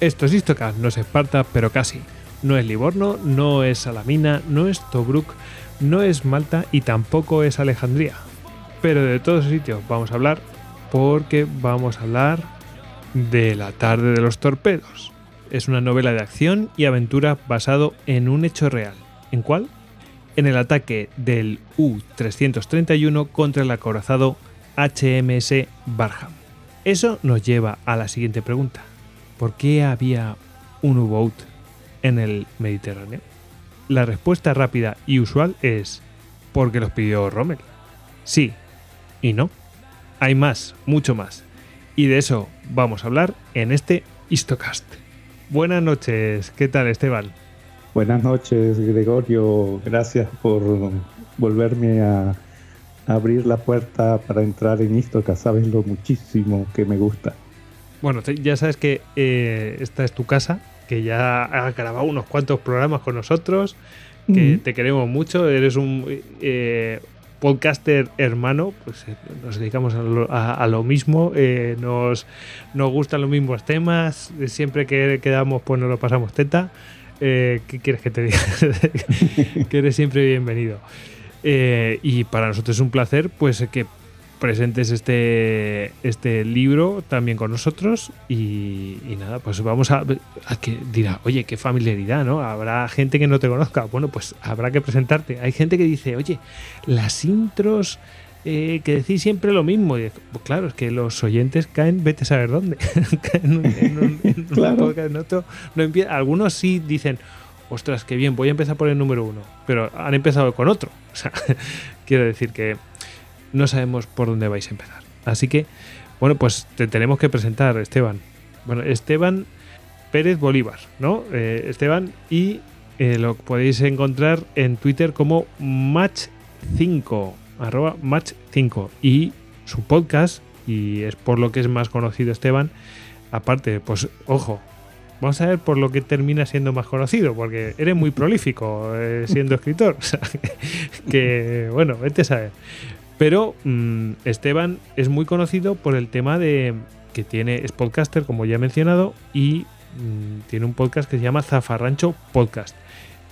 Esto es Istocast, no es Esparta, pero casi. No es Livorno, no es Salamina, no es Tobruk, no es Malta y tampoco es Alejandría. Pero de todos esos sitios vamos a hablar porque vamos a hablar de La tarde de los torpedos. Es una novela de acción y aventura basado en un hecho real. ¿En cuál? En el ataque del U-331 contra el acorazado HMS Barham. Eso nos lleva a la siguiente pregunta. ¿Por qué había un U-Boat en el Mediterráneo? La respuesta rápida y usual es porque los pidió Rommel. Sí y no. Hay más, mucho más. Y de eso vamos a hablar en este Histocast. Buenas noches, ¿qué tal Esteban? Buenas noches Gregorio, gracias por volverme a abrir la puerta para entrar en Histocast, sabes lo muchísimo que me gusta. Bueno, ya sabes que eh, esta es tu casa, que ya has grabado unos cuantos programas con nosotros, que te queremos mucho, eres un eh, podcaster hermano, pues eh, nos dedicamos a lo, mismo, nos, nos gustan los mismos temas, siempre que quedamos pues nos lo pasamos teta. ¿Qué quieres que te diga? que eres siempre bienvenido. y para nosotros es un placer pues que presentes este, este libro también con nosotros y, nada, pues vamos a, a, que dirá, oye, qué familiaridad, ¿no? Habrá gente que no te conozca, bueno, pues habrá que presentarte. Hay gente que dice, oye, las intros eh, que decís siempre lo mismo. Y, pues claro, es que los oyentes caen, vete a saber dónde. algunos sí dicen, ostras, qué bien, voy a empezar por el número uno, pero han empezado con otro. O sea, quiero decir que no sabemos por dónde vais a empezar. Así que, bueno, pues te tenemos que presentar, Esteban. Bueno, Esteban Pérez Bolívar, ¿no? Eh, Esteban, y eh, lo podéis encontrar en Twitter como Match5, arroba Match5. Y su podcast, y es por lo que es más conocido Esteban, aparte, pues ojo, vamos a ver por lo que termina siendo más conocido, porque eres muy prolífico eh, siendo escritor. Que, que, bueno, vete a saber. Pero mm, Esteban es muy conocido por el tema de que tiene, es podcaster, como ya he mencionado, y mm, tiene un podcast que se llama Zafarrancho Podcast.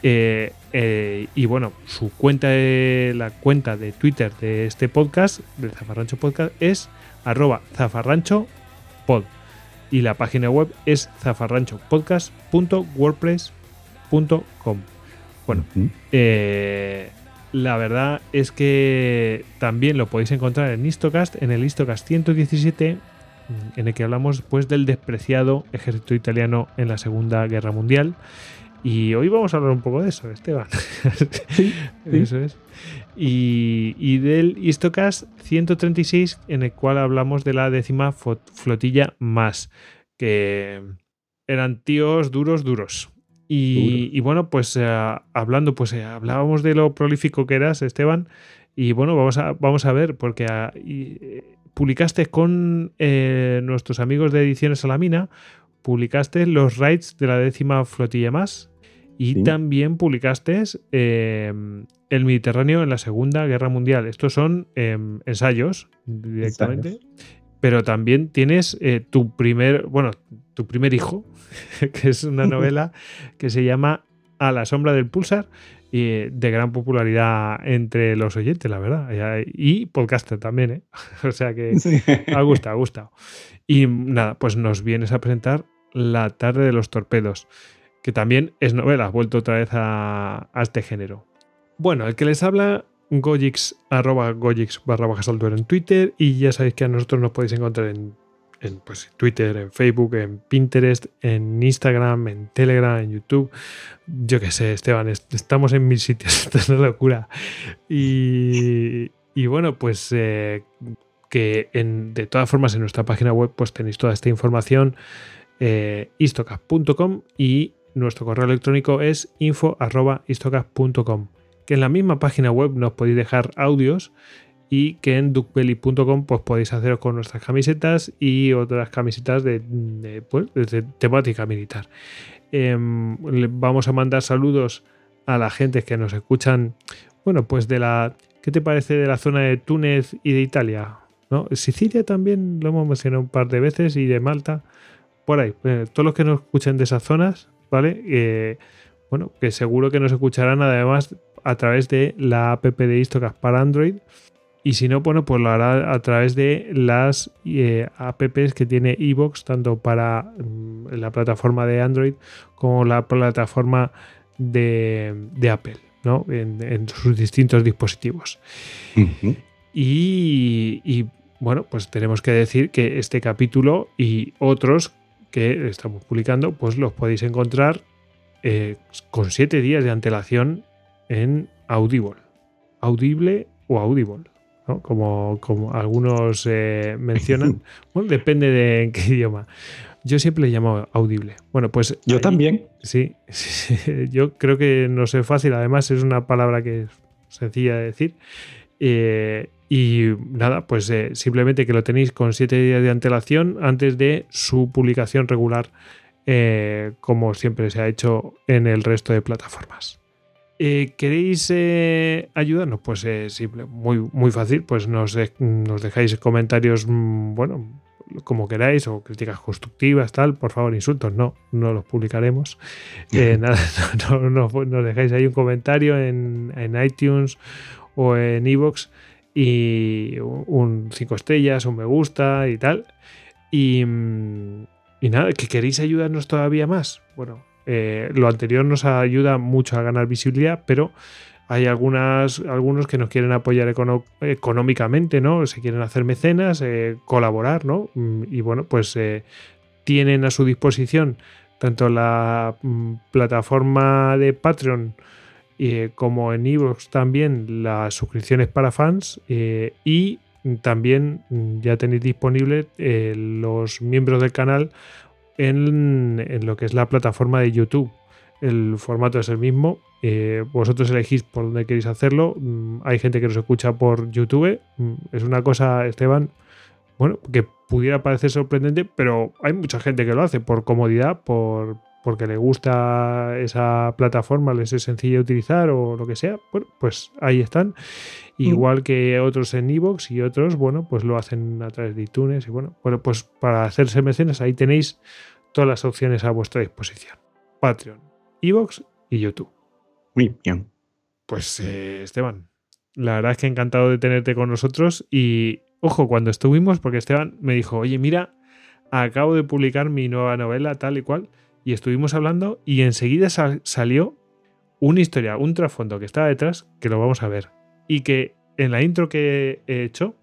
Eh, eh, y bueno, su cuenta, de, la cuenta de Twitter de este podcast, de Zafarrancho Podcast, es arroba zafarranchopod. Y la página web es zafarranchopodcast.wordpress.com. Bueno, eh, la verdad es que también lo podéis encontrar en Istocast, en el Istocast 117, en el que hablamos pues del despreciado ejército italiano en la Segunda Guerra Mundial. Y hoy vamos a hablar un poco de eso, Esteban. Sí, Eso es. Y, del Istocast 136, en el cual hablamos de la décima flotilla más, que eran tíos duros, duros. Y, bueno, pues eh, hablando, pues eh, hablábamos de lo prolífico que eras, Esteban, y bueno, vamos a, vamos a ver, porque ah, eh, publicaste con nuestros amigos de Ediciones Salamina, publicaste los raids de la décima flotilla más, y también publicaste El Mediterráneo en la Segunda Guerra Mundial. Estos son em, ensayos directamente. Pero también tienes tu primer, bueno, tu primer hijo, que es una novela que se llama A la sombra del pulsar y de gran popularidad entre los oyentes, la verdad. Y podcaster también, ¿eh? O sea que ha gustado, ha gustado. Y nada, pues nos vienes a presentar La tarde de los torpedos, que también es novela, vuelto otra vez a, este género. Bueno, el que les habla Gojix, arroba Gojix barra bajas en Twitter y ya sabéis que a nosotros nos podéis encontrar en en pues, Twitter, en Facebook, en Pinterest, en Instagram, en Telegram, en YouTube. Yo qué sé, Esteban, estamos en mil sitios, esto es una locura. Y, bueno, pues eh, que en, de todas formas en nuestra página web pues tenéis toda esta información, eh, y nuestro correo electrónico es info.istocast.com que en la misma página web nos podéis dejar audios y que en duckbelly.com pues podéis haceros con nuestras camisetas y otras camisetas de, pues, temática militar. Em, vamos a mandar saludos a la gente que nos escuchan, bueno, pues de la, ¿qué te parece de la zona de Túnez y de Italia? ¿No? Sicilia también lo hemos mencionado un par de veces y de Malta, por ahí. Eh, todos los que nos escuchen de esas zonas, ¿vale? Eh, bueno, que seguro que nos escucharán además a través de la app de Istocast para Android. Y si no, bueno, pues lo hará a través de las eh, apps que tiene Evox, tanto para mm, la plataforma de Android como la plataforma de, Apple, ¿no? En, sus distintos dispositivos. y, bueno, pues tenemos que decir que este capítulo y otros que estamos publicando, pues los podéis encontrar eh, con siete días de antelación en Audible. Audible o Audible, ¿no? como, como algunos eh, mencionan. bueno, depende de en qué idioma. Yo siempre le llamo audible. Bueno, pues. Yo también. Sí, yo creo que no sé fácil. Además, es una palabra que es sencilla de decir. Eh, y nada, pues simplemente que lo tenéis con siete días de antelación antes de su publicación regular eh, como siempre se ha hecho en el resto de plataformas. Eh, ¿Queréis eh, ayudarnos? Pues simple, muy, muy fácil, pues nos, nos, dejáis comentarios, mm, bueno, como queráis, o críticas constructivas, tal, por favor, insultos, no, no los publicaremos. nada, no, nos dejáis ahí un comentario en, en iTunes o en iVoox y un 5 estrellas, un me gusta y tal. Y, mm, y nada, que queréis ayudarnos todavía más. Bueno, eh, lo anterior nos ayuda mucho a ganar visibilidad, pero hay algunas, algunos que nos quieren apoyar económicamente, ¿no? Se quieren hacer mecenas, eh, colaborar, ¿no? Mm, y bueno, pues eh, tienen a su disposición tanto la mm, plataforma de Patreon como en Evox también las suscripciones para fans y también mm, ya tenéis disponibles eh, los miembros del canal en, lo que es la plataforma de YouTube. El formato es el mismo. Eh, vosotros elegís por dónde queréis hacerlo. Mm, hay gente que nos escucha por YouTube. Mm, es una cosa, Esteban, bueno, que pudiera parecer sorprendente, pero hay mucha gente que lo hace por comodidad, por, porque le gusta esa plataforma, les es sencilla de utilizar o lo que sea, bueno, pues ahí están. Igual que otros en Evox y otros, bueno, pues lo hacen a través de iTunes y bueno, bueno, pues para hacerse mecenas ahí tenéis todas las opciones a vuestra disposición. Patreon, Evox y YouTube. Muy bien. Pues eh, Esteban, la verdad es que encantado de tenerte con nosotros y ojo, cuando estuvimos, porque Esteban me dijo, oye, mira, acabo de publicar mi nueva novela tal y cual y estuvimos hablando y enseguida salió una historia, un trasfondo que estaba detrás, que lo vamos a ver. Y que en la intro que he hecho,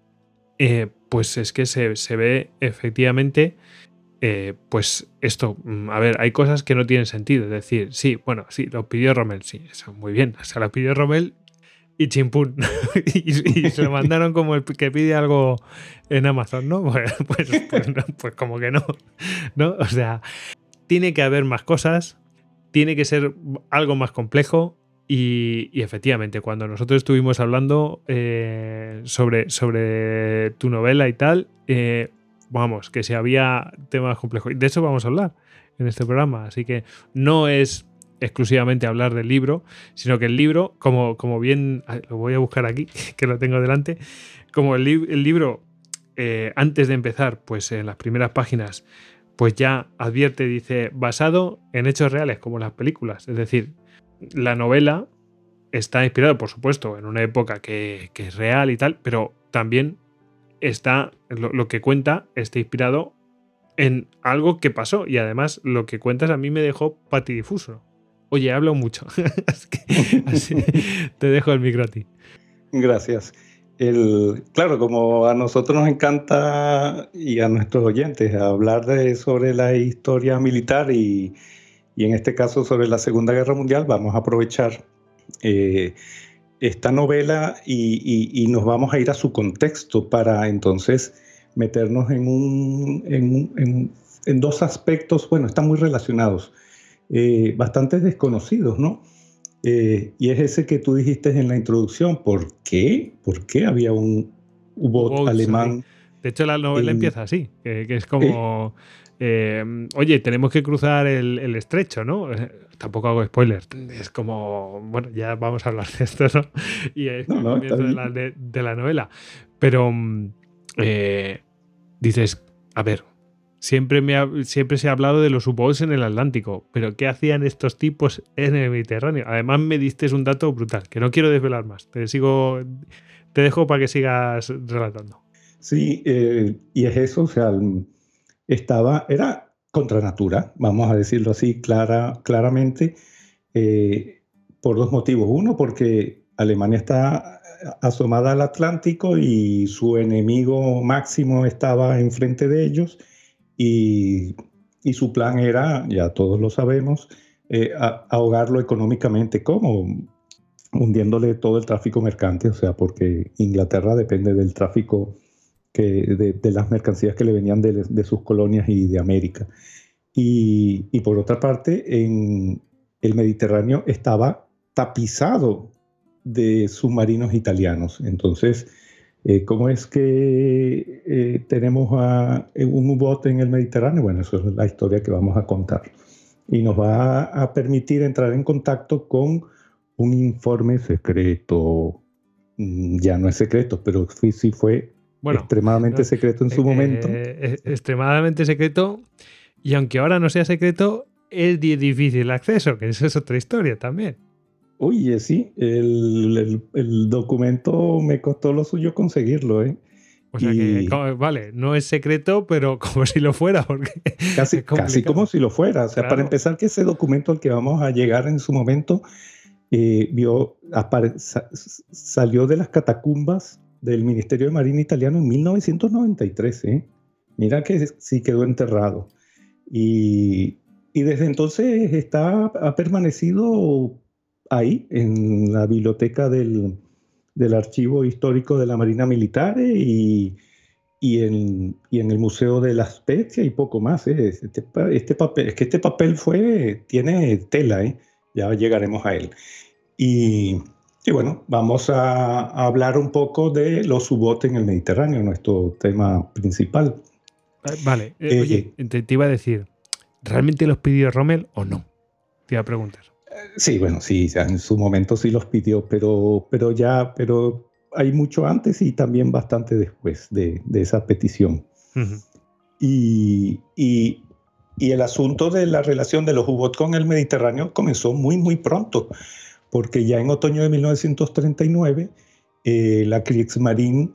eh, pues es que se, ve efectivamente, eh, pues esto, mm, a ver, hay cosas que no tienen sentido. Es decir, sí, bueno, sí, lo pidió Rommel, sí, muy bien. O lo pidió Rommel y chimpún. y, se lo mandaron como el que pide algo en Amazon, ¿no? Pues, pues, pues, pues como que no, ¿no? O sea, tiene que haber más cosas, tiene que ser algo más complejo y, efectivamente, cuando nosotros estuvimos hablando eh, sobre, sobre tu novela y tal, eh, vamos, que si había temas complejos. De eso vamos a hablar en este programa. Así que no es exclusivamente hablar del libro, sino que el libro, como, como bien, lo voy a buscar aquí, que lo tengo delante, como el, libro, eh, antes de empezar, pues en las primeras páginas, pues ya advierte, dice, basado en hechos reales, como las películas. Es decir, la novela está inspirada, por supuesto, en una época que, es real y tal, pero también está, lo, que cuenta está inspirado en algo que pasó y además lo que cuentas a mí me dejó patidifuso. Oye, hablo mucho. te dejo el micro a ti. Gracias. El, claro, como a nosotros nos encanta y a nuestros oyentes hablar de, sobre la historia militar y, en este caso sobre la Segunda Guerra Mundial, vamos a aprovechar eh, esta novela y, nos vamos a ir a su contexto para entonces meternos en, un, en, en, dos aspectos, bueno, están muy relacionados, eh, bastante desconocidos, ¿no? Eh, y es ese que tú dijiste en la introducción. ¿Por qué? ¿Por qué había un U-Boat alemán? De hecho, la novela empieza así, que, es como... Eh, oye, tenemos que cruzar el, estrecho, ¿no? Eh, tampoco hago spoilers. Es como, bueno, ya vamos a hablar de esto, ¿no? Y es no, de, la, de, la, novela. Pero mm, dices, a ver, siempre, me siempre se ha hablado de los u en el Atlántico, pero ¿qué hacían estos tipos en el Mediterráneo? Además me diste un dato brutal, que no quiero desvelar más. Te sigo, te dejo para que sigas relatando. Sí, eh, y es eso, o sea, estaba, era contra natura, vamos a decirlo así clara, claramente, eh, por dos motivos. Uno, porque Alemania está asomada al Atlántico y su enemigo máximo estaba enfrente de ellos y, su plan era, ya todos lo sabemos, eh, ahogarlo económicamente. ¿Cómo? Hundiéndole todo el tráfico mercante, o sea, porque Inglaterra depende del tráfico que, de, las mercancías que le venían de, sus colonias y de América. Y, y, por otra parte, en el Mediterráneo estaba tapizado de submarinos italianos. Entonces, eh, ¿cómo es que eh, tenemos a, eh, un U-Boat en el Mediterráneo? Bueno, eso es la historia que vamos a contar. Y nos va a permitir entrar en contacto con un informe secreto. Mm, ya no es secreto, pero sí, fue extremadamente secreto en su momento. extremadamente secreto. Y aunque ahora no sea secreto, es difícil el acceso, que eso es otra historia también. Oye, sí, el, documento me costó lo suyo conseguirlo, ¿eh? O sea que, vale, no es secreto, pero como si lo fuera, porque casi, casi como si lo fuera. O sea, para empezar, que ese documento al que vamos a llegar en su momento eh, vio, salió de las catacumbas del Ministerio de Marina italiano en 1993. ¿eh? Mira que sí quedó enterrado. Y, y desde entonces está, ha permanecido ahí, en la biblioteca del, Archivo Histórico de la Marina Militar y, y, en, el Museo de la Spezia y poco más. ¿eh? Este, este, papel, es que este papel fue, tiene tela, ¿eh? ya llegaremos a él. Y, bueno, vamos a, hablar un poco de los subotes en el Mediterráneo, nuestro tema principal. Ah, vale, eh, oye, te, iba a decir, ¿realmente los pidió Rommel o no? Te iba a preguntar. Sí, bueno, sí, en su momento sí los pidió, pero, pero ya, pero hay mucho antes y también bastante después de, esa petición. y, y, el asunto de la relación de los u con el Mediterráneo comenzó muy, muy pronto, porque ya en otoño de 1939 eh, la Kriegsmarine,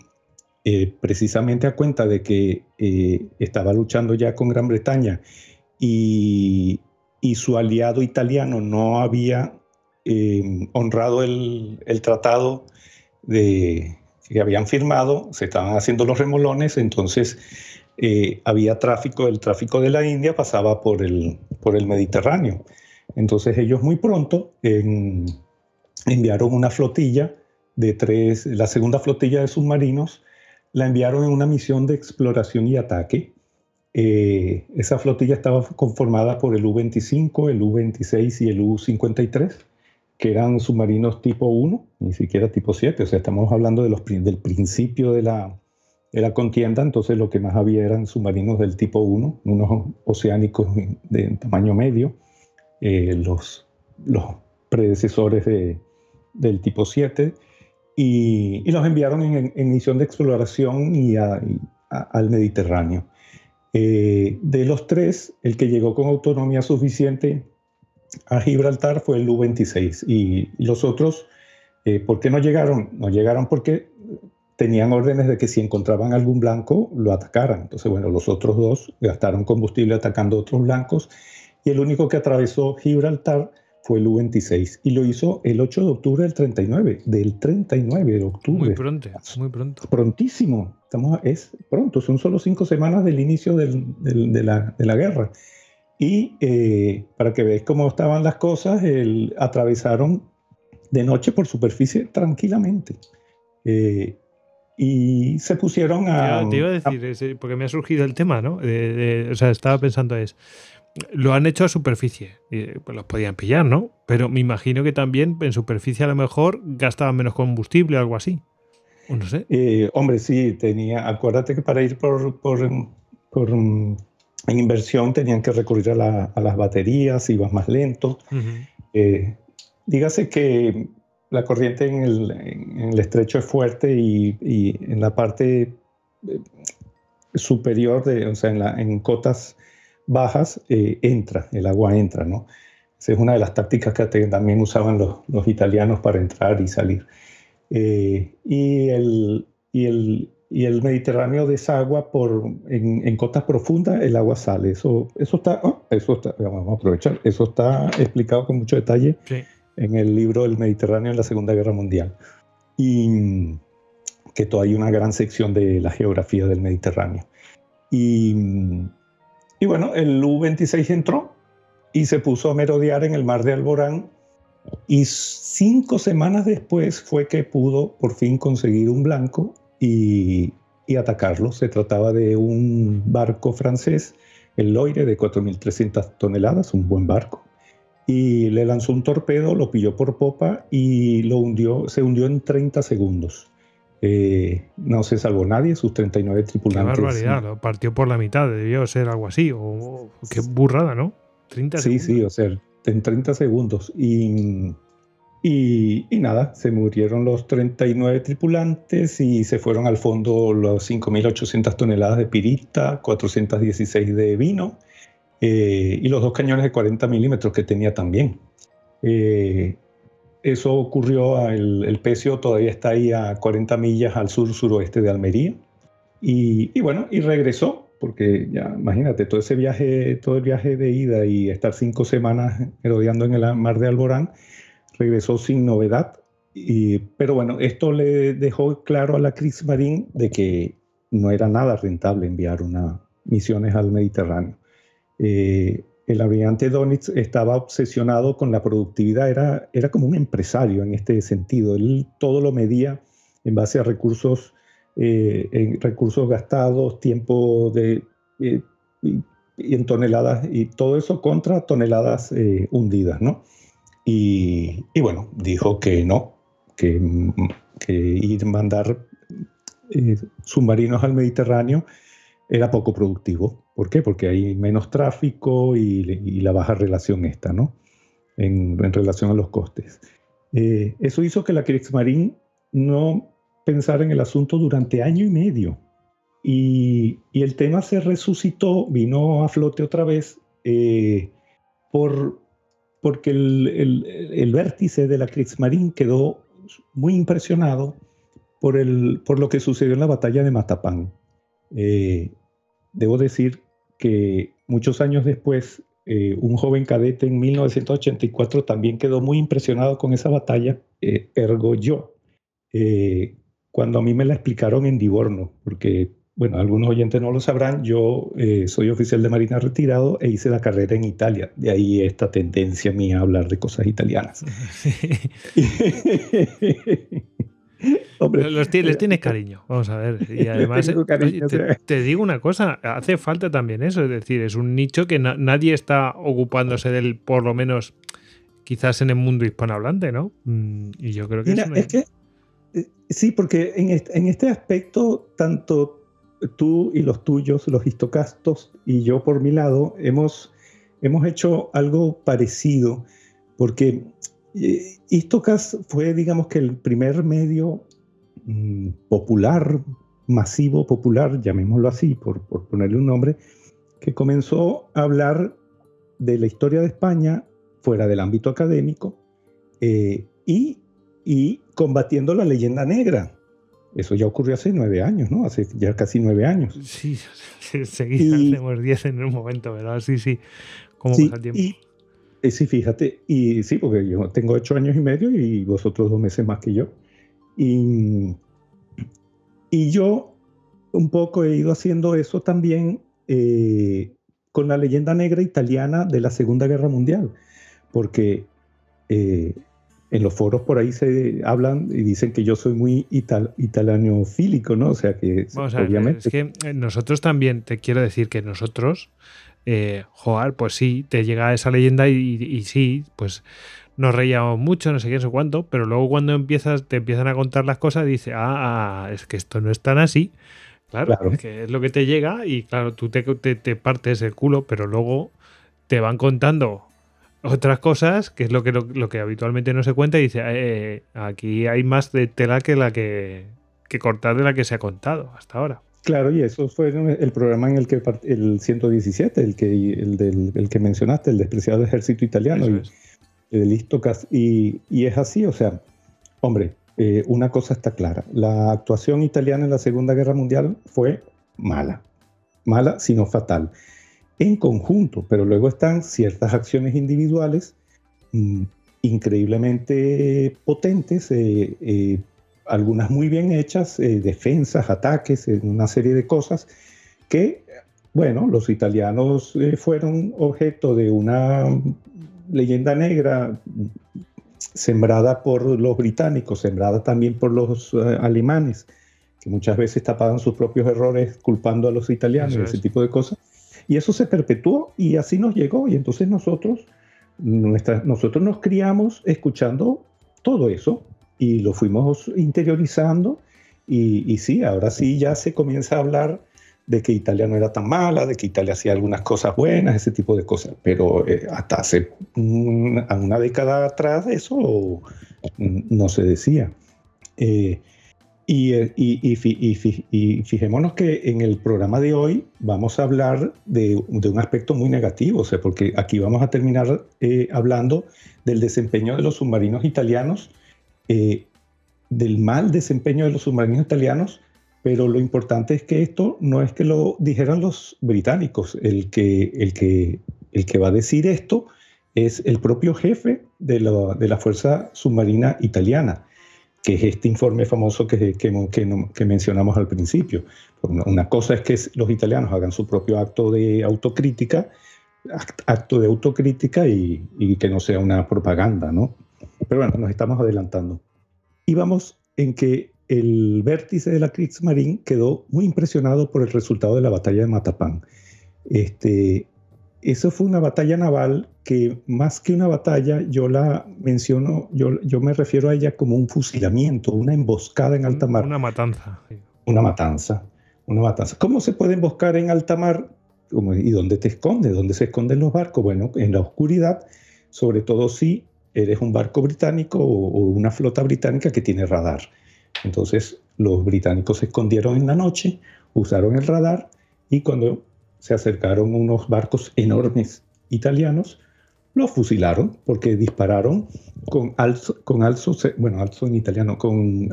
eh, precisamente a cuenta de que eh, estaba luchando ya con Gran Bretaña y, y su aliado italiano no había eh, honrado el, tratado de, que habían firmado, se estaban haciendo los remolones, entonces eh, había tráfico, el tráfico de la India pasaba por el, por el Mediterráneo. Entonces ellos muy pronto enviaron una flotilla de tres, la segunda flotilla de submarinos, la enviaron en una misión de exploración y ataque eh, esa flotilla estaba conformada por el U-25, el U-26 y el U-53, que eran submarinos tipo 1, ni siquiera tipo 7. O sea, estamos hablando del principio de la, de la contienda, entonces lo que más había eran submarinos del tipo 1, unos oceánicos de tamaño medio, eh, los, predecesores de, del tipo 7, y, los enviaron en, en, misión de exploración y, al Mediterráneo. Eh, de los tres, el que llegó con autonomía suficiente a Gibraltar fue el U-26 y los otros, eh, ¿por qué no llegaron? No llegaron porque tenían órdenes de que si encontraban algún blanco lo atacaran. Entonces, bueno, los otros dos gastaron combustible atacando otros blancos y el único que atravesó Gibraltar fue el U-26 y lo hizo el 8 de octubre del 39, del 39 de octubre. Muy pronto, muy pronto. Prontísimo, estamos, es pronto, son solo cinco semanas del inicio del, de, la, de, la, guerra. Y eh, para que veáis cómo estaban las cosas, el, atravesaron de noche por superficie tranquilamente. Eh, y se pusieron a... Te iba a decir, porque me ha surgido el tema, ¿no? o sea, estaba pensando es, lo han hecho a superficie. Pues los podían pillar, ¿no? Pero me imagino que también en superficie a lo mejor gastaban menos combustible o algo así. O no sé. Eh, hombre, sí, tenía. Acuérdate que para ir por, por, en inversión tenían que recurrir a, las baterías, iban más lento. Eh, dígase que la corriente en el, estrecho es fuerte y, y en la parte superior, de, o sea, en, la, en cotas bajas, eh, entra, el agua entra, ¿no? Esa es una de las tácticas que también usaban los, los italianos para entrar y salir. Eh, y, el, y, el, y el Mediterráneo desagua por, en, en, cotas profundas, el agua sale. Eso, eso, está, oh, eso está, vamos a aprovechar, eso está explicado con mucho detalle en el libro El Mediterráneo en la Segunda Guerra Mundial. Y que todavía hay una gran sección de la geografía del Mediterráneo. Y, y bueno, el U-26 entró y se puso a merodear en el mar de Alborán y cinco semanas después fue que pudo por fin conseguir un blanco y, atacarlo. Se trataba de un barco francés, el Loire, de 4.300 toneladas, un buen barco. Y le lanzó un torpedo, lo pilló por popa y lo hundió, se hundió en 30 segundos. Eh, no se salvó nadie, sus 39 tripulantes. Qué barbaridad, lo partió por la mitad, debió ser algo así, o qué burrada, ¿no? 30 sí, sí, o sea, en 30 segundos. Y, y, nada, se murieron los 39 tripulantes y se fueron al fondo los 5.800 toneladas de pirita, 416 de vino eh, y los dos cañones de 40 milímetros que tenía también. Eh, eso ocurrió, el, el, pecio todavía está ahí a 40 millas al sur-suroeste de Almería. Y, bueno, y regresó, porque ya imagínate, todo ese viaje, todo el viaje de ida y estar cinco semanas rodeando en el mar de Alborán, regresó sin novedad. Y, pero bueno, esto le dejó claro a la Kriegsmarine de que no era nada rentable enviar unas misiones al Mediterráneo. Eh, el almirante Donitz estaba obsesionado con la productividad, era, era como un empresario en este sentido. Él todo lo medía en base a recursos, eh, en recursos gastados, tiempo de, eh, y, en toneladas, y todo eso contra toneladas eh, hundidas, ¿no? Y, y, bueno, dijo que no, que, que ir mandar eh, submarinos al Mediterráneo era poco productivo. ¿Por qué? Porque hay menos tráfico y, la baja relación esta, ¿no? En, relación a los costes. Eh, eso hizo que la Kriegsmarine no pensara en el asunto durante año y medio. Y, el tema se resucitó, vino a flote otra vez, eh, por, porque el, vértice de la Kriegsmarine quedó muy impresionado por, el, por lo que sucedió en la batalla de Matapán. Eh, debo decir que muchos años después, eh, un joven cadete en 1984 también quedó muy impresionado con esa batalla, eh, ergo yo, eh, cuando a mí me la explicaron en Divorno, porque, bueno, algunos oyentes no lo sabrán, yo soy oficial de Marina retirado e hice la carrera en Italia, de ahí esta tendencia mía a hablar de cosas italianas. Hombre, les tienes cariño, vamos a ver. Y además, te, digo una cosa, hace falta también eso, es decir, es un nicho que nadie está ocupándose del, por lo menos, quizás en el mundo hispanohablante, ¿no? Mm, y yo creo que... es, que eh, sí, porque en este, en este aspecto, tanto tú y los tuyos, los histocastos, y yo por mi lado, hemos, hemos hecho algo parecido, porque Histocast fue, digamos que el primer medio mm, popular, masivo popular, llamémoslo así, por, ponerle un nombre, que comenzó a hablar de la historia de España fuera del ámbito académico eh, y, y, combatiendo la leyenda negra. Eso ya ocurrió hace nueve años, ¿no? Hace ya casi nueve años. Sí, seguimos diez en un momento, ¿verdad? Sí, sí. ¿Cómo pasa el tiempo? Eh, sí, fíjate, y sí, porque yo tengo ocho años y medio y vosotros dos meses más que yo. Y, y yo un poco he ido haciendo eso también eh, con la leyenda negra italiana de la Segunda Guerra Mundial, porque eh, en los foros por ahí se hablan y dicen que yo soy muy ital italianofílico, ¿no? O sea que obviamente... es que nosotros también, te quiero decir que nosotros eh, jugar, pues sí, te llega esa leyenda y, sí, pues nos reíamos mucho, no sé qué, no sé cuánto, pero luego cuando empiezas, te empiezan a contar las cosas, dices, ah, ah, es que esto no es tan así. Claro, Es que es lo que te llega y claro, tú te, te, partes el culo, pero luego te van contando otras cosas, que es lo que, lo, que habitualmente no se cuenta, y dice, eh, aquí hay más de tela que la que, que cortar de la que se ha contado hasta ahora. Claro, y eso fue el programa en el que el 117, el que, el, del, el que mencionaste, el despreciado ejército italiano, y, el Istocas, y, y, es así, o sea, hombre, eh, una cosa está clara, la actuación italiana en la Segunda Guerra Mundial fue mala, mala, sino fatal, en conjunto, pero luego están ciertas acciones individuales mm, increíblemente potentes, eh, eh, algunas muy bien hechas, eh, defensas, ataques, una serie de cosas que, bueno, los italianos fueron objeto de una leyenda negra sembrada por los británicos, sembrada también por los alemanes, que muchas veces tapaban sus propios errores culpando a los italianos, ese tipo de cosas. Y eso se perpetuó y así nos llegó. Y entonces nosotros nosotros nos criamos escuchando todo eso y lo fuimos interiorizando y, sí, ahora sí ya se comienza a hablar de que Italia no era tan mala, de que Italia hacía algunas cosas buenas, ese tipo de cosas, pero eh, hasta hace una, década atrás eso no se decía. Eh, eh, y, fijémonos que en el programa de hoy vamos a hablar de, un aspecto muy negativo, o sea, porque aquí vamos a terminar eh, hablando del desempeño de los submarinos italianos, eh, del mal desempeño de los submarinos italianos, pero lo importante es que esto no es que lo dijeran los británicos, el que, el que, el que va a decir esto es el propio jefe de la Fuerza Submarina Italiana que es este informe famoso que, que, mencionamos al principio. Una cosa es que los italianos hagan su propio acto de autocrítica, acto de autocrítica y, que no sea una propaganda, ¿no? Pero bueno, nos estamos adelantando. Y vamos en que el vértice de la Kriegsmarine quedó muy impresionado por el resultado de la batalla de Matapán. Este, eso fue una batalla naval que más que una batalla, yo la menciono, yo, yo me refiero a ella como un fusilamiento, una emboscada en alta mar. Una matanza. Una matanza, una matanza. ¿Cómo se puede emboscar en alta mar? ¿Y dónde te escondes? ¿Dónde se esconden los barcos? Bueno, en la oscuridad, sobre todo si eres un barco británico o, una flota británica que tiene radar. Entonces, los británicos se escondieron en la noche, usaron el radar y cuando se acercaron unos barcos enormes italianos, los fusilaron porque dispararon con alzo, con alzo bueno, alzo en italiano, con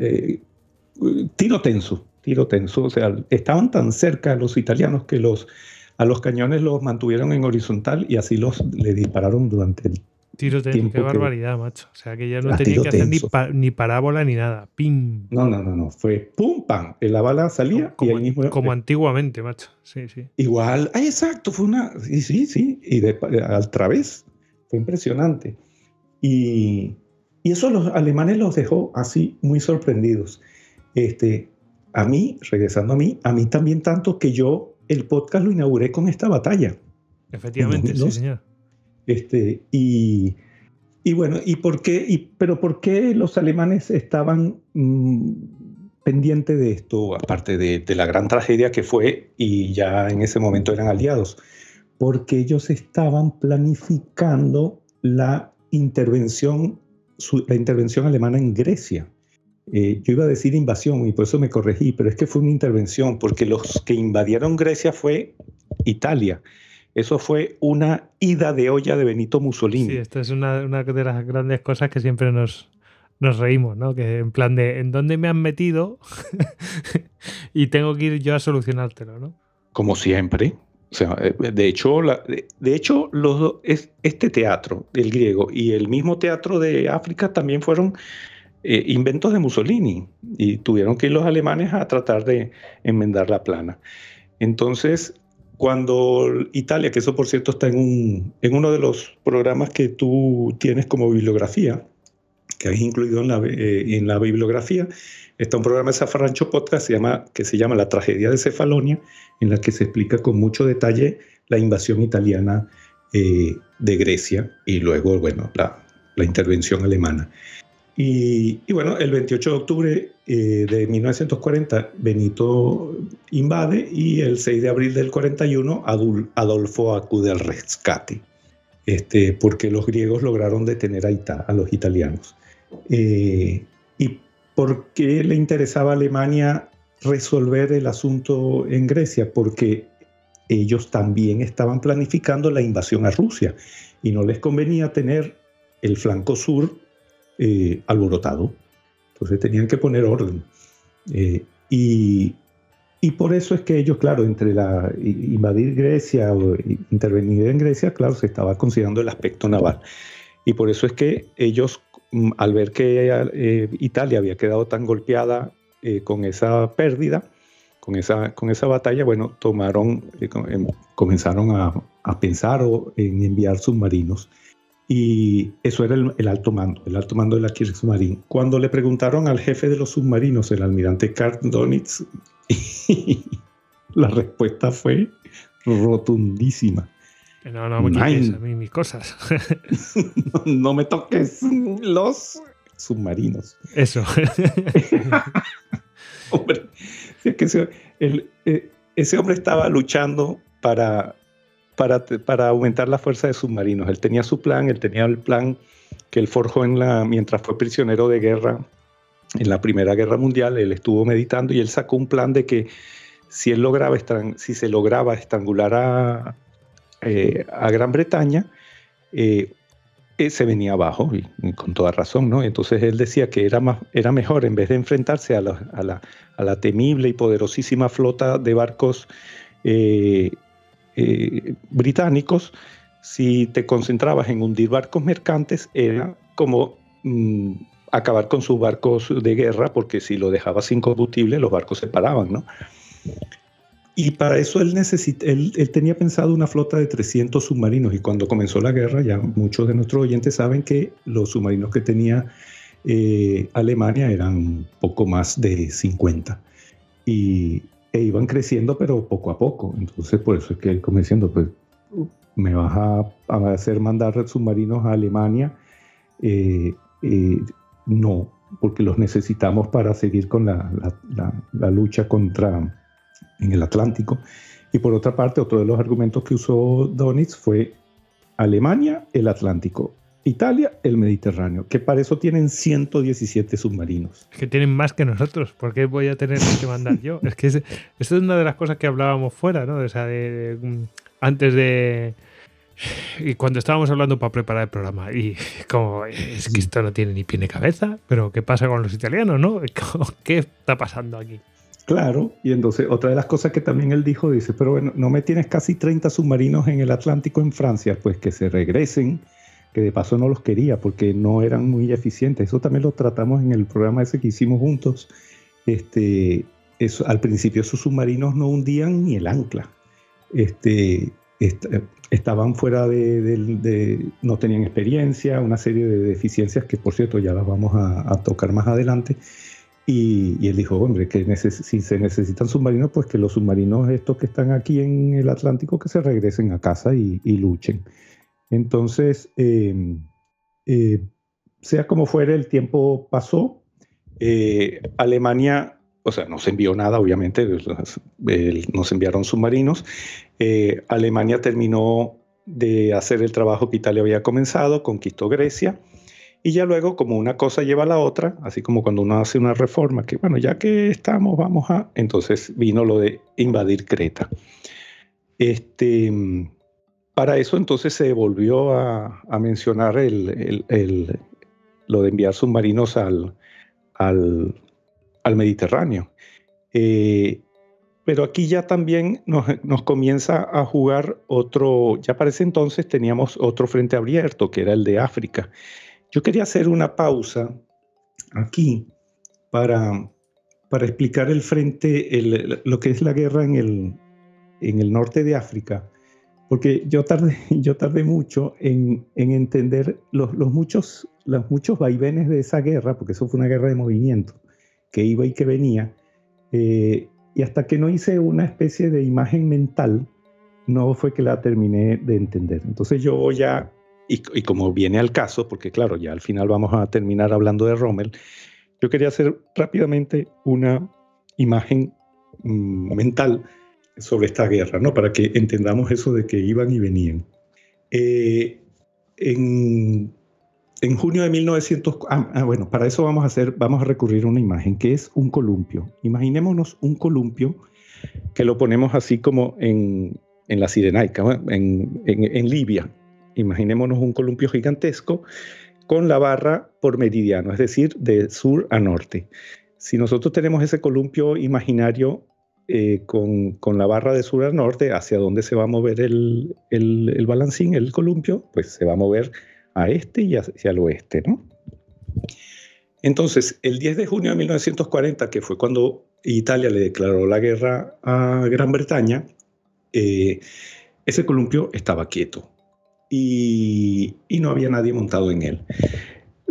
eh, tiro tenso, tiro tenso, o sea, estaban tan cerca los italianos que los, a los cañones los mantuvieron en horizontal y así los le dispararon durante el Tiro de qué barbaridad, macho. O sea, que ya no tenía que hacer ni, parábola ni nada. ¡Pim! No, no, no, no. Fue pum, pam. La bala salía como, y ahí mismo. Como antiguamente, macho. Sí, sí. Igual. Ay, exacto. Fue una. Sí, sí, sí. Y de, al través. Fue impresionante. Y, y eso los alemanes los dejó así muy sorprendidos. Este, a mí, regresando a mí, a mí también tanto que yo el podcast lo inauguré con esta batalla. Efectivamente, sí, señor. Este, y, bueno, ¿y por qué, pero por qué los alemanes estaban mm, pendientes de esto, aparte de, la gran tragedia que fue, y ya en ese momento eran aliados? Porque ellos estaban planificando la intervención, la intervención alemana en Grecia. Eh, yo iba a decir invasión y por eso me corregí, pero es que fue una intervención, porque los que invadieron Grecia fue Italia. Eso fue una ida de olla de Benito Mussolini. Sí, esto es una, de las grandes cosas que siempre nos, nos reímos, ¿no? Que en plan de, ¿en dónde me han metido? y tengo que ir yo a solucionártelo, ¿no? Como siempre. O sea, eh, de hecho, de, hecho los, este teatro, el griego, y el mismo teatro de África también fueron eh, inventos de Mussolini y tuvieron que ir los alemanes a tratar de enmendar la plana. Entonces, cuando Italia, que eso por cierto está en, un, en uno de los programas que tú tienes como bibliografía, que has incluido en la, eh, en la bibliografía, está un programa de Zafarrancho Podcast se llama, que se llama La tragedia de Cefalonia, en la que se explica con mucho detalle la invasión italiana eh, de Grecia y luego, bueno, la, la intervención alemana. Y, bueno, el 28 de octubre eh, de 1940 Benito invade y el 6 de abril del 41 Adolfo acude al rescate, este, porque los griegos lograron detener a, a los italianos. Eh, ¿Y por qué le interesaba a Alemania resolver el asunto en Grecia, porque ellos también estaban planificando la invasión a Rusia y no les convenía tener el flanco sur eh, alborotado. Entonces tenían que poner orden. Eh, y, y, por eso es que ellos, claro, entre la invadir Grecia o intervenir en Grecia, claro, se estaba considerando el aspecto naval. Y por eso es que ellos, mm, al ver que eh, Italia había quedado tan golpeada con esa pérdida, con esa, con esa batalla, bueno, tomaron, em, comenzaron a, a pensar en enviar submarinos y eso era el, alto mando, el alto mando de la Kriegsmarine. Cuando le preguntaron al jefe de los submarinos, el almirante Karl Donitz, la respuesta fue rotundísima. No, no me toques a mí mis cosas. no, me toques los submarinos. Eso. hombre, ese, eh, ese hombre estaba luchando para para, aumentar la fuerza de submarinos. Él tenía su plan, él tenía el plan que él forjó en la, mientras fue prisionero de guerra en la Primera Guerra Mundial, él estuvo meditando y él sacó un plan de que si él lograba, si se lograba estrangular a, eh, a Gran Bretaña, eh, se venía abajo, y, con toda razón, ¿no? Entonces él decía que era, más, era mejor, en vez de enfrentarse a la, a la, a la temible y poderosísima flota de barcos eh, británicos, si te concentrabas en hundir barcos mercantes, era como mm, acabar con sus barcos de guerra, porque si lo dejabas sin combustible, los barcos se paraban, ¿no? Y para eso él, él, tenía pensado una flota de 300 submarinos y cuando comenzó la guerra, ya muchos de nuestros oyentes saben que los submarinos que tenía eh, Alemania eran poco más de 50. Y e iban creciendo, pero poco a poco. Entonces, por eso es que él come diciendo, pues, me vas a, hacer mandar submarinos a Alemania. Eh, eh, no, porque los necesitamos para seguir con la, la, lucha contra en el Atlántico. Y por otra parte, otro de los argumentos que usó Donitz fue Alemania, el Atlántico. Italia, el Mediterráneo, que para eso tienen 117 submarinos. Es que tienen más que nosotros, ¿por qué voy a tener que mandar yo? Es que esto es una de las cosas que hablábamos fuera, ¿no? O sea, de, mm, antes de... Y cuando estábamos hablando para preparar el programa, y como es que esto no tiene ni pie ni cabeza, pero ¿qué pasa con los italianos, no? ¿Qué está pasando aquí? Claro, y entonces otra de las cosas que también él dijo, dice, pero bueno, no me tienes casi 30 submarinos en el Atlántico en Francia, pues que se regresen que de paso no los quería porque no eran muy eficientes. Eso también lo tratamos en el programa ese que hicimos juntos. Este, eso, al principio esos submarinos no hundían ni el ancla. Este, estaban fuera de, no tenían experiencia, una serie de deficiencias que por cierto ya las vamos a, tocar más adelante. Y, él dijo, hombre, que si se necesitan submarinos, pues que los submarinos estos que están aquí en el Atlántico que se regresen a casa y, y luchen. Entonces, em, eh, sea como fuere, el tiempo pasó. Eh, Alemania, o sea, no se envió nada, obviamente, nos enviaron submarinos. Eh, Alemania terminó de hacer el trabajo que Italia había comenzado, conquistó Grecia. Y ya luego, como una cosa lleva a la otra, así como cuando uno hace una reforma, que bueno, ya que estamos, vamos a. Entonces vino lo de invadir Creta. Este, para eso entonces se volvió a, mencionar lo de enviar submarinos al, al, Mediterráneo. Eh, pero aquí ya también nos, comienza a jugar otro, ya para ese entonces teníamos otro frente abierto, que era el de África. Yo quería hacer una pausa aquí para, para explicar el frente, lo que es la guerra en el, en el norte de África porque yo tardé, mucho en, entender los, muchos, vaivenes de esa guerra, porque eso fue una guerra de movimiento, que iba y que venía, eh, y hasta que no hice una especie de imagen mental, no fue que la terminé de entender. Entonces yo ya, y, y como viene al caso, porque claro, ya al final vamos a terminar hablando de Rommel, yo quería hacer rápidamente una imagen mm, mental sobre esta guerra, ¿no? Para que entendamos eso de que iban y venían. Eh, en, en junio de 1900, ah, ah, bueno, para eso vamos a hacer, vamos a recurrir a una imagen que es un columpio. Imaginémonos un columpio que lo ponemos así como en, la Sirenaica, en, en, Libia. Imaginémonos un columpio gigantesco con la barra por meridiano, es decir, de sur a norte. Si nosotros tenemos ese columpio imaginario eh, con, la barra de sur a norte, hacia dónde se va a mover el, el, balancín, el columpio, pues se va a mover a este y hacia el oeste, ¿no? Entonces, el 10 de junio de 1940, que fue cuando Italia le declaró la guerra a Gran Bretaña, eh, ese columpio estaba quieto y, no había nadie montado en él.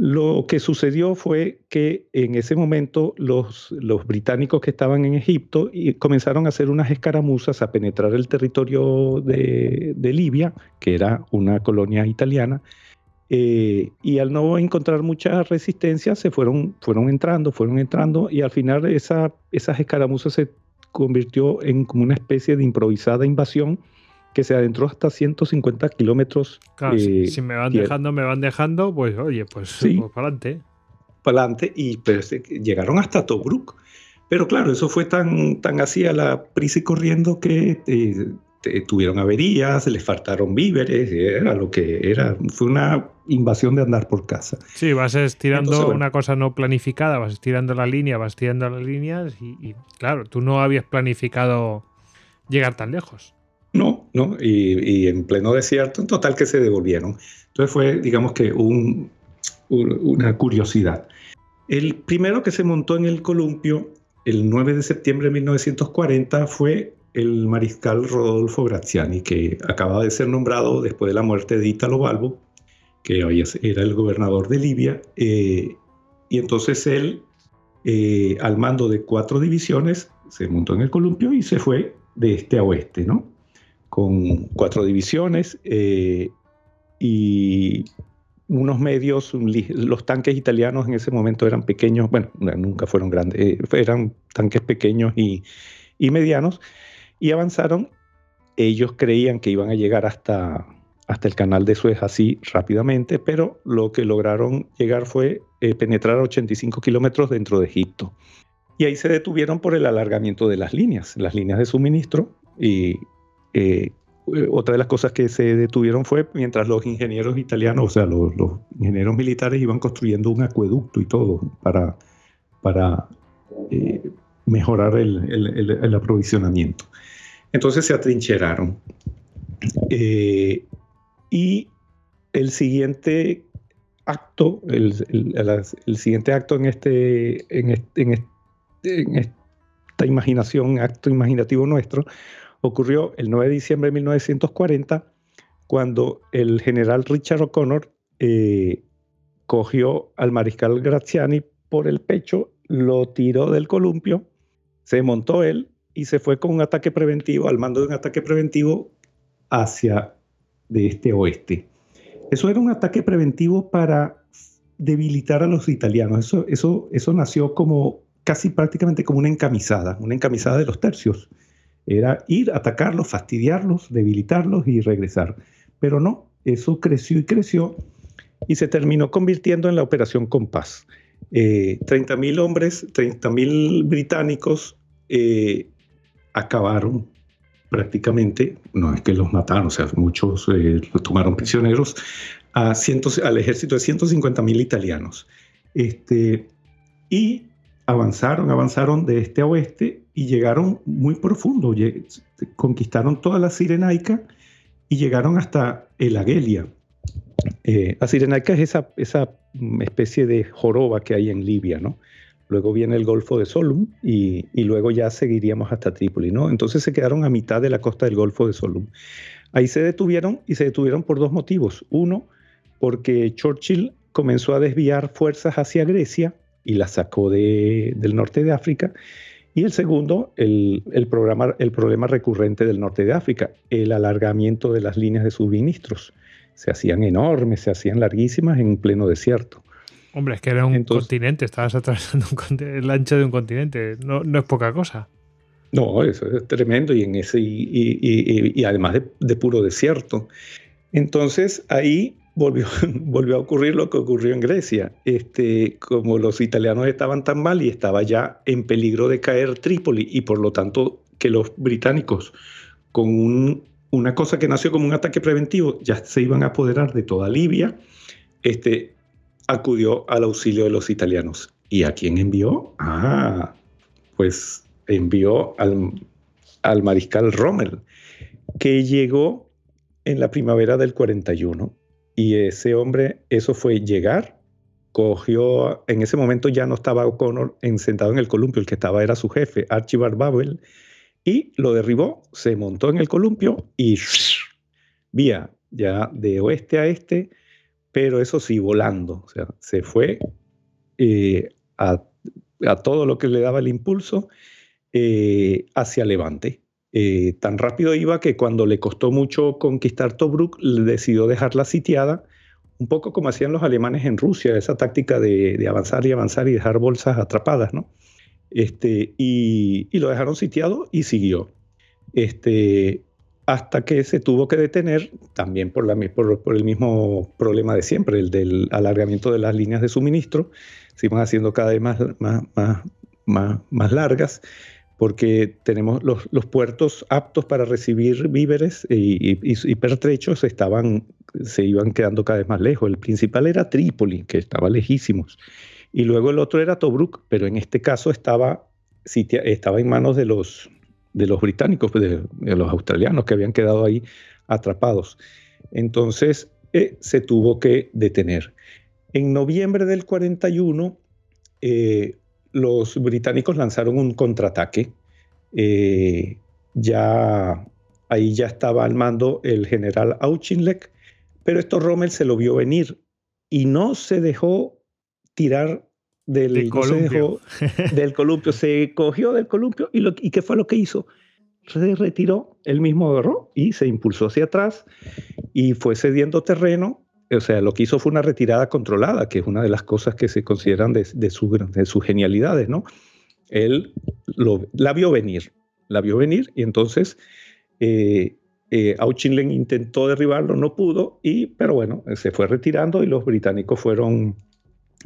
Lo que sucedió fue que en ese momento los, británicos que estaban en Egipto y comenzaron a hacer unas escaramuzas a penetrar el territorio de, de Libia, que era una colonia italiana, eh, y al no encontrar mucha resistencia, se fueron, fueron entrando, fueron entrando, y al final esa, esas escaramuzas se convirtió en como una especie de improvisada invasión que se adentró hasta 150 kilómetros. Claro, si me van dejando, me van dejando, pues oye, pues, sí, pues para adelante. Para adelante, y pues, llegaron hasta Tobruk. Pero claro, eso fue tan, tan así a la prisa y corriendo que eh, tuvieron averías, les faltaron víveres, era lo que era. Fue una invasión de andar por casa. Sí, vas estirando una cosa no planificada, vas estirando la línea, vas estirando las líneas y, claro, tú no habías planificado llegar tan lejos. No, no, y, en pleno desierto, en total que se devolvieron. Entonces fue, digamos que, un, una curiosidad. El primero que se montó en el columpio, el 9 de septiembre de 1940, fue el mariscal Rodolfo Graziani, que acaba de ser nombrado después de la muerte de Italo Balbo, que hoy era el gobernador de Libia, eh, y entonces él, eh, al mando de cuatro divisiones, se montó en el columpio y se fue de este a oeste, ¿no? Con cuatro divisiones eh, y unos medios, los tanques italianos en ese momento eran pequeños, bueno, nunca fueron grandes, eran tanques pequeños y, y medianos, y avanzaron. Ellos creían que iban a llegar hasta, hasta el canal de Suez así rápidamente, pero lo que lograron llegar fue eh, penetrar 85 kilómetros dentro de Egipto. Y ahí se detuvieron por el alargamiento de las líneas, las líneas de suministro. Y eh, otra de las cosas que se detuvieron fue mientras los ingenieros italianos, o sea, los, ingenieros militares iban construyendo un acueducto y todo para, para eh, mejorar el aprovisionamiento. Entonces se atrincheraron. Eh, y el siguiente acto, el, siguiente acto en, este, en, esta imaginación, acto imaginativo nuestro, ocurrió el 9 de diciembre de 1940, cuando el general Richard O'Connor eh, cogió al mariscal Graziani por el pecho, lo tiró del columpio, se montó él y se fue con un ataque preventivo, al mando de un ataque preventivo hacia de este oeste. Eso era un ataque preventivo para debilitar a los italianos. Eso, eso, eso nació como casi prácticamente como una encamisada, una encamisada de los tercios. Era ir, atacarlos, fastidiarlos, debilitarlos y regresar. Pero no, eso creció y creció y se terminó convirtiendo en la Operación Compás. Eh, 30.000 hombres, 30.000 británicos eh, acabaron prácticamente, no es que los mataron, o sea, muchos eh, los tomaron prisioneros, a cientos, al ejército de 150 mil italianos. Este, y avanzaron, avanzaron de este a oeste y llegaron muy profundo, conquistaron toda la Sirenaica y llegaron hasta el Agelia. Eh, la Sirenaica es esa, esa especie de joroba que hay en Libia, ¿no? luego viene el Golfo de Solum y, luego ya seguiríamos hasta Trípoli, ¿no? Entonces se quedaron a mitad de la costa del Golfo de Solum. Ahí se detuvieron y se detuvieron por dos motivos. Uno, porque Churchill comenzó a desviar fuerzas hacia Grecia y las sacó del norte de África. Y el segundo, el, programa, el problema recurrente del norte de África, el alargamiento de las líneas de suministros. Se hacían enormes, se hacían larguísimas en pleno desierto. Hombre, es que era un continente, estabas atravesando el ancho de un continente, no, es poca cosa. No, eso es tremendo y en ese y, además de, puro desierto. Entonces ahí volvió, volvió a ocurrir lo que ocurrió en Grecia. Este, como los italianos estaban tan mal y estaba ya en peligro de caer Trípoli y por lo tanto que los británicos con una cosa que nació como un ataque preventivo ya se iban a apoderar de toda Libia, este, acudió al auxilio de los italianos. ¿Y a quién envió? Ah, pues envió al, al mariscal Rommel, que llegó en la primavera del 41 y ese hombre, eso fue llegar, cogió, en ese momento ya no estaba O'Connor sentado en el columpio, el que estaba era su jefe, Archibald Babel, y lo derribó, se montó en el columpio y vía ya de oeste a este, pero eso sí, volando, o sea, se fue eh, a, todo lo que le daba el impulso eh, hacia Levante. Eh, tan rápido iba que cuando le costó mucho conquistar Tobruk, decidió dejarla sitiada, un poco como hacían los alemanes en Rusia, esa táctica de, avanzar y avanzar y dejar bolsas atrapadas, ¿no? Este, y, lo dejaron sitiado y siguió. Este, hasta que se tuvo que detener, también por, la, por, el mismo problema de siempre, el del alargamiento de las líneas de suministro, se iban haciendo cada vez más, más, más, más largas porque tenemos los, puertos aptos para recibir víveres y, pertrechos estaban, se iban quedando cada vez más lejos. El principal era Trípoli, que estaba lejísimos, y luego el otro era Tobruk, pero en este caso estaba, estaba en manos de los, de los británicos, de, los australianos que habían quedado ahí atrapados. Entonces eh, se tuvo que detener. En noviembre del 41, los británicos lanzaron un contraataque. Eh, ya ahí ya estaba al mando el general Auchinleck, pero esto Rommel se lo vio venir y no se dejó tirar del columpio. Se del columpio, se cogió del columpio y, lo, y ¿qué fue lo que hizo? Se retiró, él mismo agarró y se impulsó hacia atrás y fue cediendo terreno o sea, lo que hizo fue una retirada controlada, que es una de las cosas que se consideran de, de, sus genialidades, ¿no? Él lo, la vio venir, la vio venir y entonces eh, eh intentó derribarlo, no pudo, y, pero bueno, se fue retirando y los británicos fueron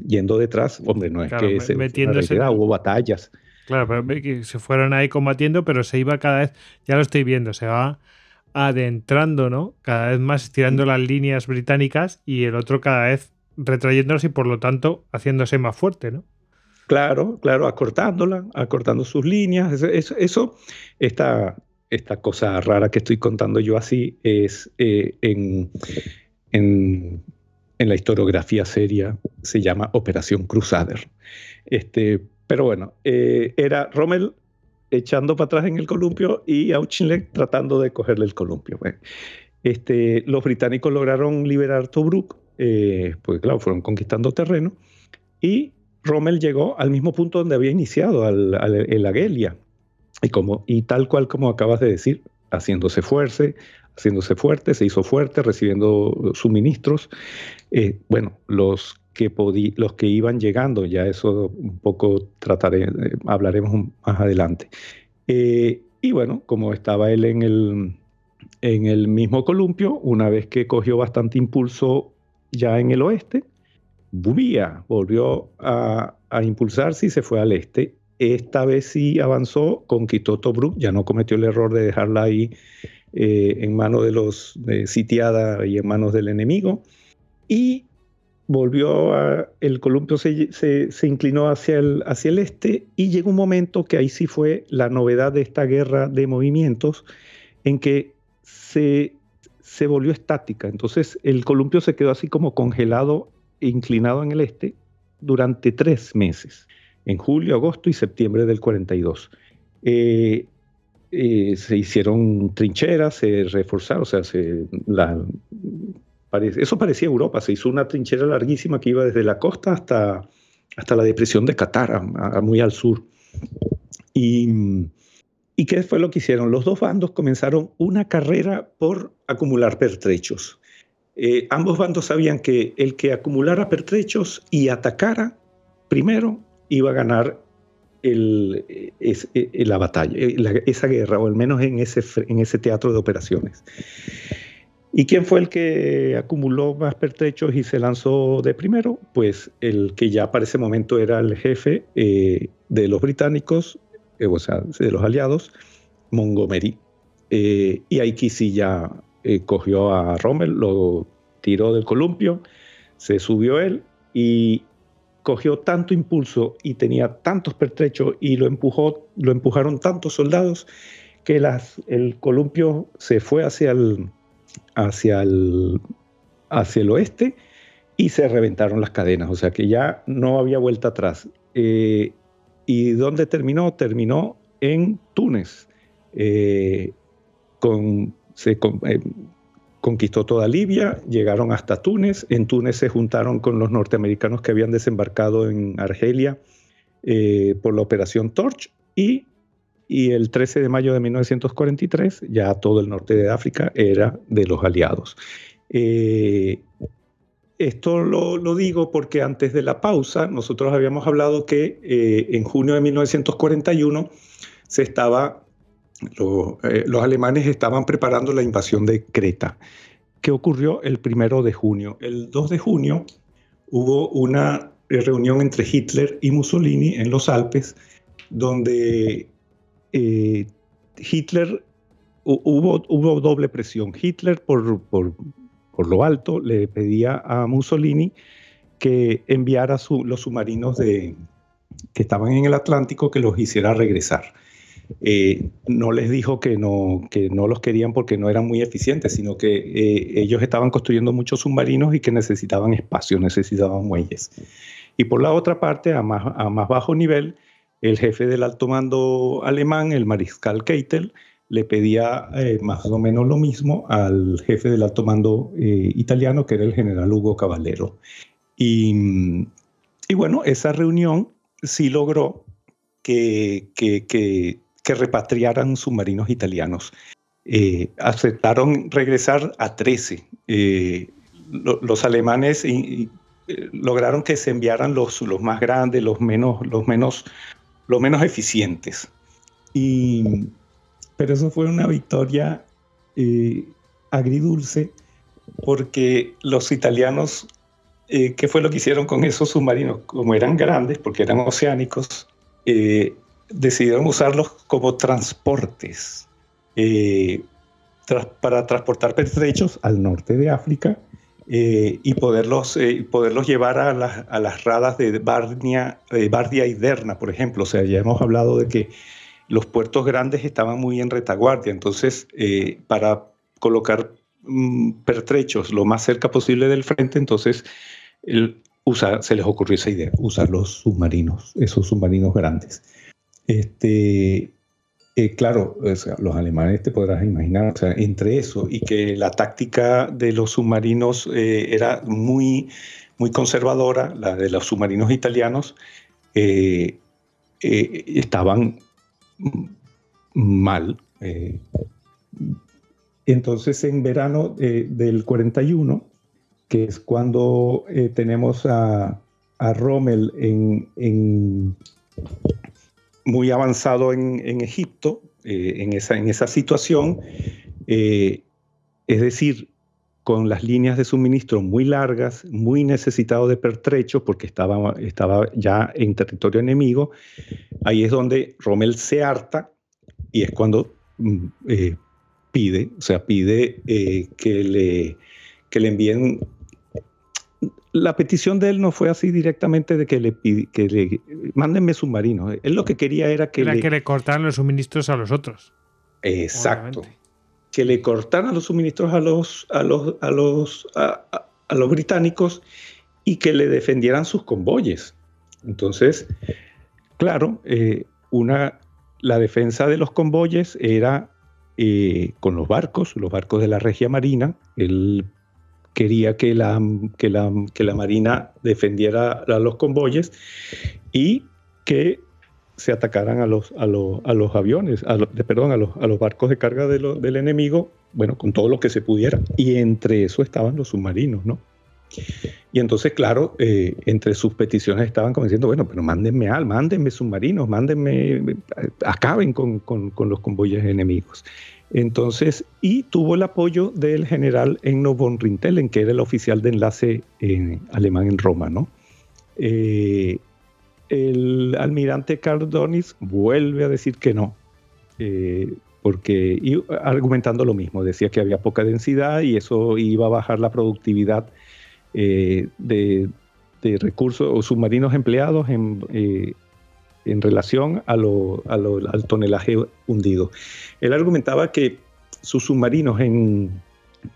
yendo detrás. Hombre, no es que se metiéndose, hubo batallas. Claro, pero se fueron ahí combatiendo, pero se iba cada vez, ya lo estoy viendo, se va adentrando, ¿no? Cada vez más estirando las líneas británicas y el otro cada vez retrayéndolas y por lo tanto haciéndose más fuerte, ¿no? Claro, claro, acortándola, acortando sus líneas. Eso, eso esta, esta, cosa rara que estoy contando yo así es eh, en, en, en, la historiografía seria, se llama Operación Crusader. Este, pero bueno, eh, era Rommel echando para atrás en el columpio y Auchinleck tratando de cogerle el columpio. este, los británicos lograron liberar Tobruk, eh, porque claro, fueron conquistando terreno, y Rommel llegó al mismo punto donde había iniciado, al, en la Gelia, y, como, y tal cual como acabas de decir, haciéndose fuerte, haciéndose fuerte, se hizo fuerte, recibiendo suministros. Eh, bueno, los que los que iban llegando, ya eso un poco trataré, eh, hablaremos más adelante. Eh, y bueno, como estaba él en el, en el mismo columpio, una vez que cogió bastante impulso ya en el oeste, Bubía volvió a, a impulsarse y se fue al este. Esta vez sí avanzó, conquistó Tobruk, ya no cometió el error de dejarla ahí eh, en manos de los sitiada y en manos del enemigo. Y volvió a, el columpio se, se, inclinó hacia el, hacia el este y llegó un momento que ahí sí fue la novedad de esta guerra de movimientos en que se, se volvió estática. Entonces el columpio se quedó así como congelado e inclinado en el este durante tres meses, en julio, agosto y septiembre del 42. Eh, eh, se hicieron trincheras, se reforzaron, o sea, se, eso parecía Europa, se hizo una trinchera larguísima que iba desde la costa hasta, hasta la depresión de Qatar, muy al sur. Y, ¿Y qué fue lo que hicieron? Los dos bandos comenzaron una carrera por acumular pertrechos. Eh, ambos bandos sabían que el que acumulara pertrechos y atacara primero iba a ganar el, eh, la batalla, esa guerra, o al menos en ese, en ese teatro de operaciones. ¿Y quién fue el que acumuló más pertrechos y se lanzó de primero? Pues el que ya para ese momento era el jefe eh, de los británicos, eh, o sea, de los aliados, Montgomery. Eh, y aquí sí ya cogió a Rommel, lo tiró del columpio, se subió él y cogió tanto impulso y tenía tantos pertrechos y lo empujó, lo empujaron tantos soldados que el columpio se fue hacia el, hacia el, hacia el oeste y se reventaron las cadenas, o sea que ya no había vuelta atrás. Eh, ¿Y dónde terminó? Terminó en Túnez. Eh, con, se eh, conquistó toda Libia, llegaron hasta Túnez. En Túnez se juntaron con los norteamericanos que habían desembarcado en Argelia por la operación Torch y y el 13 de mayo de 1943 ya todo el norte de África era de los aliados. Eh, esto lo, digo porque antes de la pausa nosotros habíamos hablado que eh, en junio de 1941 se estaba, eh, los alemanes estaban preparando la invasión de Creta. ¿Qué ocurrió el primero de junio? El 2 de junio hubo una reunión entre Hitler y Mussolini en los Alpes donde eh, Hitler, hubo, hubo doble presión. Hitler, por, por, lo alto, le pedía a Mussolini que enviara los submarinos que estaban en el Atlántico, que los hiciera regresar. Eh, no les dijo que no, que no los querían porque no eran muy eficientes, sino que eh, ellos estaban construyendo muchos submarinos y que necesitaban espacio, necesitaban muelles. Y por la otra parte, a más, a más bajo nivel, el jefe del alto mando alemán, el mariscal Keitel, le pedía eh, más o menos lo mismo al jefe del alto mando eh, italiano, que era el general Hugo Caballero. Y, bueno, esa reunión sí logró que, que, repatriaran submarinos italianos. Eh, aceptaron regresar a 13. los alemanes lograron que se enviaran los, los más grandes, los menos, los menos lo menos eficientes. Y, pero eso fue una victoria eh, agridulce porque los italianos, eh, ¿qué fue lo que hicieron con esos submarinos? Como eran grandes, porque eran oceánicos, eh, decidieron usarlos como transportes para transportar pertrechos al norte de África eh, y poderlos, eh, poderlos llevar a las, a las radas de Bardia, Bardia y Derna, por ejemplo. O sea, ya hemos hablado de que los puertos grandes estaban muy en retaguardia, entonces eh, para colocar mm, pertrechos lo más cerca posible del frente, entonces se les ocurrió esa idea, usar los submarinos, esos submarinos grandes. Este, eh, claro, los alemanes te podrás imaginar, entre eso y que la táctica de los submarinos eh, era muy, muy conservadora, la de los submarinos italianos, eh, estaban mal. entonces, en verano del 41, que es cuando tenemos a, Rommel en muy avanzado en, Egipto, eh, en, esa, en esa situación, eh, es decir, con las líneas de suministro muy largas, muy necesitado de pertrechos porque estaba, estaba ya en territorio enemigo, ahí es donde Rommel se harta y es cuando mm, eh, pide, o sea, pide que, le, que le envíen la petición de él no fue así directamente de que le, que le mándenme submarinos. Él lo que quería era que, le, que le cortaran los suministros a los otros. Exacto. Que le cortaran los suministros a los, a los, a los, a, los británicos y que le defendieran sus convoyes. Entonces, claro, eh, una, la defensa de los convoyes era eh, con los barcos, los barcos de la Regia Marina. El quería que la, que la, que la Marina defendiera a los convoyes y que se atacaran a los, a los, a los aviones, a perdón, a los, a los, barcos de carga del enemigo, bueno, con todo lo que se pudiera. Y entre eso estaban los submarinos, ¿no? Y entonces, claro, eh, entre sus peticiones estaban como diciendo, bueno, pero mándenme al, mándenme submarinos, mándenme, acaben con, con, con los convoyes enemigos. Entonces, y tuvo el apoyo del general Enno von Rintelen, que era el oficial de enlace en, alemán en Roma, ¿no? Eh, el almirante Karl Donis vuelve a decir que no, eh, porque argumentando lo mismo, decía que había poca densidad y eso iba a bajar la productividad eh, de, recursos o submarinos empleados en, en relación a lo, al tonelaje hundido. Él argumentaba que sus submarinos en,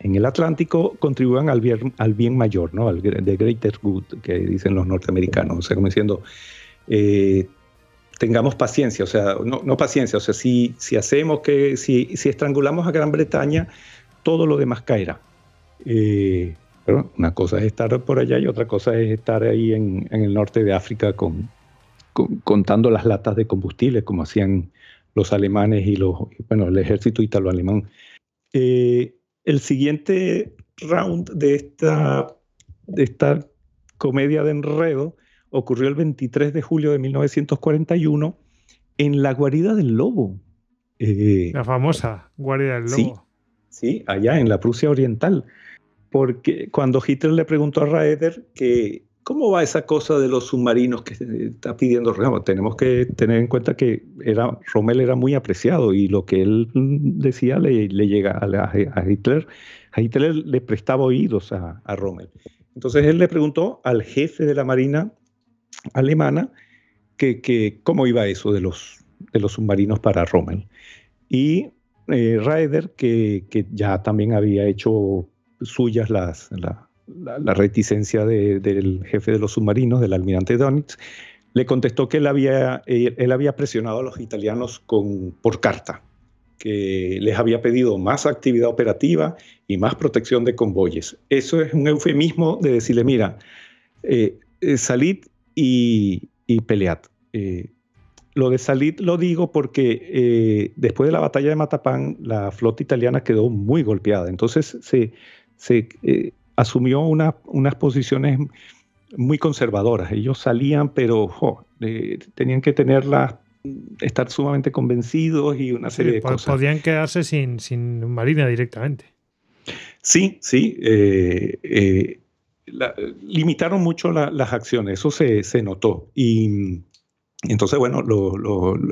el Atlántico contribuían al bien, al bien mayor, ¿no? al the greater good, que dicen los norteamericanos. O sea, como diciendo, eh, tengamos paciencia, o sea, no, paciencia, o sea, si, si hacemos que, si, si, estrangulamos a Gran Bretaña, todo lo demás caerá. Eh, pero una cosa es estar por allá y otra cosa es estar ahí en, en el norte de África con, contando las latas de combustible, como hacían los alemanes y los, bueno, el ejército italo-alemán. Eh, el siguiente round de esta, de esta comedia de enredo ocurrió el 23 de julio de 1941 en la guarida del lobo. Eh, la famosa guarida del lobo. Sí, allá en la Prusia Oriental. Porque cuando Hitler le preguntó a Raeder que ¿Cómo va esa cosa de los submarinos que está pidiendo Tenemos que tener en cuenta que era, Rommel era muy apreciado y lo que él decía le, llega a, Hitler. A Hitler le prestaba oídos a, Rommel. Entonces él le preguntó al jefe de la Marina alemana que, cómo iba eso de los, de los submarinos para Rommel. Y eh, Raeder, que, ya también había hecho suyas las, la, reticencia del jefe de los submarinos, del almirante Donitz, le contestó que él había, él, había presionado a los italianos con, por carta, que les había pedido más actividad operativa y más protección de convoyes. Eso es un eufemismo de decirle, mira, eh, eh, salid y, pelead. Eh, lo de salid lo digo porque después de la batalla de Matapán, la flota italiana quedó muy golpeada. Entonces se asumió unas posiciones muy conservadoras. Ellos salían, pero tenían que tenerlas, estar sumamente convencidos y una serie de cosas. Podían quedarse sin, sin marina directamente. Sí, sí. Eh, eh, limitaron mucho las acciones, eso se, notó. Y entonces, bueno,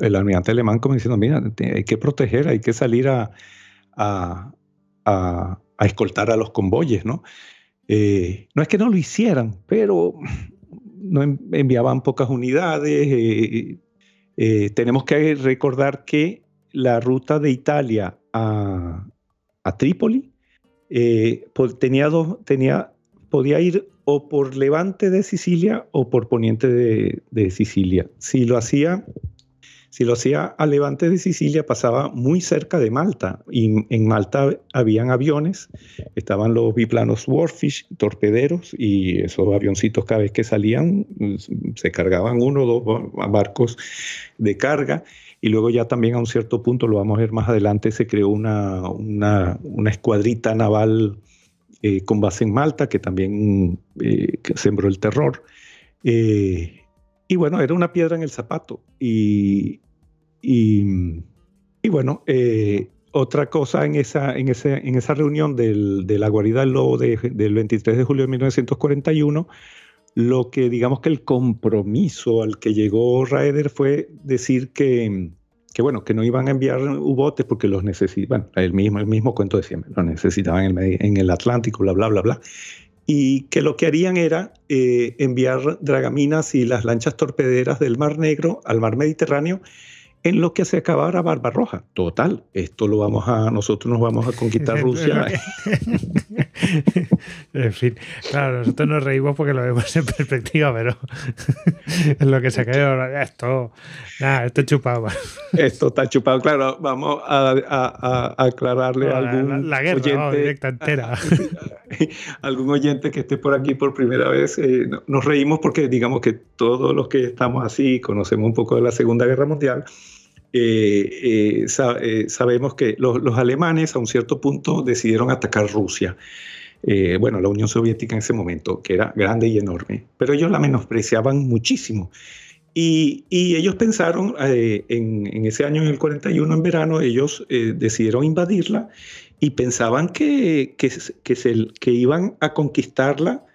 el almirante alemán como diciendo, mira, hay que proteger, hay que salir a, a, a escoltar a los convoyes, ¿no? Eh, no es que no lo hicieran, pero no enviaban pocas unidades. Eh, eh, tenemos que recordar que la ruta de Italia a, Trípoli tenía, podía ir o por levante de Sicilia o por poniente de, de Sicilia. Si lo hacía si lo hacía a levante de Sicilia, pasaba muy cerca de Malta. Y en Malta habían aviones, estaban los biplanos Warfish, torpederos, y esos avioncitos cada vez que salían se cargaban uno o dos barcos de carga. Y luego ya también a un cierto punto, lo vamos a ver más adelante, se creó una, una, escuadrita naval eh, con base en Malta que también eh, sembró el terror. Eh, y bueno, era una piedra en el zapato. Y, y, bueno, eh, otra cosa en esa, en ese, en esa reunión del, de la guarida del lobo del 23 de julio de 1941, lo que digamos que el compromiso al que llegó Raeder fue decir que, que bueno, que no iban a enviar U-botes porque los necesitaban, el mismo, el mismo cuento de siempre, los necesitaban en el, en el Atlántico, bla, bla, bla, bla, y que lo que harían era eh, enviar dragaminas y las lanchas torpederas del Mar Negro al Mar Mediterráneo en lo que se acabara Barbarroja. Total, esto lo vamos a, nosotros nos vamos a conquistar Rusia. en fin, claro, nosotros nos reímos porque lo vemos en perspectiva, pero en lo que se caído, esto, nada, esto es chupado. esto está chupado, claro, vamos a, aclararle a algún la, guerra, oyente, directa entera. algún oyente que esté por aquí por primera vez, eh, nos reímos porque digamos que todos los que estamos así conocemos un poco de la Segunda Guerra Mundial eh, eh, eh, sabemos que los, alemanes a un cierto punto decidieron atacar Rusia. bueno, la Unión Soviética en ese momento, que era grande y enorme, pero ellos la menospreciaban muchísimo. Y, ellos pensaron, eh, en, ese año, en el 41, en verano, ellos eh, decidieron invadirla y pensaban que, que, que, que iban a conquistarla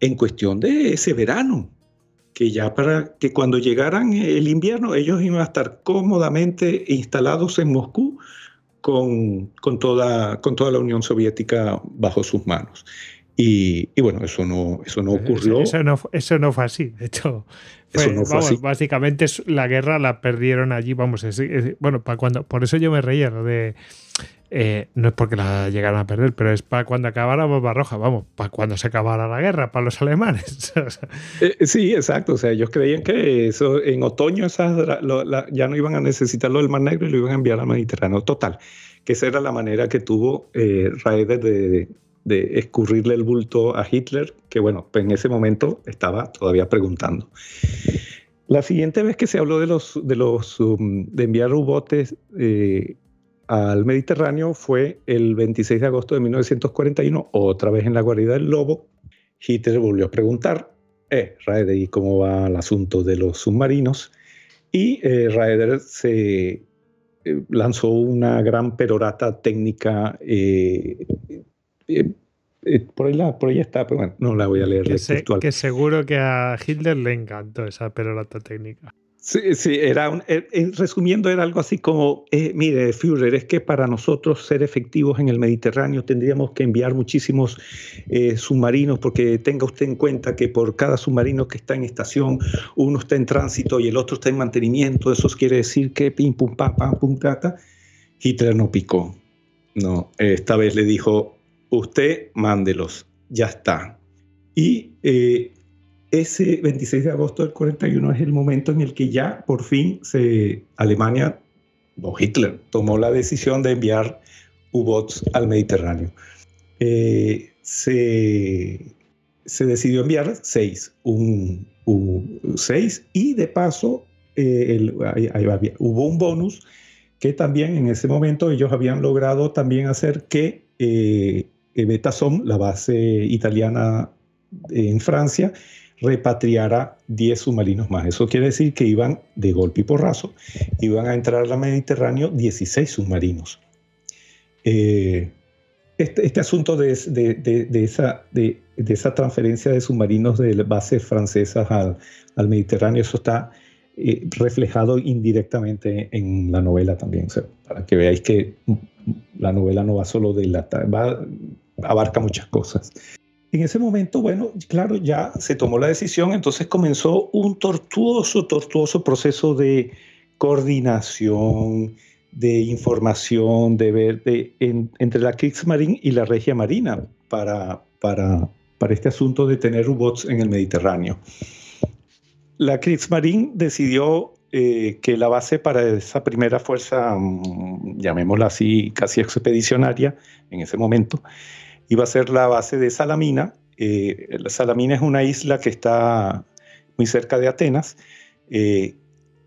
en cuestión de ese verano, que ya para que cuando llegaran el invierno ellos iban a estar cómodamente instalados en Moscú con, con, toda, con toda la Unión Soviética bajo sus manos. Y, bueno, eso no, eso no ocurrió. Eso, no, eso no fue así. De hecho, básicamente la guerra la perdieron allí. Vamos, bueno, para cuando, por eso yo me reía de. Eh, no es porque la llegaron a perder, pero es para cuando acabara Barbarroja, vamos, para cuando se acabara la guerra, para los alemanes. Eh, sí, exacto. O sea, ellos creían que eso en otoño esas, ya no iban a necesitarlo del Mar Negro y lo iban a enviar al Mediterráneo. Total, que esa era la manera que tuvo eh, Raeder de, de escurrirle el bulto a Hitler, que bueno, en ese momento estaba todavía preguntando. La siguiente vez que se habló de los de los um, de enviar eh, al Mediterráneo fue el 26 de agosto de 1941, otra vez en la guarida del Lobo. Hitler volvió a preguntar, eh, Raeder, ¿y cómo va el asunto de los submarinos? Y eh, Raeder se eh, lanzó una gran perorata técnica eh, eh, eh, por, ahí por ahí está, pero bueno, no la voy a leer. Que, que seguro que a Hitler le encantó esa perorata técnica. Sí, sí, era un, eh, resumiendo, era algo así como, mire, Führer, es que para nosotros ser efectivos en el Mediterráneo tendríamos que enviar muchísimos submarinos, porque tenga usted en cuenta que por cada submarino que está en estación, uno está en tránsito y el otro está en mantenimiento, eso quiere decir que pim, pum, pam, pam, pum, plata. Hitler no picó. No, esta vez le dijo, usted mándelos, ya está. Y eh, ese 26 de agosto del 41 es el momento en el que ya por fin se, Alemania, o Hitler, tomó la decisión de enviar U-Boats al Mediterráneo. Eh, se, decidió enviar seis, un, seis y de paso eh, hubo un bonus que también en ese momento ellos habían logrado también hacer que Betasom, la base italiana en Francia, repatriara 10 submarinos más. Eso quiere decir que iban de golpe y porrazo, iban a entrar al Mediterráneo 16 submarinos. Eh, este, este, asunto de, esa, de, esa, transferencia de submarinos de bases francesas al, Mediterráneo, eso está eh, reflejado indirectamente en la novela también, para que veáis que la novela no va solo de la... Va, abarca muchas cosas. En ese momento, bueno, claro, ya se tomó la decisión, entonces comenzó un tortuoso, tortuoso proceso de coordinación, de información, de ver de, entre la Kriegsmarine y la Regia Marina para, para, para este asunto de tener U-boats en el Mediterráneo. La Kriegsmarine decidió eh, que la base para esa primera fuerza, mm, llamémosla así, casi expedicionaria en ese momento, iba a ser la base de Salamina. Eh, Salamina es una isla que está muy cerca de Atenas, eh,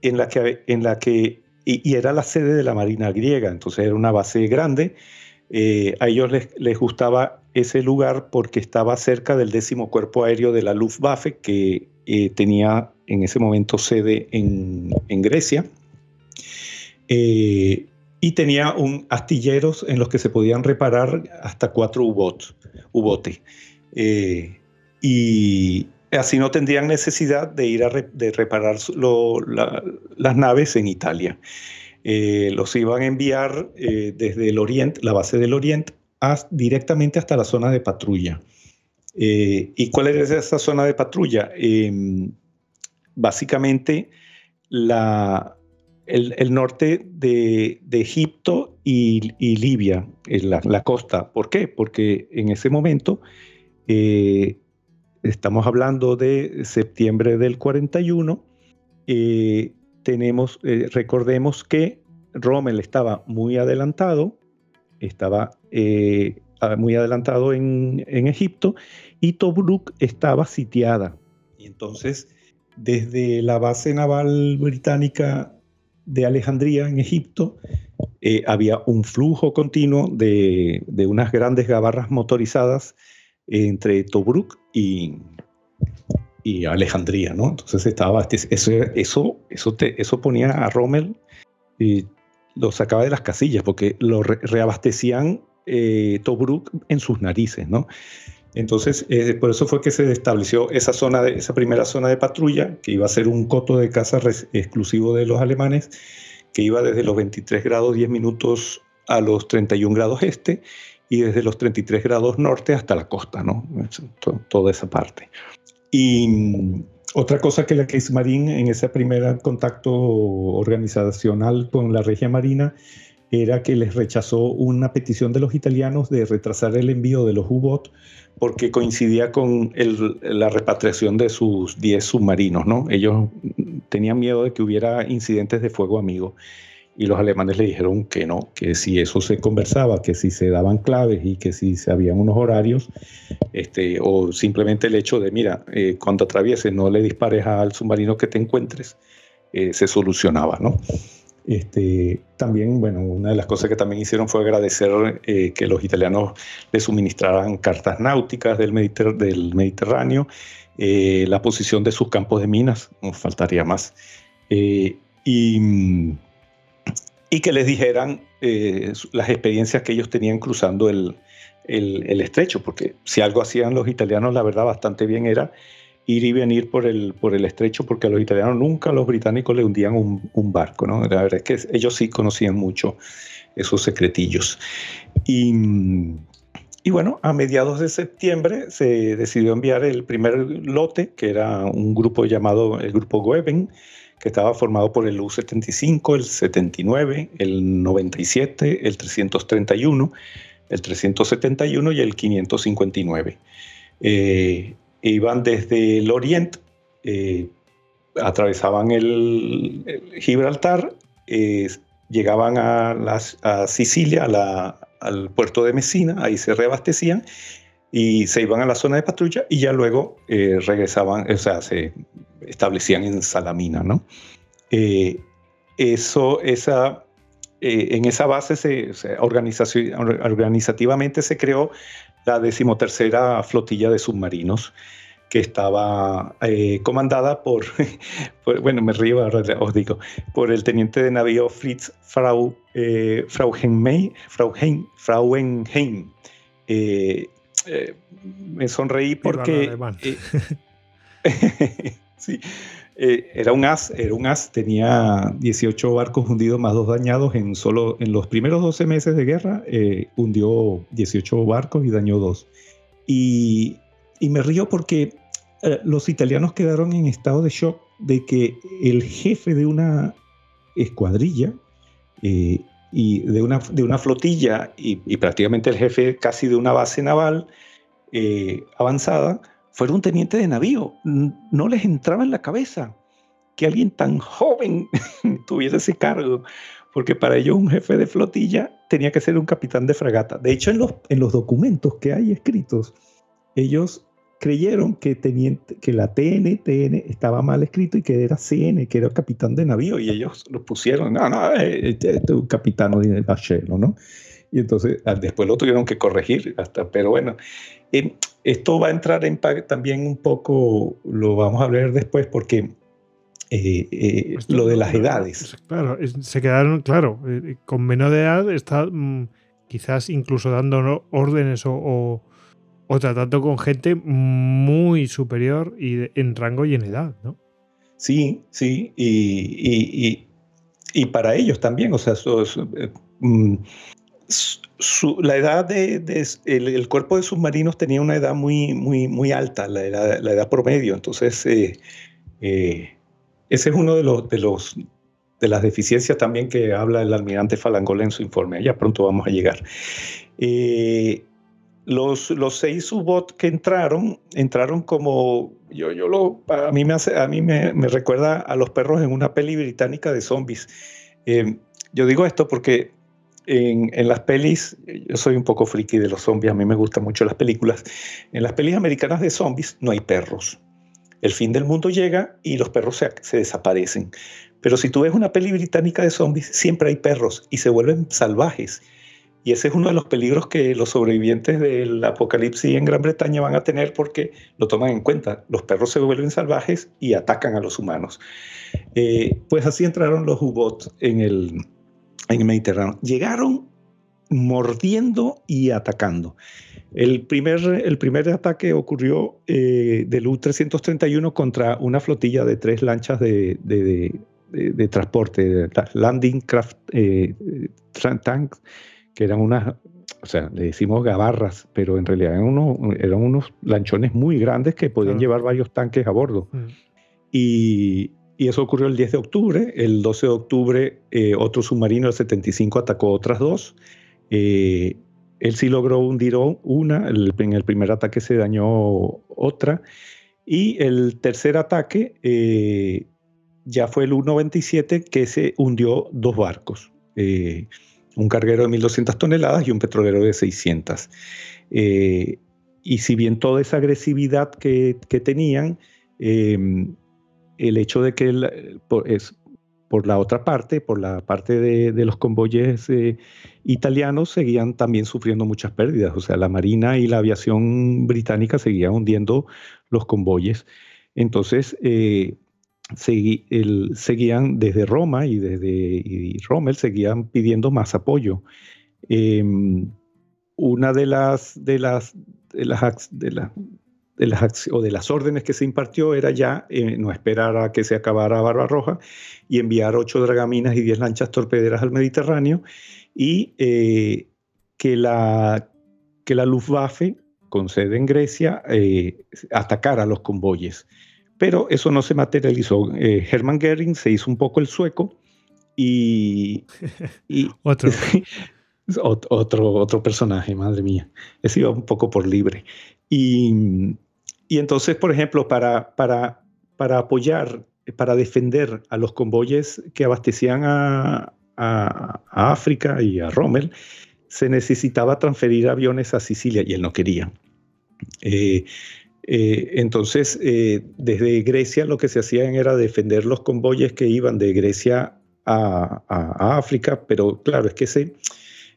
en la que, en la que y, era la sede de la Marina griega, entonces era una base grande. Eh, a ellos les, les, gustaba ese lugar porque estaba cerca del décimo cuerpo aéreo de la Luftwaffe, que tenía en ese momento sede en, en Grecia y tenía un astilleros en los que se podían reparar hasta cuatro U-boats, eh, y así no tendrían necesidad de ir a de reparar las naves en Italia. Eh, los iban a enviar eh, desde el oriente, la base del oriente, directamente hasta la zona de patrulla. ¿Y cuál es esa zona de patrulla? Em, básicamente la, el, norte de, Egipto y, Libia, la, costa. ¿Por qué? Porque en ese momento, eh, estamos hablando de septiembre del 41, eh, eh, recordemos que Rommel estaba muy adelantado, estaba muy adelantado en, en Egipto y Tobruk estaba sitiada. Y entonces, desde la base naval británica de Alejandría, en Egipto, eh, había un flujo continuo de, unas grandes gabarras motorizadas entre Tobruk y, y Alejandría, ¿no? Entonces estaba, eso, eso, eso, te, eso ponía a Rommel y lo sacaba de las casillas porque lo reabastecían eh, Tobruk en sus narices, ¿no? Entonces, eh, por eso fue que se estableció esa zona, de, esa primera zona de patrulla, que iba a ser un coto de caza exclusivo de los alemanes, que iba desde los 23 grados 10 minutos a los 31 grados este y desde los 33 grados norte hasta la costa, ¿no? Toda esa parte. Y mm, otra cosa que la Kriegsmarine en ese primer contacto organizacional con la regia marina era que les rechazó una petición de los italianos de retrasar el envío de los U-Boat porque coincidía con la repatriación de sus 10 submarinos. ¿no? Ellos tenían miedo de que hubiera incidentes de fuego amigo y los alemanes le dijeron que no, que si eso se conversaba, que si se daban claves y que si se habían unos horarios, este, o simplemente el hecho de, mira, eh, cuando atravieses no le dispares al submarino que te encuentres, eh, se solucionaba, ¿no? Este, también, bueno, una de las cosas que también hicieron fue agradecer eh, que los italianos le suministraran cartas náuticas del, del Mediterráneo, la posición de sus campos de minas, nos faltaría más, y y que les dijeran eh, las experiencias que ellos tenían cruzando el, estrecho, porque si algo hacían los italianos, la verdad, bastante bien era ir y venir por el, por el estrecho, porque a los italianos nunca los británicos le hundían un, barco, ¿no? La verdad es que ellos sí conocían mucho esos secretillos. Y, y bueno, a mediados de septiembre se decidió enviar el primer lote, que era un grupo llamado el Grupo Goeben, que estaba formado por el U-75, el 79, el 97, el 331, el 371 y el 559. Eh, iban desde el oriente, eh, atravesaban el, Gibraltar, eh, llegaban a, Sicilia, al puerto de Messina, ahí se reabastecían y se iban a la zona de patrulla y ya luego regresaban, o sea, se establecían en Salamina, ¿no? Eh, eso, esa, eh, en esa base se, organizativamente se creó la decimotercera flotilla de submarinos que estaba eh, comandada por, bueno, me río, os digo, por el teniente de navío Fritz Frau, eh, Frauenheim. Frauenheim. me sonreí porque... Sí, eh, era un as, era un as, tenía 18 barcos hundidos más dos dañados en solo en los primeros 12 meses de guerra, eh, hundió 18 barcos y dañó dos. Y, me río porque eh, los italianos quedaron en estado de shock de que el jefe de una escuadrilla y de una, de una flotilla y, y, prácticamente el jefe casi de una base naval avanzada, fuera un teniente de navío. No les entraba en la cabeza que alguien tan joven tuviese ese cargo, porque para ellos un jefe de flotilla tenía que ser un capitán de fragata. De hecho, en los, en los documentos que hay escritos, ellos creyeron que, teniente, que la TN, estaba mal escrito y que era CN, que era capitán de navío, y ellos lo pusieron, no, no, este es este un capitán de bachelo, ¿no? Y entonces ah, después lo tuvieron que corregir, hasta, pero bueno, eh, esto va a entrar en también un poco, lo vamos a ver después, porque eh, eh, lo de las edades. Claro, se quedaron, claro, con menor de edad está mm, quizás incluso dando órdenes o, o, tratando con gente muy superior y en rango y en edad, ¿no? Sí, sí, y, y, para ellos también, o sea, mm, la edad de, el, cuerpo de submarinos tenía una edad muy, muy, muy alta, la la edad promedio. Entonces, eh, eh, ese es uno de los, de los de las deficiencias también que habla el almirante Falangol en su informe. Ya pronto vamos a llegar. Eh, los, los seis U-Boat que entraron, entraron como, yo, yo lo, a mí, me, hace, a mí me, me recuerda a los perros en una peli británica de zombies. yo digo esto porque en, las pelis, yo soy un poco friki de los zombies, a mí me gustan mucho las películas. En las pelis americanas de zombies no hay perros. El fin del mundo llega y los perros se, desaparecen. Pero si tú ves una peli británica de zombies, siempre hay perros y se vuelven salvajes. Y ese es uno de los peligros que los sobrevivientes del apocalipsis en Gran Bretaña van a tener porque lo toman en cuenta. Los perros se vuelven salvajes y atacan a los humanos. Eh, pues así entraron los U-Boats en el, en el Mediterráneo. Llegaron mordiendo y atacando. El primer, el primer ataque ocurrió eh, del U-331 contra una flotilla de tres lanchas de, de, transporte, landing craft eh, tanks, que eran unas, o sea, le decimos gabarras, pero en realidad eran unos, eran unos lanchones muy grandes que podían llevar varios tanques a bordo. Mm. Y, y, eso ocurrió el 10 de octubre. El 12 de octubre, eh, otro submarino, el 75, atacó otras dos. Eh, él sí logró hundir una, en el primer ataque se dañó otra. Y el tercer ataque eh, ya fue el U-97 que se hundió dos barcos, eh, un carguero de 1.200 toneladas y un petrolero de 600. Eh, y si bien toda esa agresividad que, tenían, el hecho de que es, por la otra parte, por la parte de, los convoyes eh, italianos, seguían también sufriendo muchas pérdidas. O sea, la Marina y la aviación británica seguían hundiendo los convoyes. Entonces, seguían desde Roma y desde Rommel seguían pidiendo más apoyo. Em, una de las, de de las, de las, o de las órdenes que se impartió era ya eh, no esperar a que se acabara Barbarroja y enviar ocho dragaminas y diez lanchas torpederas al Mediterráneo y eh, que, la, que la Luftwaffe, con sede en Grecia, eh, atacara los convoyes. Pero eso no se materializó. Eh, Hermann Goering se hizo un poco el sueco y... otro. otro. Otro personaje, madre mía. Ese iba un poco por libre. Y, y entonces, por ejemplo, para, para, para apoyar, para defender a los convoyes que abastecían a, a, África y a Rommel, se necesitaba transferir aviones a Sicilia y él no quería. Eh, eh, entonces, eh, desde Grecia lo que se hacían era defender los convoyes que iban de Grecia a, África, pero claro, es que ese,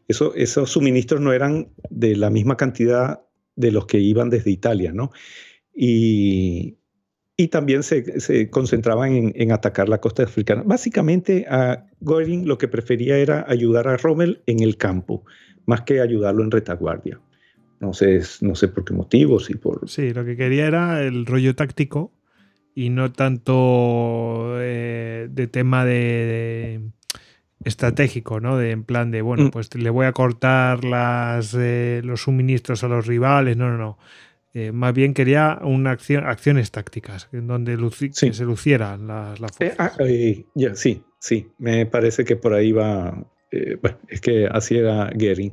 eso, esos suministros no eran de la misma cantidad de los que iban desde Italia, ¿no? Y, y también se, se concentraban en, en, atacar la costa africana. Básicamente, a Göring lo que prefería era ayudar a Rommel en el campo, más que ayudarlo en retaguardia. No sé, no sé por qué motivos y por... Sí, lo que quería era el rollo táctico y no tanto eh, de tema de, estratégico, ¿no? De en plan de, bueno, mm. pues le voy a cortar las, eh, los suministros a los rivales. No, no, no. Eh, más bien quería una acción, acciones tácticas, en donde se lucieran las, las ah, sí, sí. Me parece que por ahí va. bueno, es que así era Gering.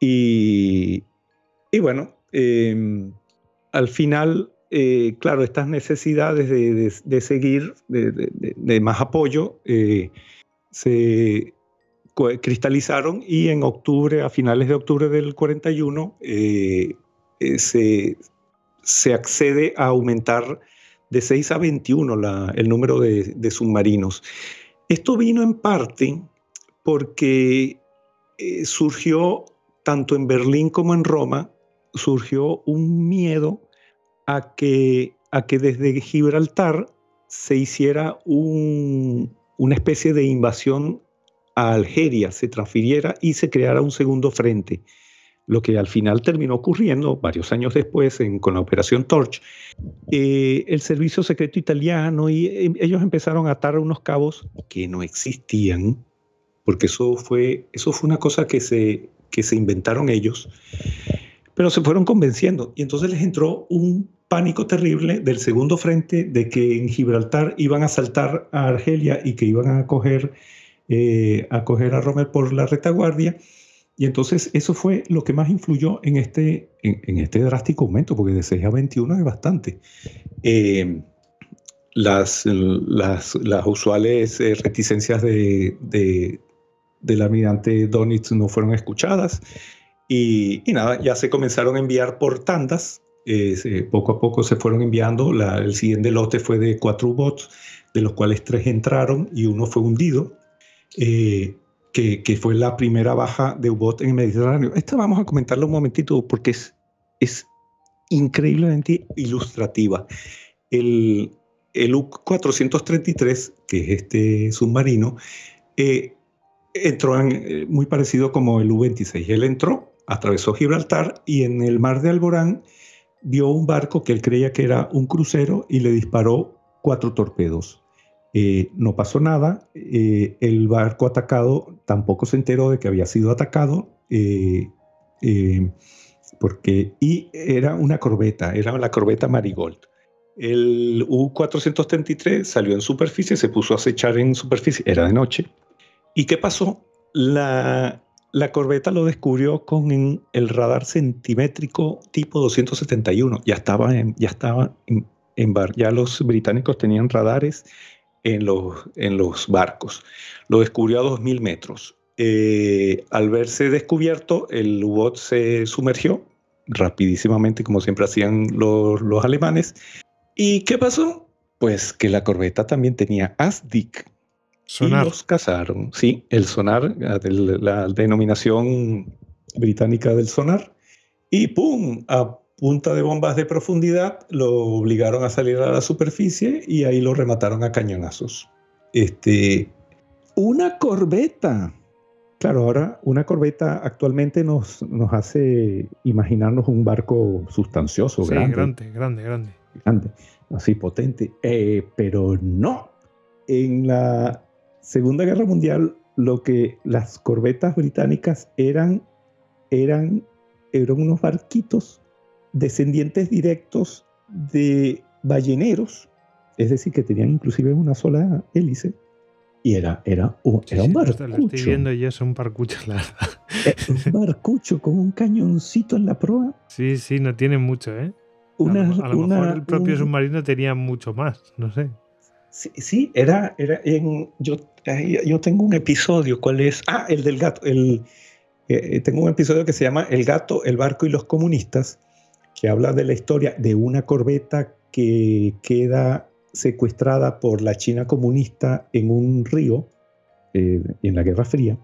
Y, y bueno, em, al final, eh, claro, estas necesidades de, seguir, de, más apoyo, eh, se cristalizaron y en octubre, a finales de octubre del 41, eh, se, se, accede a aumentar de 6 a 21 el número de, submarinos. Esto vino en parte porque surgió tanto en Berlín como en Roma surgió un miedo a que, a que desde Gibraltar se hiciera una especie de invasión a Algeria, se transfiriera y se creara un segundo frente. Lo que al final terminó ocurriendo varios años después con la operación Torch, eh, el servicio secreto italiano y eh, ellos empezaron a atar unos cabos que no existían, porque eso fue, eso fue una cosa que se, que se inventaron ellos pero se fueron convenciendo y entonces les entró un pánico terrible del segundo frente de que en Gibraltar iban a saltar a Argelia y que iban a coger, eh, a, coger a Rommel por la retaguardia. Y entonces eso fue lo que más influyó en este, en, este drástico aumento, porque de 6 a 21 es bastante. Eh, las, las, las, usuales eh, reticencias de, de, del almirante Donitz no fueron escuchadas. Y, nada, ya se comenzaron a enviar por tandas. Eh, poco a poco se fueron enviando. el siguiente lote fue de cuatro bots, de los cuales tres entraron y uno fue hundido. Que, que, fue la primera baja de U-Boat en el Mediterráneo. Esta vamos a comentarlo un momentito porque es, es increíblemente ilustrativa. El, el U-433, que es este submarino, eh, entró en, eh, muy parecido como el U-26. Él entró, atravesó Gibraltar y en el mar de Alborán vio un barco que él creía que era un crucero y le disparó cuatro torpedos. Eh, no pasó nada, el barco atacado tampoco se enteró de que había sido atacado, porque, y era una corbeta, era la corbeta Marigold. El U-433 salió en superficie, se puso a acechar en superficie, era de noche. ¿Y qué pasó? La, corbeta lo descubrió con el radar centimétrico tipo 271. Ya estaba ya estaba en, bar. Ya los británicos tenían radares en los, en los barcos. Lo descubrió a 2.000 metros. Eh, al verse descubierto, el U-Boat se sumergió rapidísimamente, como siempre hacían los, los alemanes, ¿Y qué pasó? Pues que la corbeta también tenía ASDIC. Sonar. Y los cazaron. Sí, el sonar, la denominación británica del sonar. Y ¡pum! A punta de bombas de profundidad lo obligaron a salir a la superficie y ahí lo remataron a cañonazos. Este, una corbeta. Claro, ahora una corbeta actualmente nos, nos hace imaginarnos un barco sustancioso, sí, grande. Grande, grande, grande, así potente. Eh, pero no. En la Segunda Guerra Mundial, lo que las corbetas británicas eran, eran, eran unos barquitos descendientes directos de balleneros, es decir, que tenían inclusive una sola hélice. Y era, era, un, era un barcucho. Lo estoy viendo y es un barcucho, la eh, un barcucho con un cañoncito en la proa. Sí, sí, no tiene mucho, ¿eh? a, lo, mejor el propio submarino tenía mucho más, no sé. Sí, era, era en, yo, yo tengo un episodio, ¿cuál es? Ah, el del gato. El, eh, tengo un episodio que se llama El gato, el barco y los comunistas, que habla de la historia de una corbeta que queda secuestrada por la China comunista en un río eh, en la Guerra Fría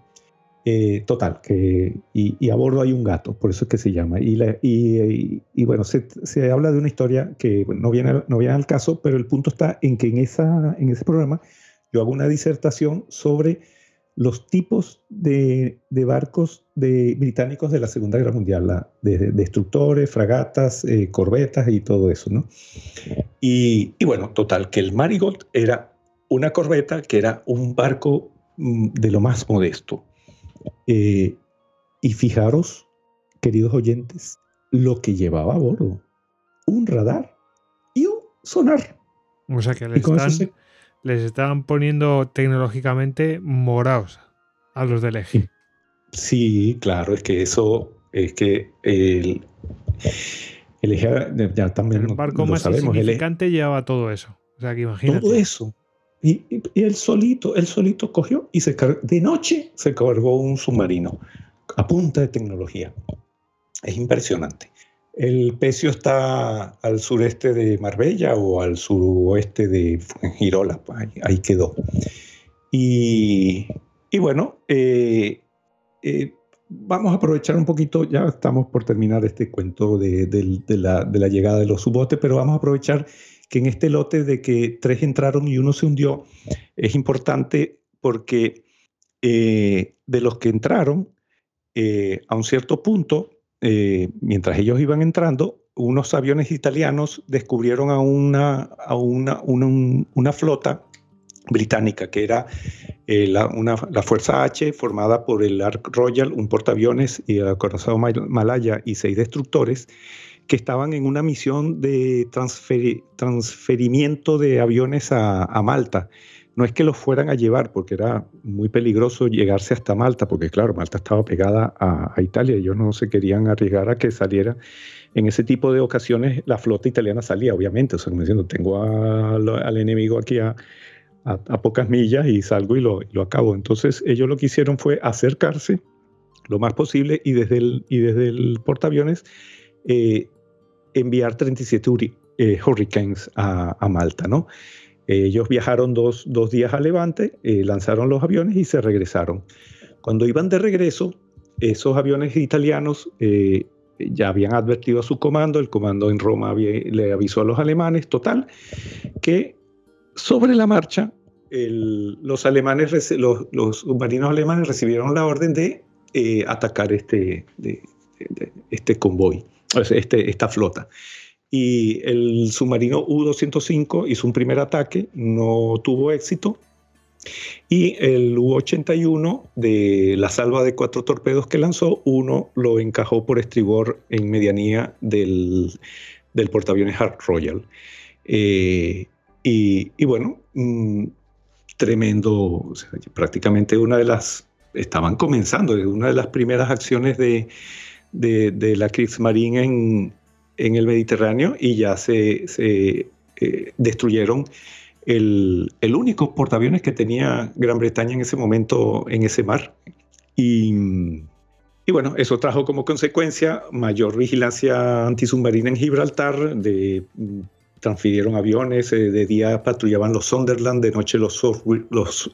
eh, total, que, y, a bordo hay un gato, por eso es que se llama. Y, y, bueno, se, se, habla de una historia que no, viene, no viene al caso, pero el punto está en que en, esa, en ese programa yo hago una disertación sobre los tipos de, de barcos de, británicos de la Segunda Guerra Mundial, la, de, destructores, fragatas, eh, corbetas y todo eso, ¿no? Y, bueno, total, que el Marigold era una corbeta que era un barco mm, de lo más modesto eh, y fijaros, queridos oyentes, lo que llevaba a bordo. Un radar y un sonar. O sea que les, estaban poniendo tecnológicamente morados a los del eje. Sí, claro, es que eso, es que el, el eje ya también... El barco más sabemos, significante llevaba todo eso. O sea que imagínate. Todo eso. Y, y, él solito, él solito cogió y se cargó, de noche se cargó un submarino a punta de tecnología. Es impresionante. El pecio está al sureste de Marbella o al suroeste de Girola, pues, ahí, quedó. Y, bueno, eh, eh, vamos a aprovechar un poquito, ya estamos por terminar este cuento de, la, llegada de los subotes, pero vamos a aprovechar que en este lote de que tres entraron y uno se hundió es importante porque eh, de los que entraron, a un cierto punto, eh, mientras ellos iban entrando, unos aviones italianos descubrieron a una, a una, una, flota británica, que era la, la, Fuerza H, formada por el Ark Royal, un portaaviones y el acorazado Malaya y seis destructores, que estaban en una misión de transferimiento de aviones a, Malta. No es que los fueran a llevar, porque era muy peligroso llegarse hasta Malta, porque claro, Malta estaba pegada a, Italia y ellos no se querían arriesgar a que saliera. En ese tipo de ocasiones la flota italiana salía, obviamente, o sea, como diciendo, tengo al enemigo aquí a, pocas millas y salgo y lo, lo acabo. Entonces ellos lo que hicieron fue acercarse lo más posible y desde el, y desde el portaaviones eh, enviar 37 eh, Hurricanes a, Malta, ¿no? Ellos viajaron dos, días a Levante, eh, lanzaron los aviones y se regresaron. Cuando iban de regreso, esos aviones italianos eh, ya habían advertido a su comando, el comando en Roma le avisó a los alemanes, total, que sobre la marcha los alemanes, los, submarinos alemanes recibieron la orden de eh, atacar este, este convoy, este, esta flota. Y el submarino U-205 hizo un primer ataque, no tuvo éxito, y el U-81 de la salva de cuatro torpedos que lanzó, uno lo encajó por estribor en medianía del, del portaaviones Hart Royal. Eh, y, bueno, mm, tremendo, prácticamente una de las, estaban comenzando, una de las primeras acciones de, de, la Kriegsmarine en, en el Mediterráneo y ya se, se eh, destruyeron el, único portaaviones que tenía Gran Bretaña en ese momento en ese mar. Y, y bueno, eso trajo como consecuencia mayor vigilancia antisubmarina en Gibraltar, de, transfirieron aviones, eh, de día patrullaban los Sunderland, de noche los, los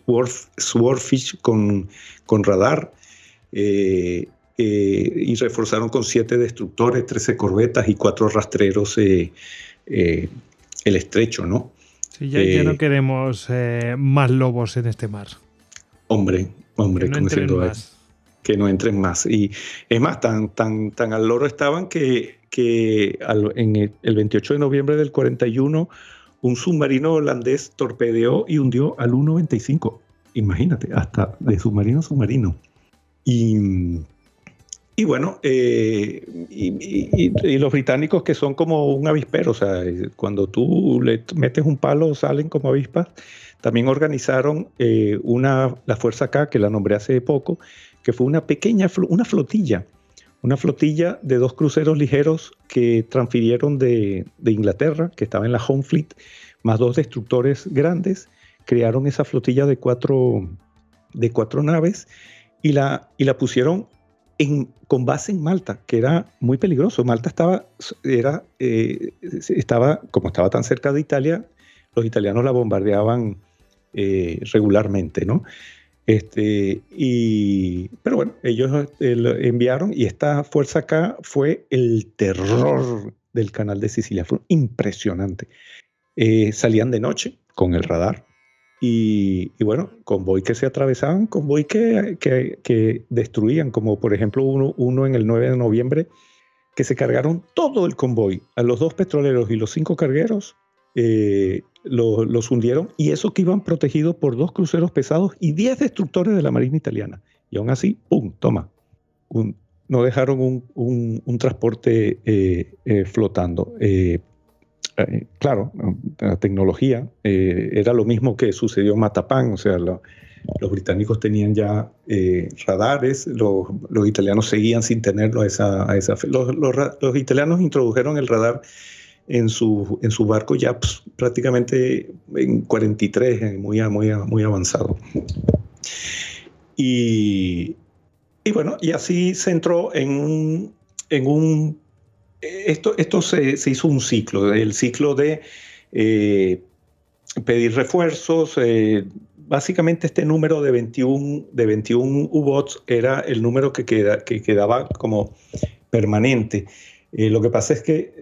Swordfish con, con radar. Eh, eh, y reforzaron con siete destructores, 13 corbetas y cuatro rastreros el estrecho, ¿no? ya, no queremos eh, más lobos en este mar. Hombre, hombre, que no más. que no entren más. Y es más, tan, tan, tan al loro estaban que, que en el 28 de noviembre del 41 un submarino holandés torpedeó y hundió al U-95. Imagínate, hasta de submarino a submarino. Y y bueno, eh, y, los británicos que son como un avispero, o sea, cuando tú le metes un palo salen como avispas, también organizaron eh, una, la Fuerza K, que la nombré hace poco, que fue una pequeña, una flotilla, una flotilla de dos cruceros ligeros que transfirieron de, de Inglaterra, que estaba en la Home Fleet, más dos destructores grandes, crearon esa flotilla de cuatro, de cuatro naves y la, y la pusieron con base en Malta, que era muy peligroso. Malta estaba, era, eh, estaba, como estaba tan cerca de Italia, los italianos la bombardeaban eh, regularmente, ¿no? Este, y, pero bueno, ellos eh, enviaron y esta fuerza acá fue el terror del canal de Sicilia, fue impresionante. salían de noche con el radar, y, bueno, convoy que se atravesaban, convoy que, que, destruían, como por ejemplo uno, uno en el 9 de noviembre, que se cargaron todo el convoy, a los dos petroleros y los cinco cargueros, eh, los hundieron, y eso que iban protegidos por dos cruceros pesados y 10 destructores de la Marina Italiana. Y aún así, ¡pum! Toma. no dejaron un, un, transporte eh, eh, flotando. Eh, claro, la tecnología eh, era lo mismo que sucedió en Matapán, o sea, los británicos tenían ya eh, radares, los, italianos seguían sin tenerlo a esa, a los, italianos introdujeron el radar en su, en barco ya pues, prácticamente en 43, muy, muy, muy avanzado. Y, y bueno, y así se entró en en un esto, se, hizo un ciclo, el ciclo de eh, pedir refuerzos. Eh, básicamente este número de 21, de 21 U-Bots era el número que, queda, que quedaba como permanente. Eh, lo que pasa es que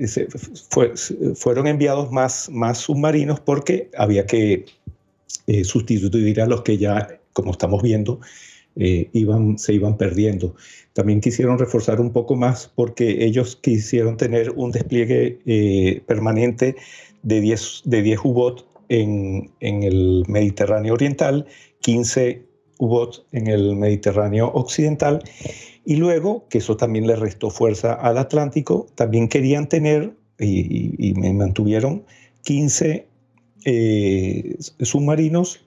fueron enviados más, submarinos porque había que sustituir a los que ya, como estamos viendo, se iban perdiendo. También quisieron reforzar un poco más porque ellos quisieron tener un despliegue eh, permanente de 10, de U-Bots en, el Mediterráneo Oriental, 15 U-Bots en el Mediterráneo Occidental. Y luego, que eso también le restó fuerza al Atlántico, también querían tener y, me mantuvieron 15 eh, submarinos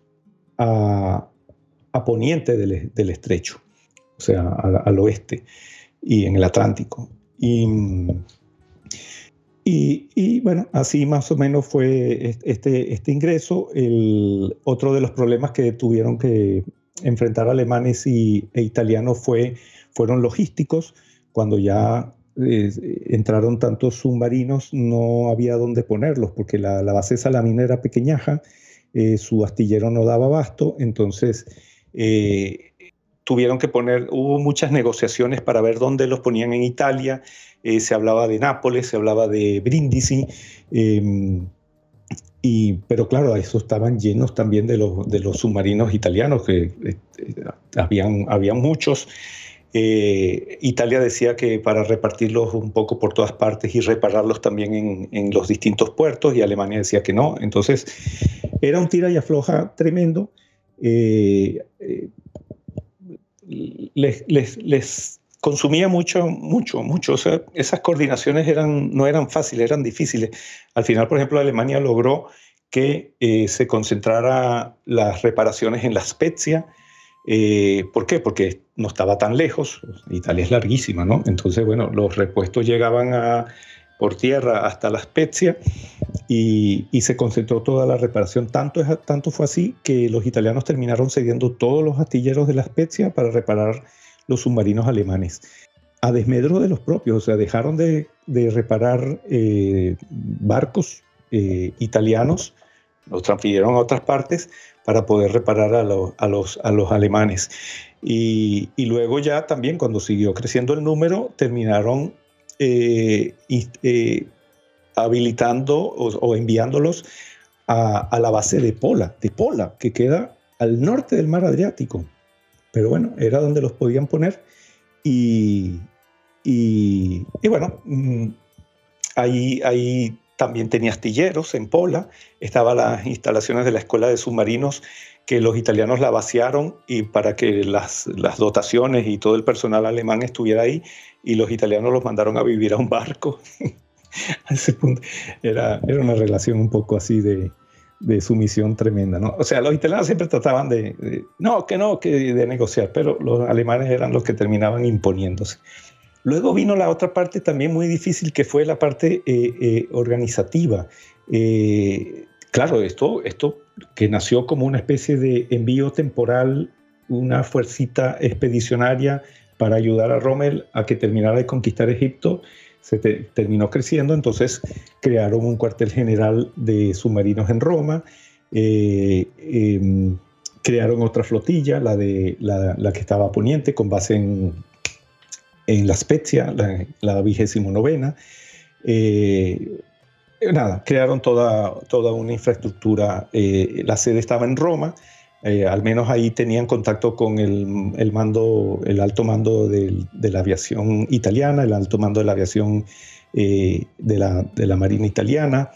a, poniente del estrecho o sea, al, oeste y en el Atlántico. Y, y, bueno, así más o menos fue este, este ingreso. El, otro de los problemas que tuvieron que enfrentar alemanes y, e italianos fue, fueron logísticos. Cuando ya entraron tantos submarinos, no había dónde ponerlos, porque la, base salamina era pequeñaja, eh, su astillero no daba abasto, entonces eh, tuvieron que poner, hubo muchas negociaciones para ver dónde los ponían en Italia, eh, se hablaba de Nápoles, se hablaba de Brindisi, em, y, pero claro, esos estaban llenos también de los, de los submarinos italianos, que eh, habían, habían muchos. Italia decía que para repartirlos un poco por todas partes y repararlos también en, en, los distintos puertos, y Alemania decía que no. Entonces, era un tira y afloja tremendo. Eh, les, consumía mucho, mucho, mucho. Esas coordinaciones eran, no eran fáciles, eran difíciles. Al final, por ejemplo, Alemania logró que eh, se concentrara las reparaciones en la Spezia. Eh, ¿Por qué? Porque no estaba tan lejos. Italia es larguísima, ¿no? Entonces, bueno, los repuestos llegaban a, por tierra hasta la Spezia y, se concentró toda la reparación. Tanto, tanto fue así que los italianos terminaron cediendo todos los astilleros de la Spezia para reparar los submarinos alemanes. A desmedro de los propios, o sea, dejaron de, reparar eh, barcos eh, italianos, los transfirieron a otras partes para poder reparar a, los, a los alemanes. Y, luego ya también cuando siguió creciendo el número, terminaron eh, eh, habilitando o, enviándolos a, la base de Pola, de Pola, que queda al norte del mar Adriático. Pero bueno, era donde los podían poner. Y, y, bueno, mm, ahí, ahí también tenía astilleros en Pola, estaban las instalaciones de la Escuela de Submarinos que los italianos la vaciaron y para que las, las, dotaciones y todo el personal alemán estuviera ahí y los italianos los mandaron a vivir a un barco. a ese punto era, era una relación un poco así de, de sumisión tremenda, ¿no? O sea, los italianos siempre trataban de, no, que no, que de negociar, pero los alemanes eran los que terminaban imponiéndose. Luego vino la otra parte también muy difícil, que fue la parte eh, eh, organizativa. Eh, claro, esto, esto que nació como una especie de envío temporal, una fuercita expedicionaria para ayudar a Rommel a que terminara de conquistar Egipto, se terminó creciendo, entonces crearon un cuartel general de submarinos en Roma, eh, em, crearon otra flotilla, la, de, la, que estaba poniente, con base en, en La Spezia, la vigésimo novena. Eh, nada, crearon toda, toda una infraestructura. Eh, la sede estaba en Roma, eh, al menos ahí tenían contacto con el, alto mando de la aviación italiana, el alto mando de la aviación eh, de, la, Marina italiana.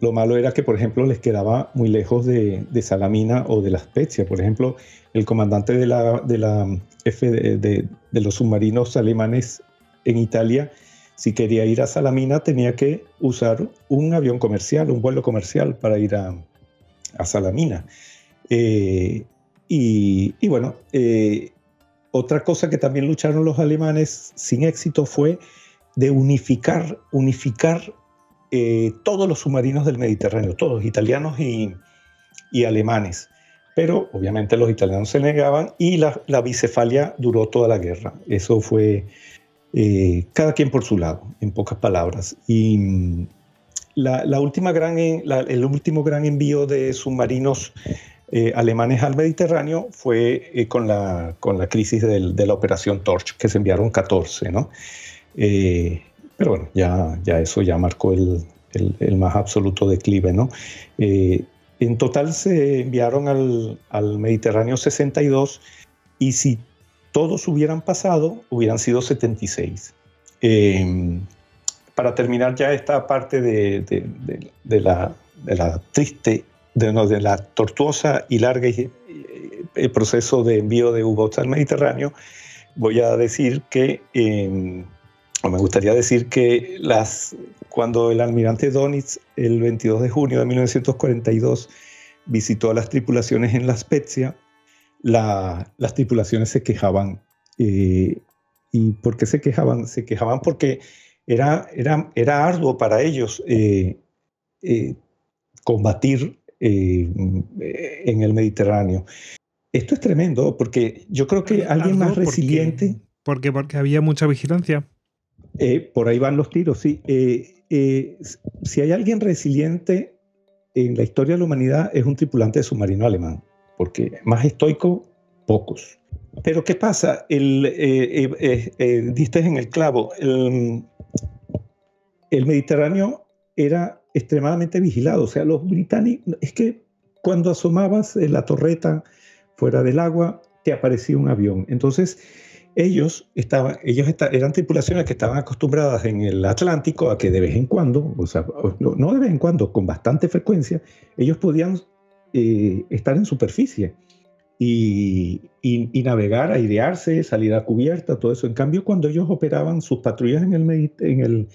lo malo era que, por ejemplo, les quedaba muy lejos de, Salamina o de la Spezia. Por ejemplo, el comandante de, de los submarinos alemanes en Italia si quería ir a Salamina tenía que usar un avión comercial, un vuelo comercial para ir a, Salamina. Eh, y, bueno, eh, otra cosa que también lucharon los alemanes sin éxito fue de unificar, unificar eh, todos los submarinos del Mediterráneo, todos italianos y, alemanes. Pero obviamente los italianos se negaban y la, la bicefalia duró toda la guerra. Eso fue cada quien por su lado, en pocas palabras. Y mm, la, última gran, el último gran envío de submarinos eh, alemanes al Mediterráneo fue eh, con, la, con la crisis de la operación Torch, que se enviaron 14, ¿no? pero bueno, ya, ya eso ya marcó el, el, más absoluto declive, ¿no? en total se enviaron al, al Mediterráneo 62 y si todos hubieran pasado, hubieran sido 76. Para terminar ya esta parte de, la, triste, de, la tortuosa y larga el proceso de envío de U-Boats al Mediterráneo, voy a decir que, em, o me gustaría decir que las, cuando el almirante Donitz, el 22 de junio de 1942, visitó a las tripulaciones en La Spezia, las tripulaciones se quejaban. Eh, ¿Y por qué se quejaban? Se quejaban porque era, era, era arduo para ellos eh, eh, combatir en el Mediterráneo. Esto es tremendo porque yo creo que alguien más resiliente... ¿Por qué? Porque había mucha vigilancia. por ahí van los tiros, sí. si hay alguien resiliente en la historia de la humanidad es un tripulante de submarino alemán porque más estoico pocos. Pero ¿qué pasa? El, diste en el clavo. El, el Mediterráneo era extremadamente vigilado. O sea, los británicos, es que cuando asomabas la torreta fuera del agua, te aparecía un avión. Entonces, ellos, estaban, ellos eran tripulaciones que estaban acostumbradas en el Atlántico a que de vez en cuando, o sea, no de vez en cuando, con bastante frecuencia, ellos podían eh, estar en superficie y, navegar, airearse, salir a cubierta, todo eso. En cambio, cuando ellos operaban sus patrullas en el, en el,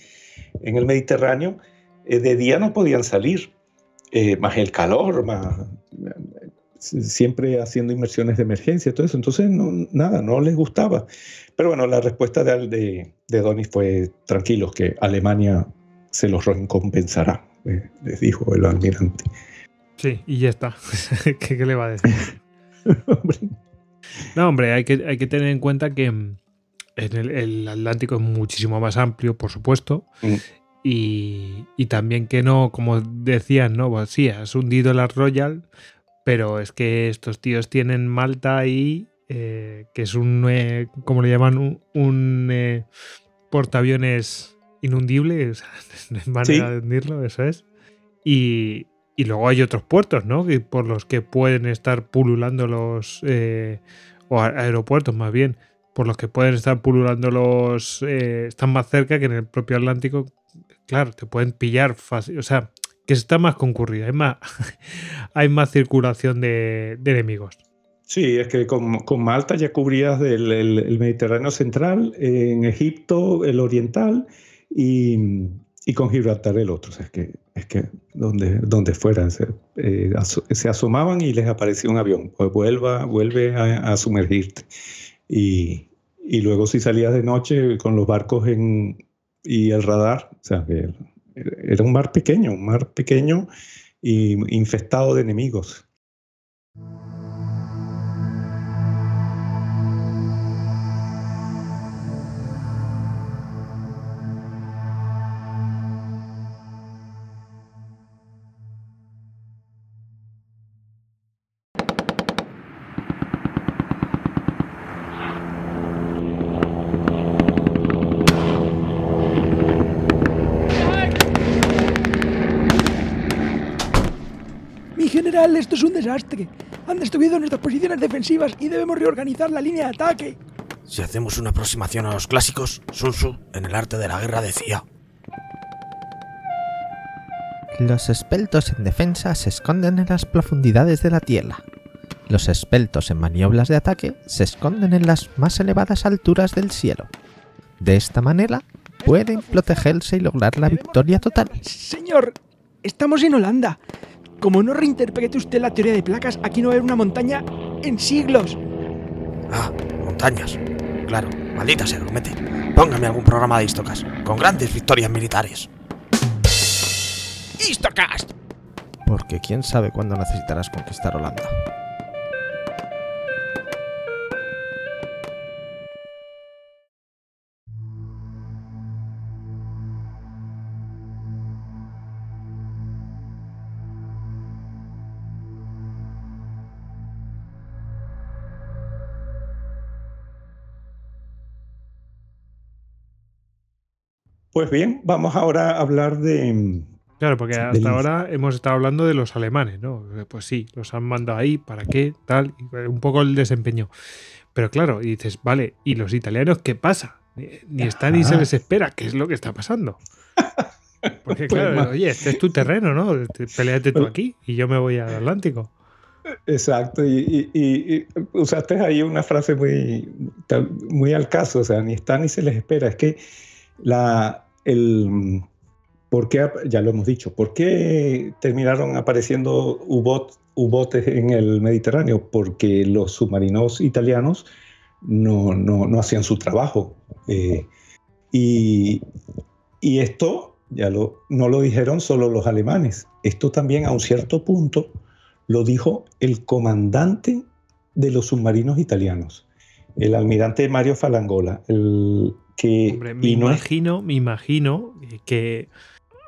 en el Mediterráneo, eh, de día no podían salir, eh, más el calor, más siempre haciendo inmersiones de emergencia, todo eso. Entonces, nada, no les gustaba. Pero bueno, la respuesta de, de, de Donis fue tranquilos, que Alemania se los recompensará, eh, les dijo el almirante. Sí, y ya está. ¿Qué, le va a decir? no, hombre, hay que, hay que tener en cuenta que mm, en el, Atlántico es muchísimo más amplio, por supuesto. Mm. Y, y, también que no, como decían, ¿no? Pues sí, has hundido la Royal, pero es que estos tíos tienen Malta ahí, eh, que es un, eh, como le llaman, un, eh, portaaviones inundible, o sea, no manera de hundirlo, eso es. Y, y, luego hay otros puertos, ¿no? por los que pueden estar pululando los, o aeropuertos más bien, por los que pueden estar pululando los, están más cerca que en el propio Atlántico. Claro, te pueden pillar fácil, o sea, que está más concurrida, hay más, hay más circulación de, enemigos. Sí, es que con, Malta ya cubrías el, Mediterráneo central, en Egipto el oriental y, con Gibraltar el otro. es que, es que donde, donde fueran se, eh, asomaban y les aparecía un avión. Pues vuelva, vuelve a, sumergirte. Y, y, luego si salías de noche con los barcos en, y el radar, o sea, era un mar pequeño, un mar pequeño y infestado de enemigos. Esto es un desastre. Han destruido nuestras posiciones defensivas y debemos reorganizar la línea de ataque. Si hacemos una aproximación a los clásicos, Sun Tzu en el arte de la guerra decía. Los espeltos en defensa se esconden en las profundidades de la tierra. Los espeltos en maniobras de ataque se esconden en las más elevadas alturas del cielo. De esta manera, pueden protegerse y lograr la victoria total. Señor, estamos en Holanda. Como no reinterprete usted la teoría de placas, aquí no va a haber una montaña en siglos. Ah, montañas. Claro, maldita sea, mete. Póngame algún programa de Histocast, con grandes victorias militares. ¡Histocast! Porque quién sabe cuándo necesitarás conquistar Holanda. Pues bien, vamos ahora a hablar de... Claro, porque hasta ahora hemos estado hablando de los alemanes, ¿no? Pues sí, los han mandado ahí, ¿para qué? Tal, un poco el desempeño. Pero claro, y dices, vale, ¿y los italianos qué pasa? Ni, están ni se les espera, ¿qué es lo que está pasando? Porque pues claro, oye, este es tu terreno, ¿no? Peleate tú aquí y yo me voy al Atlántico. Exacto, y, usaste ahí una frase muy, muy al caso, o sea, ni están ni se les espera. Es que la, el, ¿por qué, ya lo hemos dicho, ¿por qué terminaron apareciendo U-botes en el Mediterráneo? Porque los submarinos italianos no, no, hacían su trabajo. Eh, y, y, esto ya lo, no lo dijeron solo los alemanes, esto también a un cierto punto lo dijo el comandante de los submarinos italianos, el almirante Mario Falangola, el, me imagino, me imagino que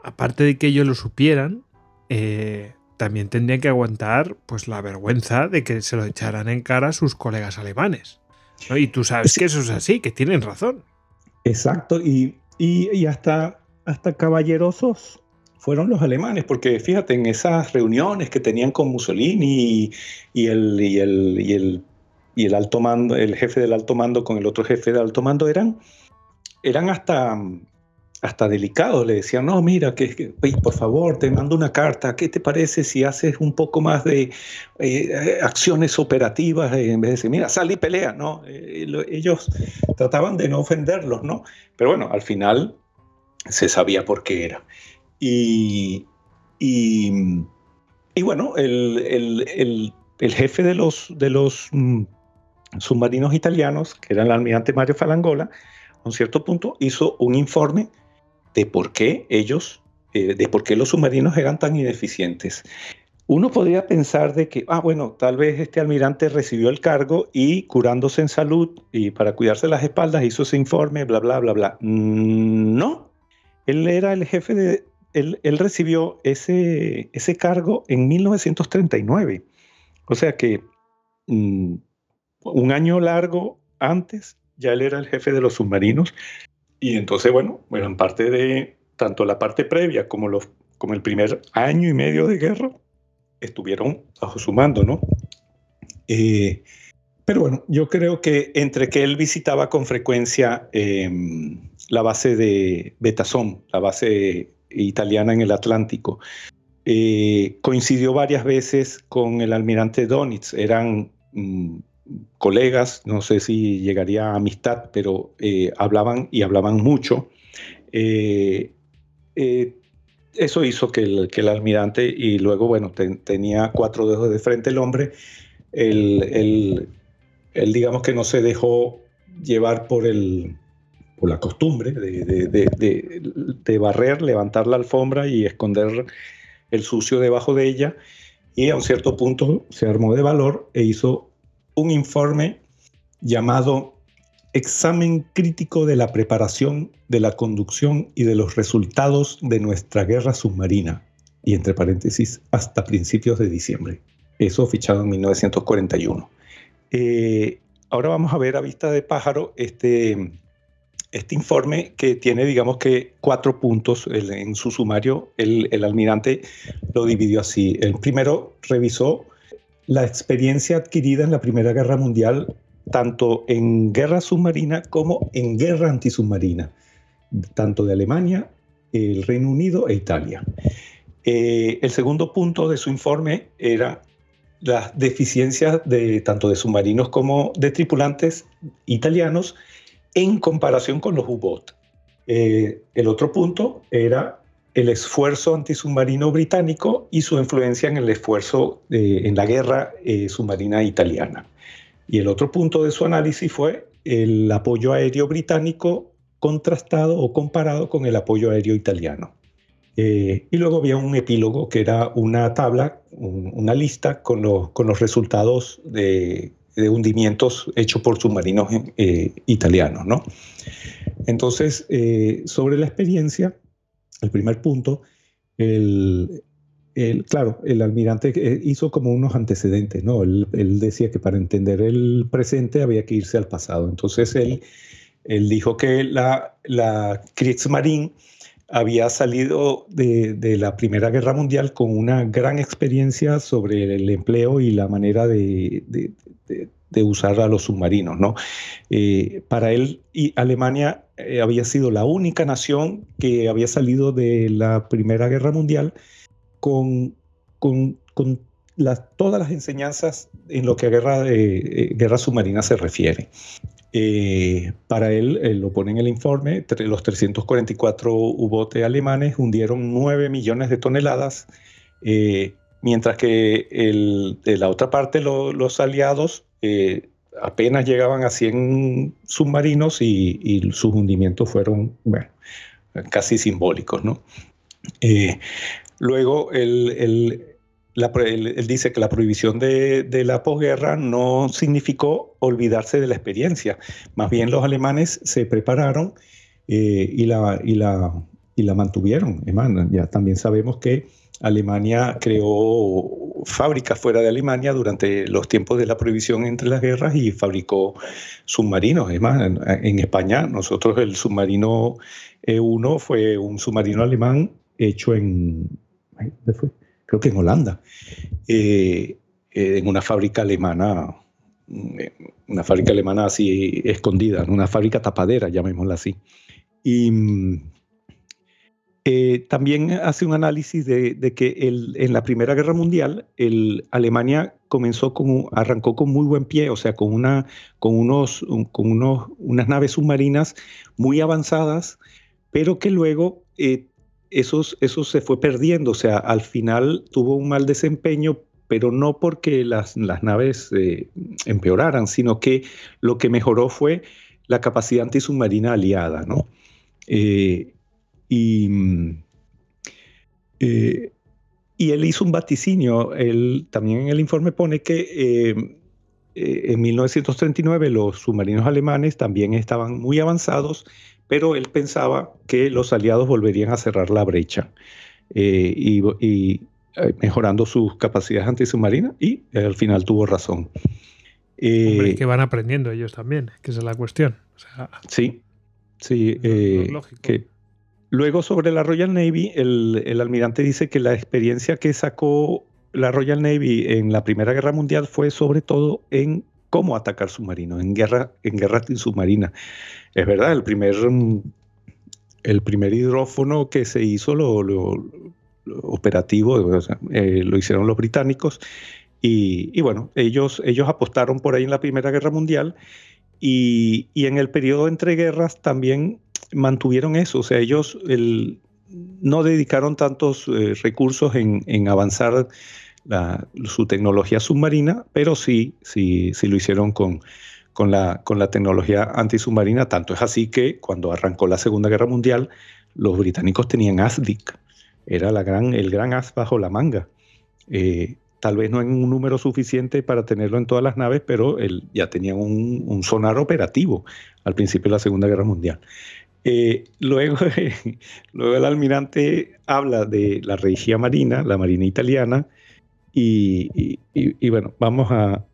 aparte de que ellos lo supieran, eh, también tendrían que aguantar pues la vergüenza de que se lo echaran en cara a sus colegas alemanes. Y tú sabes que eso es así, que tienen razón. Exacto, y, y, hasta, hasta caballerosos fueron los alemanes, porque fíjate, en esas reuniones que tenían con Mussolini y, el, y, el, y, el, y el alto mando, el jefe del alto mando con el otro jefe del alto mando, eran, eran hasta, hasta delicados. Le decían, no, mira, que, por favor, te mando una carta. ¿Qué te parece si haces un poco más de eh, acciones operativas en vez de decir, mira, sal y pelea? ¿no? Eh, ellos trataban de no ofenderlos, ¿no? Pero bueno, al final se sabía por qué era. Y, y, bueno, el, el, jefe de los, de los mm, submarinos italianos, que era el almirante Mario Falangola, un cierto punto hizo un informe de por qué ellos, eh, de por qué los submarinos eran tan ineficientes. Uno podría pensar de que, ah, bueno, tal vez este almirante recibió el cargo y curándose en salud y para cuidarse las espaldas hizo ese informe, bla, bla, bla, bla. Mm, no, él era el jefe de, él, él recibió ese, ese cargo en 1939. O sea que mm, un año largo antes ya él era el jefe de los submarinos y entonces, bueno, en parte de tanto la parte previa como, los, como el primer año y medio de guerra, estuvieron bajo su mando, ¿no? Eh, pero bueno, yo creo que entre que él visitaba con frecuencia em, la base de Betazón, la base italiana en el Atlántico, eh, coincidió varias veces con el almirante Donitz. Eran mm, colegas, no sé si llegaría a amistad, pero eh, hablaban y hablaban mucho. Eh, eh, eso hizo que el, que el, almirante, y luego, bueno, tenía cuatro dedos de frente el hombre, él, digamos que no se dejó llevar por, el, por la costumbre de, de, de, barrer, levantar la alfombra y esconder el sucio debajo de ella, y a un cierto punto se armó de valor e hizo un informe llamado Examen crítico de la preparación, de la conducción y de los resultados de nuestra guerra submarina, y entre paréntesis, hasta principios de diciembre. Eso fichado en 1941. Eh, ahora vamos a ver a vista de pájaro este, este informe que tiene, digamos que, cuatro puntos. en su sumario, el, el almirante lo dividió así. El primero revisó la experiencia adquirida en la Primera Guerra Mundial, tanto en guerra submarina como en guerra antisubmarina, tanto de Alemania, el Reino Unido e Italia. Eh, el segundo punto de su informe era las deficiencias de tanto de submarinos como de tripulantes italianos en comparación con los U-Boot. Eh, el otro punto era el esfuerzo antisubmarino británico y su influencia en el esfuerzo en la guerra eh, submarina italiana. Y el otro punto de su análisis fue el apoyo aéreo británico contrastado o comparado con el apoyo aéreo italiano. Eh, y luego había un epílogo que era una tabla, una lista con, con, los resultados de, hundimientos hechos por submarinos eh, italianos. ¿no? Entonces, sobre la experiencia, el primer punto, el, claro, el almirante eh, hizo como unos antecedentes, ¿no? Él, decía que para entender el presente había que irse al pasado. Entonces él, él dijo que la, la Kriegsmarine había salido de, la Primera Guerra Mundial con una gran experiencia sobre el empleo y la manera de, de usar a los submarinos. ¿no? Eh, para él, y Alemania eh, había sido la única nación que había salido de la Primera Guerra Mundial con, con, todas las enseñanzas en lo que a guerra, eh, guerra submarina se refiere. para él, lo pone en el informe, los 344 U-botes alemanes hundieron 9 millones de toneladas, mientras que de la otra parte los aliados eh, apenas llegaban a 100 submarinos y, sus hundimientos fueron, casi simbólicos, ¿no? Eh, luego, él, dice que la prohibición de, la posguerra no significó olvidarse de la experiencia. Más bien los alemanes se prepararon eh, y la mantuvieron. ya también sabemos que Alemania creó fábricas fuera de Alemania durante los tiempos de la prohibición entre las guerras y fabricó submarinos. Es más, en, España nosotros el submarino E1 fue un submarino alemán hecho en, creo que en Holanda, eh, eh, en una fábrica alemana, una fábrica alemana así escondida, una fábrica tapadera, llamémosla así. Y eh, también hace un análisis de, que en la Primera Guerra Mundial Alemania comenzó con, arrancó con muy buen pie, o sea, con, unos, unas naves submarinas muy avanzadas, pero que luego eh, eso se fue perdiendo, o sea, al final tuvo un mal desempeño, pero no porque las, las naves eh, empeoraran, sino que lo que mejoró fue la capacidad antisubmarina aliada, ¿no? Y, eh, y él hizo un vaticinio. Él, también en el informe pone que eh, eh, en 1939 los submarinos alemanes también estaban muy avanzados, pero él pensaba que los aliados volverían a cerrar la brecha y, mejorando sus capacidades antisubmarinas y al final tuvo razón. Hombre, que van aprendiendo ellos también, que esa es la cuestión. sí, sí, que Luego sobre la Royal Navy, el, almirante dice que la experiencia que sacó la Royal Navy en la Primera Guerra Mundial fue sobre todo en cómo atacar submarinos, en guerra, en guerra submarina. Es verdad, el primer, el primer hidrófono que se hizo lo, operativo, eh, lo hicieron los británicos. Y, bueno, ellos, ellos apostaron por ahí en la Primera Guerra Mundial y, y en el periodo entre guerras también mantuvieron eso, o sea, ellos no dedicaron tantos eh, recursos en, avanzar su tecnología submarina, pero sí, sí, sí lo hicieron con, con, la, con la tecnología antisubmarina. Tanto es así que cuando arrancó la Segunda Guerra Mundial, los británicos tenían ASDIC, era la gran, el gran as bajo la manga. Eh, tal vez no en un número suficiente para tenerlo en todas las naves, pero ya tenían un, un, sonar operativo al principio de la Segunda Guerra Mundial. Eh, luego, luego el almirante habla de la regia marina, la marina italiana, y, bueno, vamos a,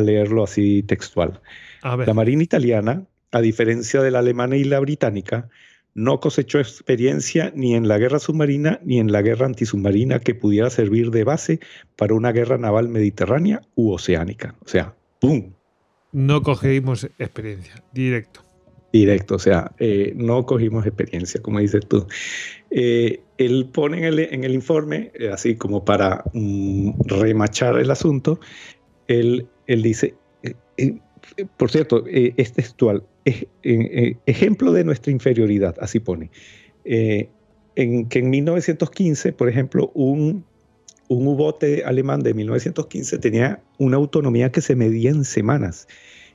leerlo así textual. La marina italiana, a diferencia de la alemana y la británica, no cosechó experiencia ni en la guerra submarina ni en la guerra antisubmarina que pudiera servir de base para una guerra naval mediterránea u oceánica. O sea, ¡pum! No cogimos experiencia, directo directo, o sea, eh, no cogimos experiencia, como dices tú. Eh, él pone en el, informe, eh, así como para mm, remachar el asunto, él, dice, por cierto, es textual, ejemplo de nuestra inferioridad, así pone, en que en 1915, por ejemplo, un, un U-bote alemán de 1915 tenía una autonomía que se medía en semanas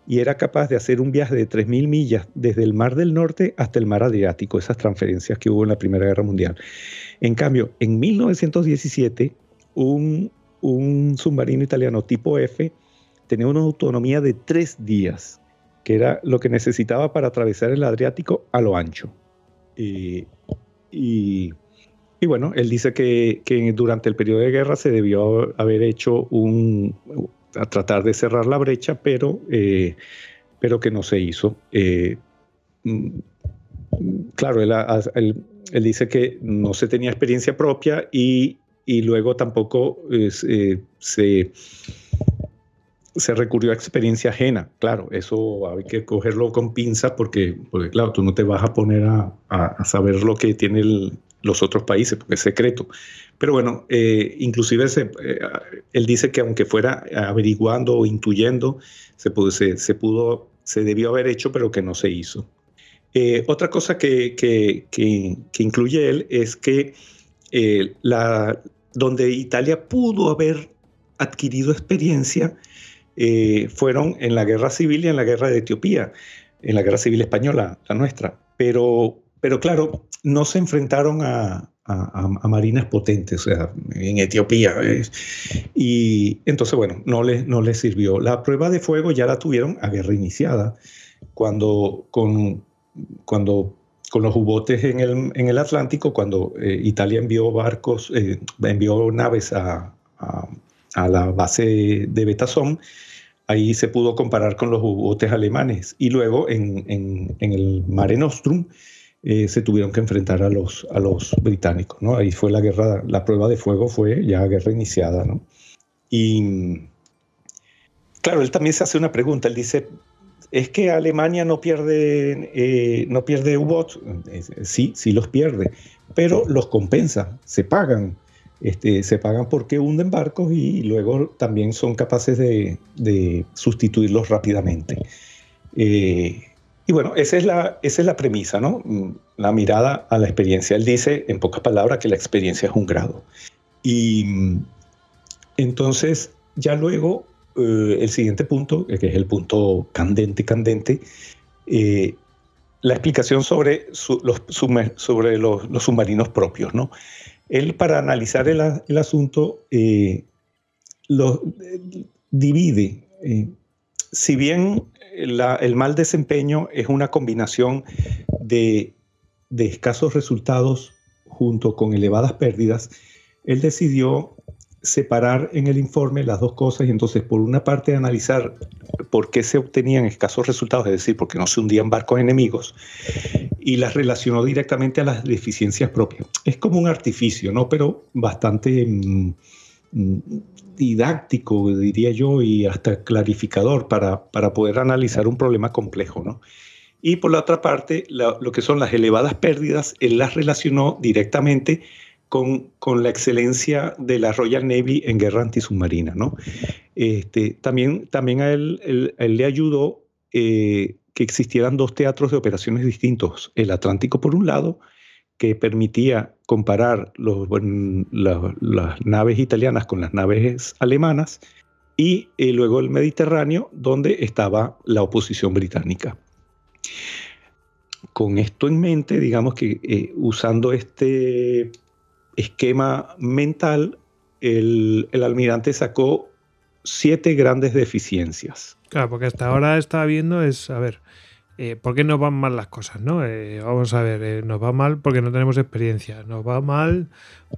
y era capaz de hacer un viaje de 3.000 millas desde el Mar del Norte hasta el Mar Adriático, esas transferencias que hubo en la Primera Guerra Mundial. En cambio, en 1917, un, submarino italiano tipo F tenía una autonomía de tres días, que era lo que necesitaba para atravesar el Adriático a lo ancho. Y, bueno, él dice que, que, durante el periodo de guerra se debió haber hecho un, a tratar de cerrar la brecha, pero, eh, pero que no se hizo. Eh, mm, claro, él, dice que no se tenía experiencia propia y, luego tampoco eh, se, se recurrió a experiencia ajena. Claro, eso hay que cogerlo con pinza porque, porque claro, tú no te vas a poner a, saber lo que tienen los otros países porque es secreto. Pero bueno, eh, inclusive eh, él dice que aunque fuera averiguando o intuyendo, se pudo, se, pudo, se debió haber hecho, pero que no se hizo. Eh, otra cosa que, que, que, incluye él es que la, donde Italia pudo haber adquirido experiencia fueron en la guerra civil y en la guerra de Etiopía, en la guerra civil española, la nuestra. Pero, pero claro, no se enfrentaron a, a, marinas potentes, o sea, en Etiopía. y entonces, bueno, no les, no les sirvió. La prueba de fuego ya la tuvieron a guerra iniciada, cuando, con, cuando con los U-botes en el, en el, Atlántico cuando eh, Italia envió barcos, eh, envió naves a, a, la base de Betasón. Ahí se pudo comparar con los U-botes alemanes y luego en, en, en el Mare Nostrum se tuvieron que enfrentar a los, a los británicos. ¿no? Ahí fue la guerra, la prueba de fuego fue ya guerra iniciada. ¿no? Y claro, él también se hace una pregunta. Él dice, ¿es que Alemania no pierde, eh, no pierde U-Boats? Sí, sí los pierde, pero los compensa, se pagan. Este, se pagan porque hunden barcos y luego también son capaces de, sustituirlos rápidamente. Eh, y bueno, esa es, la, esa es la premisa, ¿no? La mirada a la experiencia. Él dice, en pocas palabras, que la experiencia es un grado. Y entonces, ya luego, eh, el siguiente punto, que es el punto candente, candente, eh, la explicación sobre, los, sobre los, submarinos propios. ¿no? Él, para analizar el, asunto, eh, lo divide. si bien el mal desempeño es una combinación de, escasos resultados junto con elevadas pérdidas, él decidió separar en el informe las dos cosas y entonces por una parte analizar por qué se obtenían escasos resultados, es decir, por qué no se hundían barcos enemigos, y las relacionó directamente a las deficiencias propias. Es como un artificio, ¿no? Pero bastante mm, didáctico, diría yo, y hasta clarificador para, para poder analizar un problema complejo, ¿no? Y por la otra parte, lo que son las elevadas pérdidas, él las relacionó directamente con, con, la excelencia de la Royal Navy en guerra antisubmarina. ¿no? Este, también, también a él, le ayudó eh, que existieran dos teatros de operaciones distintos, el Atlántico por un lado, que permitía comparar las naves italianas con las naves alemanas, y eh, luego el Mediterráneo, donde estaba la oposición británica. Con esto en mente, digamos que eh, usando este esquema mental, el, almirante sacó siete grandes deficiencias. Claro, porque hasta ahora está viendo es, a ver, eh, ¿por qué nos van mal las cosas? ¿no? Eh, vamos a ver, eh, nos va mal porque no tenemos experiencia, nos va mal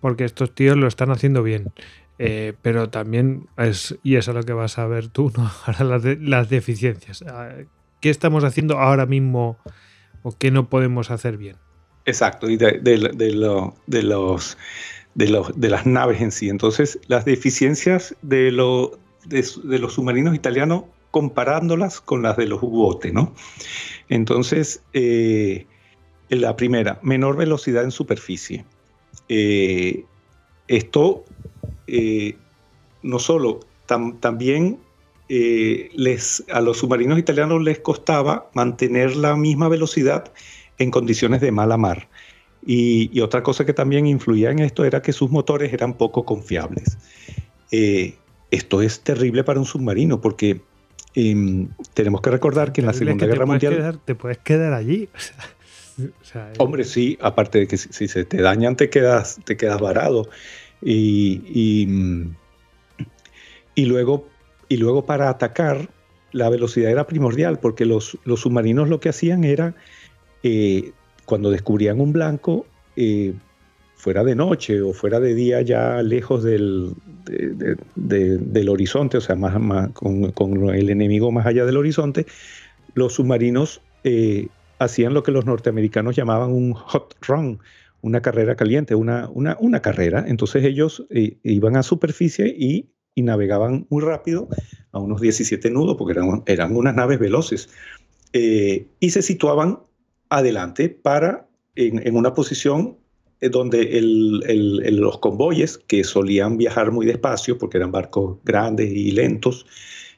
porque estos tíos lo están haciendo bien. pero también es, y eso es lo que vas a ver tú, ¿no? Ahora las, deficiencias. Ah, ¿Qué estamos haciendo ahora mismo o qué no podemos hacer bien? Exacto, y de, de, los, de, los, de las naves en sí. Entonces, las deficiencias de, lo, de, los submarinos italianos comparándolas con las de los U-botes, ¿no? Entonces, eh, la primera, menor velocidad en superficie. Eh, esto eh, no solo, también les, a los submarinos italianos les costaba mantener la misma velocidad en condiciones de mala mar. Y, otra cosa que también influía en esto era que sus motores eran poco confiables. Esto es terrible para un submarino porque em, tenemos que recordar que en la Segunda Guerra Mundial... te puedes quedar allí. Hombre, sí, aparte de que si, se te dañan te quedas, te quedas varado. Y, y, y, luego, y luego para atacar la velocidad era primordial porque los, los submarinos lo que hacían era eh, cuando descubrían un blanco, eh, fuera de noche o fuera de día ya lejos del, del horizonte, o sea, más, con, el enemigo más allá del horizonte, los submarinos eh, hacían lo que los norteamericanos llamaban un hot run, una carrera caliente, una, una, una carrera. Entonces ellos iban a superficie y, y, navegaban muy rápido, a unos 17 nudos, porque eran, eran unas naves veloces, y se situaban adelante para en, una posición eh, donde los convoyes, que solían viajar muy despacio porque eran barcos grandes y lentos,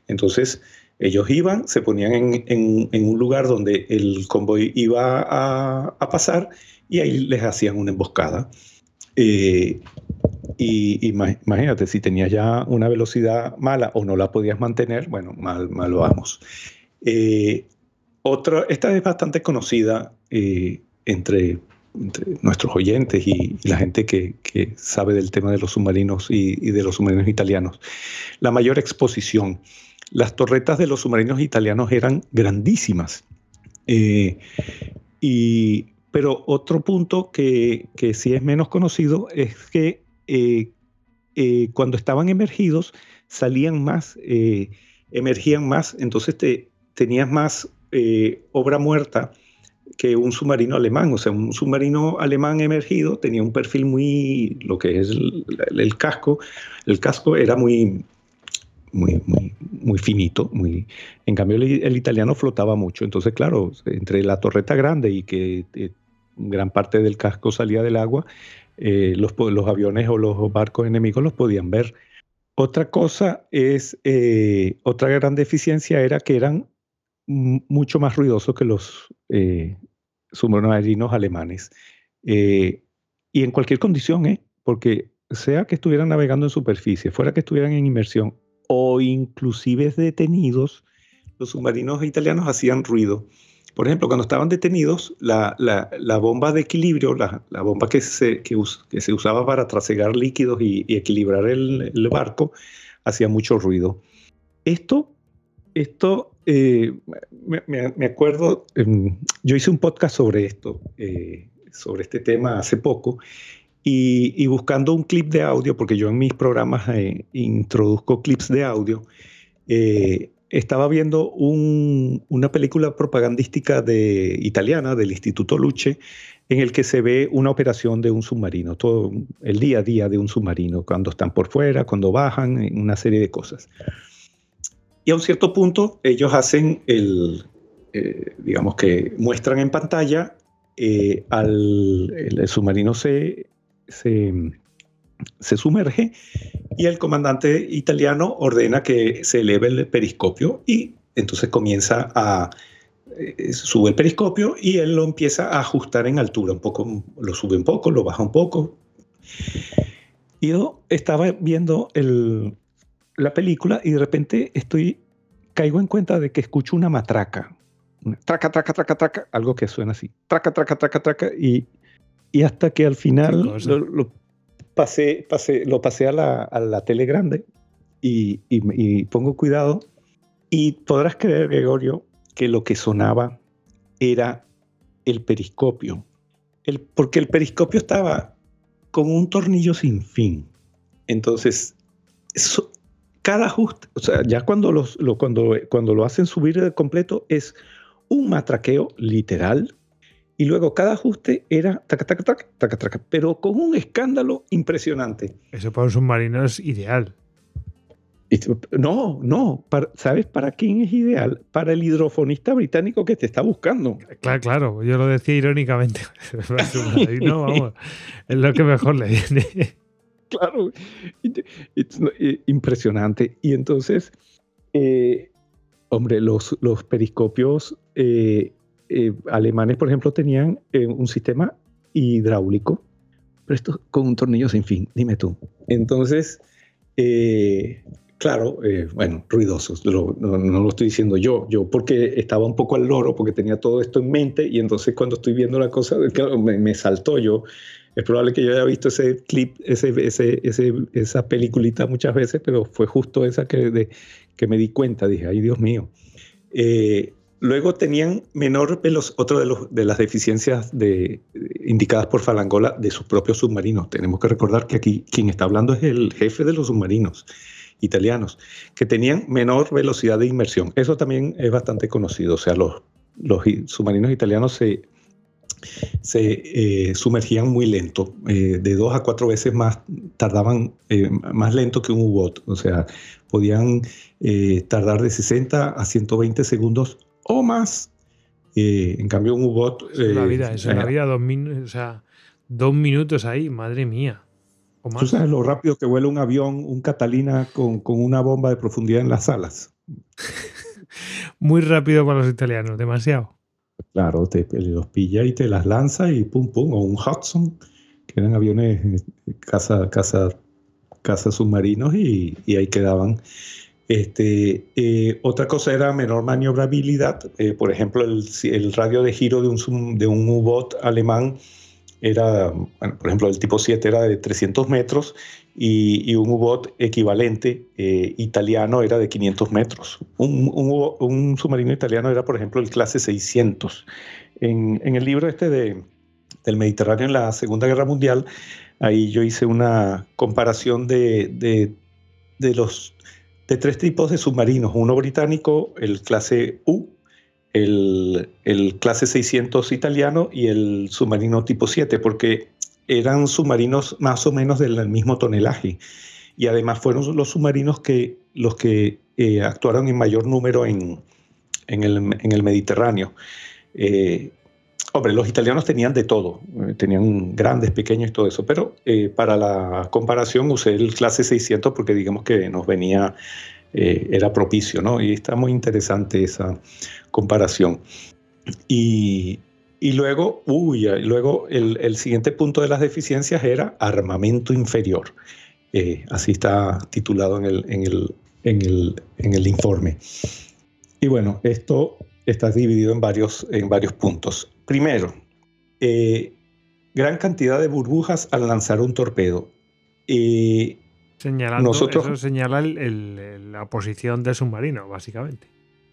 entonces ellos iban, se ponían en, un lugar donde el convoy iba a, pasar y ahí les hacían una emboscada. Eh, y, imagínate, si tenías ya una velocidad mala o no la podías mantener, bueno, mal, mal vamos. Eh, otra, esta es bastante conocida eh, entre, nuestros oyentes y, la gente que, sabe del tema de los submarinos y, de los submarinos italianos. La mayor exposición. Las torretas de los submarinos italianos eran grandísimas. Eh, y Pero otro punto que, que sí es menos conocido es que eh, eh, cuando estaban emergidos salían más, emergían más, entonces te, tenías más obra muerta que un submarino alemán. O sea, un submarino alemán emergido tenía un perfil muy, lo que es el, casco, el casco era muy, muy, muy, muy finito. Muy, en cambio, el, italiano flotaba mucho. Entonces, claro, entre la torreta grande y que eh, gran parte del casco salía del agua, eh, los, los, aviones o los barcos enemigos los podían ver. Otra cosa es, eh, otra gran deficiencia era que eran mucho más ruidoso que los eh, submarinos alemanes. Eh, y en cualquier condición, ¿eh? porque sea que estuvieran navegando en superficie, fuera que estuvieran en inmersión o inclusive detenidos, los submarinos italianos hacían ruido. Por ejemplo, cuando estaban detenidos, la, bomba de equilibrio, la, bomba que se, que, se, usaba para trasegar líquidos y, equilibrar el, el, barco, hacía mucho ruido. Esto, esto eh, me, acuerdo, em, yo hice un podcast sobre esto, eh, sobre este tema hace poco, y, buscando un clip de audio, porque yo en mis programas eh, introduzco clips de audio, estaba viendo una película propagandística de, italiana del Instituto Luce, en el que se ve una operación de un submarino, todo el día a día de un submarino, cuando están por fuera, cuando bajan, una serie de cosas. Y a un cierto punto ellos hacen el, eh, digamos que muestran en pantalla eh, al el submarino se, se, se, sumerge y el comandante italiano ordena que se eleve el periscopio y entonces comienza a eh, sube el periscopio y él lo empieza a ajustar en altura, un poco lo sube un poco, lo baja un poco. Y yo estaba viendo el, la película y de repente estoy, caigo en cuenta de que escucho una matraca. traca, traca, traca, traca, algo que suena así. Traca, traca, traca, traca. Y, y hasta que al final lo, pasé, pasé, lo pasé a la, a la tele grande y, y, pongo cuidado. Y podrás creer, Gregorio, que lo que sonaba era el periscopio. El, porque el periscopio estaba con un tornillo sin fin. Entonces, eso, cada ajuste, o sea, ya cuando, los, lo, cuando, cuando lo hacen subir de completo es un matraqueo literal y luego cada ajuste era taca, taca, taca, taca, taca, pero con un escándalo impresionante. Eso para un submarino es ideal. No, no, ¿sabes para quién es ideal? Para el hidrofonista británico que te está buscando. Claro, claro, yo lo decía irónicamente. no, vamos, es lo que mejor le viene claro, impresionante. Y entonces, eh, hombre, los, los periscopios eh, eh, alemanes, por ejemplo, tenían un sistema hidráulico, pero esto con un tornillo sin fin, dime tú. Entonces, claro, bueno, ruidosos, no, lo estoy diciendo yo, yo porque estaba un poco al loro, porque tenía todo esto en mente y entonces cuando estoy viendo la cosa, me, me saltó yo es probable que yo haya visto ese clip, ese, ese, esa peliculita muchas veces, pero fue justo esa que, de, que me di cuenta. Dije, ay Dios mío. Eh, luego tenían menor velocidad, otra de, los, de las deficiencias de, indicadas por Falangola de sus propios submarinos. Tenemos que recordar que aquí quien está hablando es el jefe de los submarinos italianos, que tenían menor velocidad de inmersión. Eso también es bastante conocido. O sea, los, los submarinos italianos se se eh, sumergían muy lento, eh, de dos a cuatro veces más, tardaban eh, más lento que un U-Boat, o sea, podían tardar de 60 a 120 segundos o más. en cambio, un U-Boat... Eso es la vida, eso es la vida, dos, o sea, dos minutos ahí, madre mía. O más. ¿Tú sabes lo rápido que vuela un avión, un Catalina con, con una bomba de profundidad en las alas? muy rápido para los italianos, demasiado. Claro, te, los pilla y te las lanza y pum, pum, o un Hudson, que eran aviones casa, casa, casa submarinos y, y ahí quedaban. Este, eh, otra cosa era menor maniobrabilidad. Eh, por ejemplo, el, el, radio de giro de un, de un U-Boat alemán era, por ejemplo, el tipo 7 era de 300 metros y, un U-Boat equivalente eh, italiano era de 500 metros. Un, submarino italiano era, por ejemplo, el clase 600. En, el libro este de del Mediterráneo en la Segunda Guerra Mundial, ahí yo hice una comparación de, de, los de tres tipos de submarinos, uno británico, el clase U, el, el, clase 600 italiano y el submarino tipo 7, porque eran submarinos más o menos del mismo tonelaje. Y además fueron los submarinos que los que eh, actuaron en mayor número en, en, el, en el, Mediterráneo. Eh, hombre, los italianos tenían de todo, eh, tenían grandes, pequeños y todo eso, pero para la comparación usé el clase 600 porque digamos que nos venía, era propicio, ¿no? Y está muy interesante esa comparación. Y, luego, uy, luego el, siguiente punto de las deficiencias era armamento inferior. Eh, así está titulado en el, en, el, en, en el, informe. Y bueno, esto está dividido en varios, en varios puntos. Primero, eh, gran cantidad de burbujas al lanzar un torpedo. Eh, Señalando, nosotros, eso señala la posición del submarino, básicamente.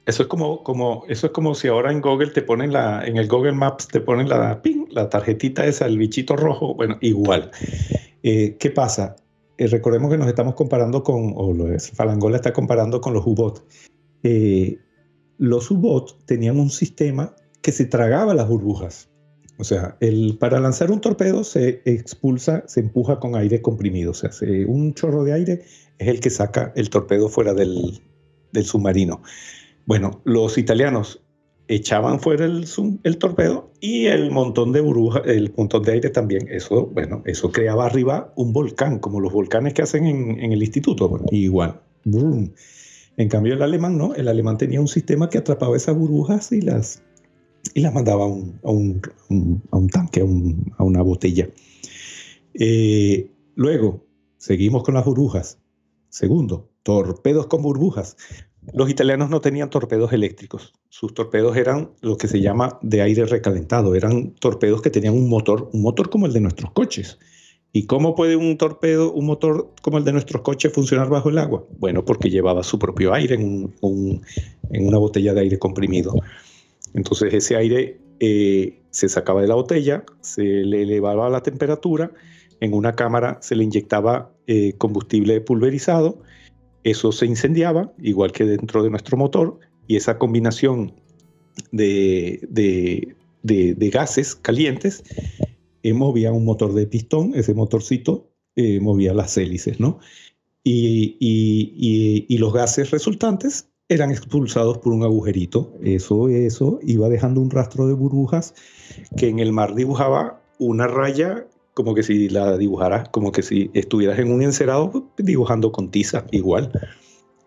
Eso es como, como, eso es como si ahora en Google te ponen la, en el Google Maps te ponen la, la tarjetita esa, el bichito rojo. Bueno, igual. Eh, ¿Qué pasa? Eh, recordemos que nos estamos comparando con, o lo es, Falangola está comparando con los U-Bots. Eh, los U-Bots tenían un sistema que se tragaba las burbujas. O sea, el, para lanzar un torpedo se expulsa, se empuja con aire comprimido. O sea, un chorro de aire es el que saca el torpedo fuera del, submarino. Bueno, los italianos echaban fuera el, torpedo y el montón de burbujas, el montón de aire también. Eso, bueno, eso creaba arriba un volcán, como los volcanes que hacen en, el instituto. igual. En cambio, el alemán no. El alemán tenía un sistema que atrapaba esas burbujas y las, y las mandaba a un, a un, a un tanque, a, una botella. Eh, luego, seguimos con las burbujas. Segundo, torpedos con burbujas. Los italianos no tenían torpedos eléctricos. Sus torpedos eran lo que se llama de aire recalentado. Eran torpedos que tenían un motor, un motor como el de nuestros coches. ¿Y cómo puede un torpedo, un motor como el de nuestros coches funcionar bajo el agua? Bueno, porque llevaba su propio aire en, una botella de aire comprimido. Entonces ese aire eh, se sacaba de la botella, se le elevaba la temperatura, en una cámara se le inyectaba eh, combustible pulverizado eso se incendiaba, igual que dentro de nuestro motor, y esa combinación de, gases calientes eh, movía un motor de pistón, ese motorcito movía las hélices, ¿no? Y, los gases resultantes eran expulsados por un agujerito. Eso, eso iba dejando un rastro de burbujas que en el mar dibujaba una raya como que si la dibujaras, como que si estuvieras en un encerado dibujando con tiza, igual.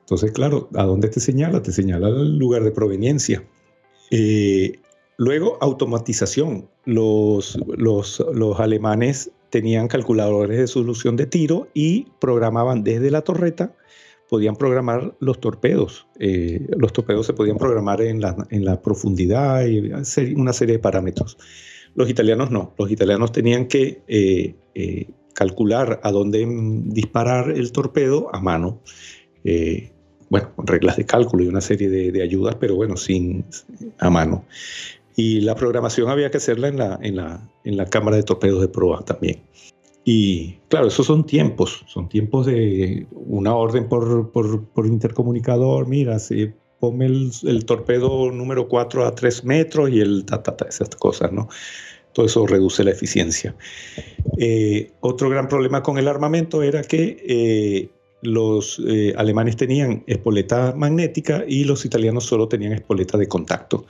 Entonces, claro, ¿a dónde te señala? Te señala el lugar de proveniencia. Eh, luego, automatización. Los, los, los alemanes tenían calculadores de solución de tiro y programaban desde la torreta, podían programar los torpedos. Eh, los torpedos se podían programar en la, en la profundidad y una serie de parámetros. Los italianos no, los italianos tenían que eh, eh, calcular a dónde disparar el torpedo a mano. Eh, bueno, con reglas de cálculo y una serie de, ayudas, pero bueno, sin a mano. Y la programación había que hacerla en la, en la, en la cámara de torpedos de proa también. Y claro, esos son tiempos, son tiempos de una orden por, por, por intercomunicador, mira, si ponme el, torpedo número 4 a 3 metros y el ta, ta, ta, esas cosas, ¿no? Todo eso reduce la eficiencia. Eh, otro gran problema con el armamento era que eh, los eh, alemanes tenían espoleta magnética y los italianos solo tenían espoleta de contacto.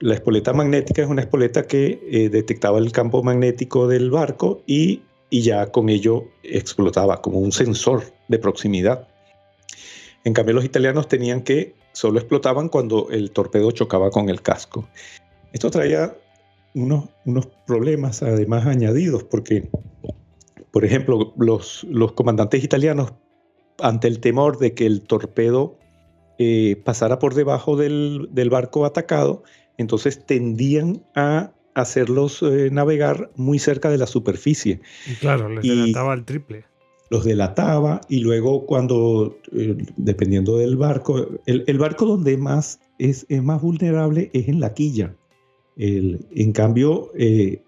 La espoleta magnética es una espoleta que detectaba el campo magnético del barco y, y ya con ello explotaba como un sensor de proximidad. En cambio, los italianos tenían que solo explotaban cuando el torpedo chocaba con el casco. Esto traía unos, unos problemas además añadidos, porque, por ejemplo, los, los comandantes italianos, ante el temor de que el torpedo eh, pasara por debajo del, del, barco atacado, entonces tendían a hacerlos eh, navegar muy cerca de la superficie. Y claro, les adelantaba el triple los delataba y luego cuando, eh, dependiendo del barco, el, barco donde más es, más vulnerable es en la quilla. en cambio, eh,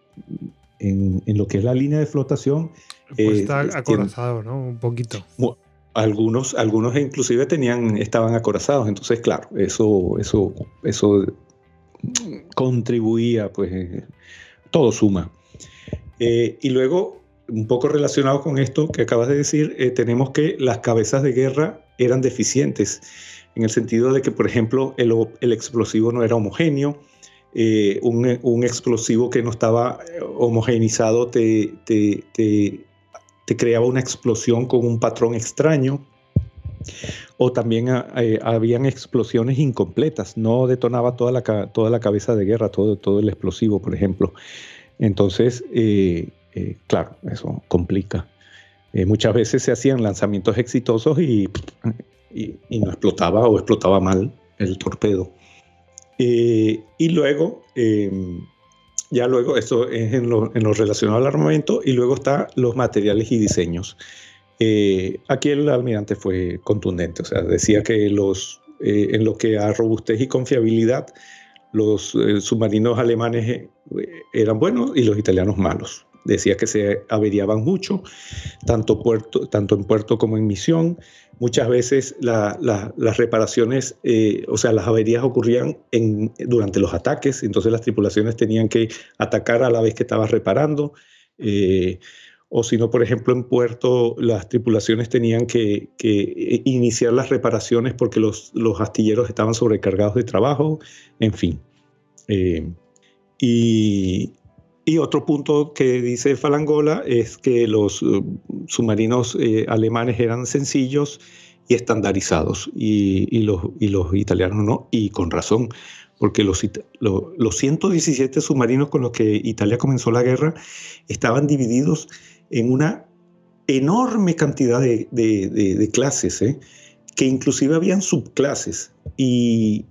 en, lo que es la línea de flotación. Pues está acorazado, ¿no? Un poquito. Algunos, algunos inclusive tenían, estaban acorazados, entonces claro, eso, eso, eso contribuía, pues todo suma. y luego, un poco relacionado con esto que acabas de decir, tenemos que las cabezas de guerra eran deficientes, en el sentido de que, por ejemplo, el, el explosivo no era homogéneo, eh, un, explosivo que no estaba eh, homogenizado te, creaba una explosión con un patrón extraño. O también ah, eh, habían explosiones incompletas, no detonaba toda la, toda la cabeza de guerra, todo, todo el explosivo, por ejemplo. Entonces, claro, eso complica. muchas veces se hacían lanzamientos exitosos y, y, no explotaba o explotaba mal el torpedo. Eh, y luego, em, ya luego, esto es en lo, relacionado al armamento, y luego está los materiales y diseños. Eh, aquí el almirante fue contundente, o sea, decía que los, eh, en lo que a robustez y confiabilidad, los submarinos alemanes eran buenos y los italianos malos. Decía que se averiaban mucho, tanto, puerto, tanto en puerto como en misión. Muchas veces las reparaciones, eh, o sea, las averías ocurrían en, durante los ataques, entonces las tripulaciones tenían que atacar a la vez que estaban reparando. Eh, o si no, por ejemplo, en puerto las tripulaciones tenían que, que iniciar las reparaciones porque los, los, astilleros estaban sobrecargados de trabajo, en fin. Eh, y, y otro punto que dice Falangola es que los eh, submarinos eh, alemanes eran sencillos y estandarizados y, los, y, los, italianos no, y con razón, porque los, los 117 submarinos con los que Italia comenzó la guerra estaban divididos en una enorme cantidad de, de, clases, ¿eh? que inclusive habían subclases y,